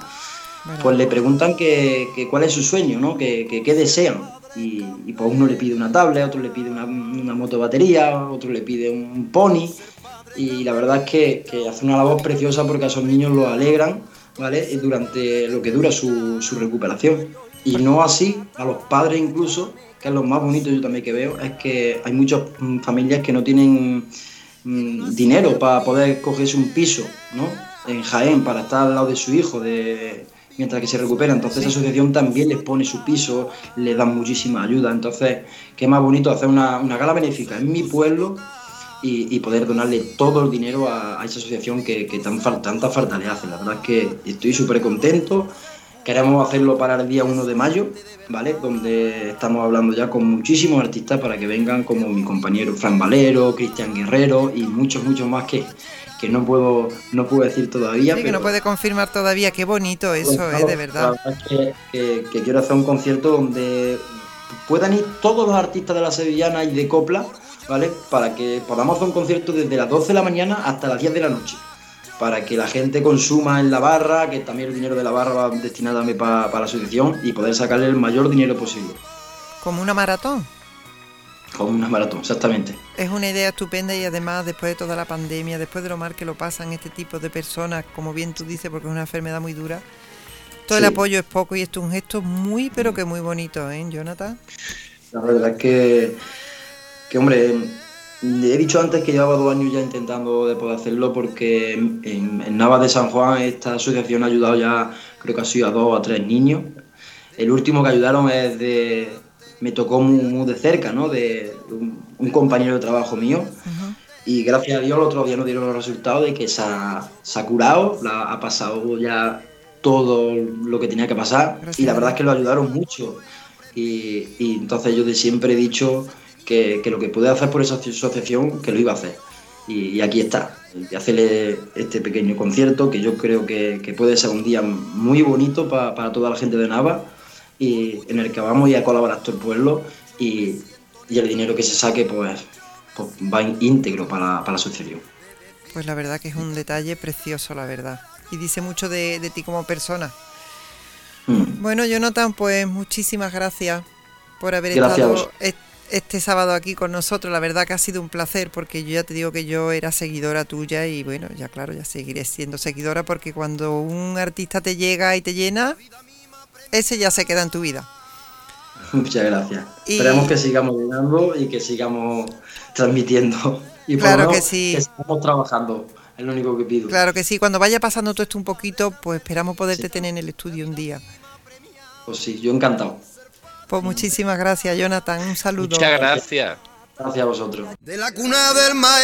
pues le preguntan que, que cuál es su sueño, ¿no? Que, que- qué desean. Y, y pues uno le pide una tablet, otro le pide una, una moto batería, otro le pide un pony. Y la verdad es que, que hace una labor preciosa porque a esos niños los alegran, ¿vale? Y durante lo que dura su, su recuperación. Y no así a los padres incluso, que es lo más bonito yo también que veo, es que hay muchas mm, familias que no tienen mm, dinero para poder cogerse un piso, ¿no? En Jaén, para estar al lado de su hijo, de, mientras que se recupera. Entonces esa asociación también les pone su piso, les dan muchísima ayuda. Entonces, qué más bonito hacer una, una gala benéfica en mi pueblo y, y poder donarle todo el dinero a, a esa asociación que, que tan, tanta falta le hace. La verdad es que estoy súper contento. Queremos hacerlo para el día 1 de mayo, ¿vale? Donde estamos hablando ya con muchísimos artistas para que vengan como mi compañero Fran Valero, Cristian Guerrero y muchos, muchos más que, que no puedo no puedo decir todavía. Sí, que no puede confirmar todavía. Qué bonito eso, pues, es claro, de verdad. la es que, que- que quiero hacer un concierto donde puedan ir todos los artistas de la sevillana y de copla, ¿vale? Para que podamos hacer un concierto desde las 12 de la mañana hasta las 10 de la noche. Para que la gente consuma en la barra, que también el dinero de la barra va destinado también para, para la asociación y poder sacarle el mayor dinero posible. Como una maratón. Como una maratón, exactamente. Es una idea estupenda y además después de toda la pandemia, después de lo mal que lo pasan este tipo de personas, como bien tú dices, porque es una enfermedad muy dura, todo el apoyo es poco y esto es un gesto muy, pero que muy bonito, ¿eh, Jonathan? La verdad es que, que hombre, he dicho antes que llevaba dos años ya intentando de poder hacerlo porque en, en Navas de San Juan esta asociación ha ayudado ya, creo que ha sido a dos o a tres niños. El último que ayudaron es de, me tocó muy, muy de cerca, ¿no? De un, un compañero de trabajo mío. Y gracias a Dios los otros días nos dieron los resultados de que se ha, se ha curado, la- ha pasado ya todo lo que tenía que pasar Gracias y la verdad es que lo ayudaron mucho. Y, y entonces yo de siempre he dicho que, que lo que pude hacer por esa asociación, que lo iba a hacer. Y, y aquí está, y hacerle este pequeño concierto que yo creo que, que puede ser un día muy bonito pa- para toda la gente de Nava y en el que vamos a colaborar todo el pueblo y, y el dinero que se saque pues, pues va íntegro para, la- para la asociación. Pues la verdad que es un detalle precioso, la verdad. Y dice mucho de, de ti como persona. Mm. Bueno, Jonathan, pues muchísimas gracias por haber Gracias estado este sábado aquí con nosotros. La verdad que ha sido un placer porque yo ya te digo que yo era seguidora tuya y bueno, ya claro, ya seguiré siendo seguidora porque cuando un artista te llega y te llena, ese ya se queda en tu vida. Muchas gracias. Y- Esperemos que sigamos llenando y que sigamos transmitiendo. Y por Claro que sí. Que sigamos trabajando. Es lo único que pido. Claro que sí, cuando vaya pasando todo esto un poquito, pues esperamos poderte tener en el estudio un día. Pues sí, yo encantado. Pues muchísimas gracias, Jonathan. Un saludo. Muchas gracias. Gracias a vosotros. De la cuna del maestro,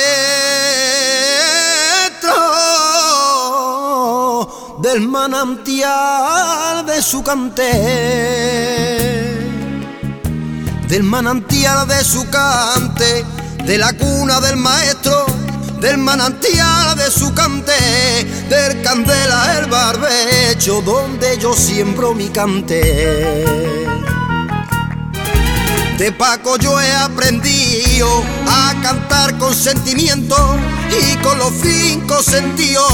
del manantial de su cante, del manantial de su cante, de la cuna del maestro, del manantial de su cante, del candela el barbecho, donde yo siembro mi cante. De Paco yo he aprendido a cantar con sentimiento y con los cinco sentidos.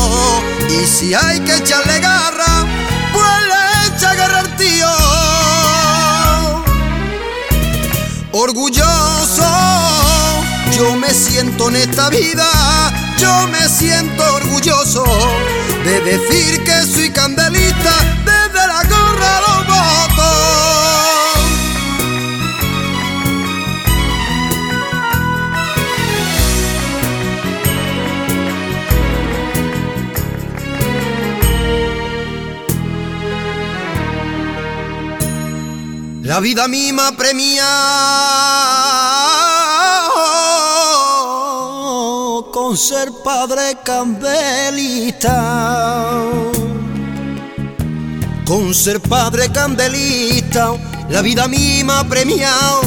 Y si hay que echarle garra, pues le echa garra al tío. Orgulloso, yo me siento en esta vida, yo me siento orgulloso de decir que soy candelista desde la gorra a los votos. La vida misma premia con ser padre candelista. Con ser padre candelista, la vida misma premiado.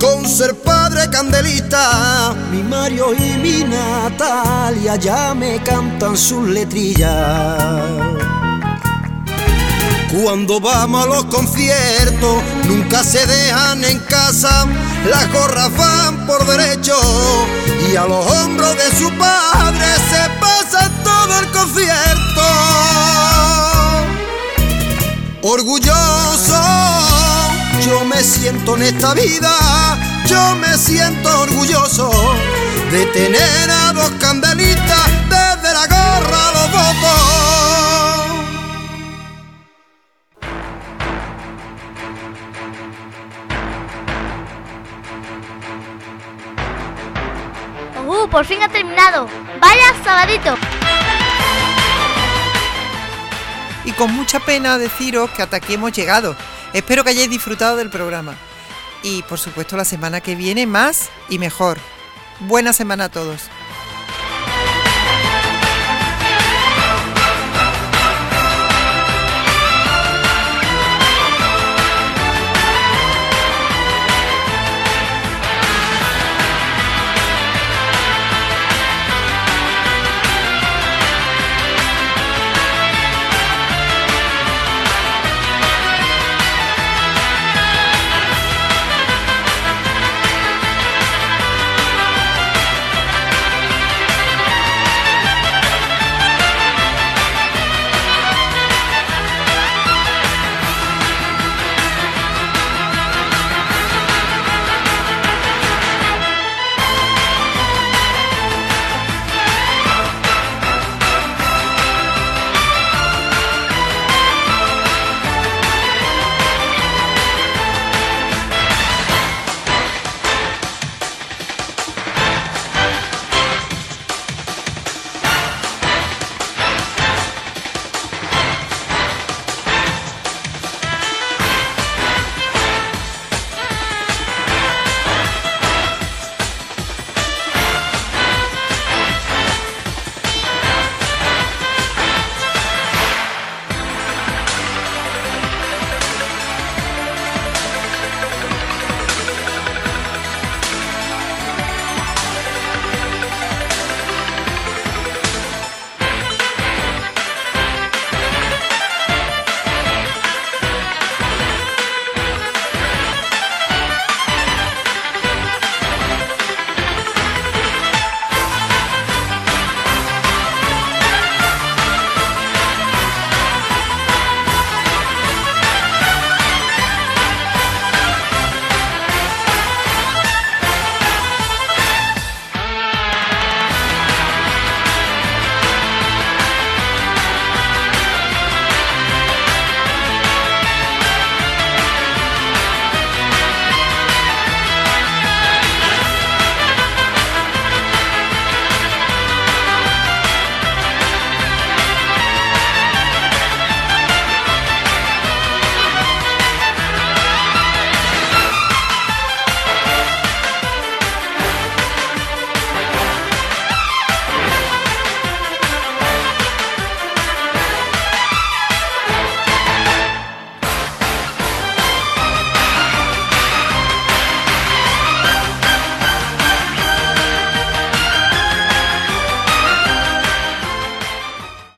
Con ser padre candelista, mi Mario y mi Natalia ya me cantan sus letrillas. Cuando vamos a los conciertos, nunca se dejan en casa, las gorras van por derecho y a los hombros de su padre se pasa todo el concierto. Orgulloso, yo me siento en esta vida, yo me siento orgulloso de tener a dos candelistas desde la gorra los votos. Por fin ha terminado. Vaya sabadito. Y con mucha pena deciros que hasta aquí hemos llegado. Espero que hayáis disfrutado del programa. Y por supuesto la semana que viene más y mejor. Buena semana a todos.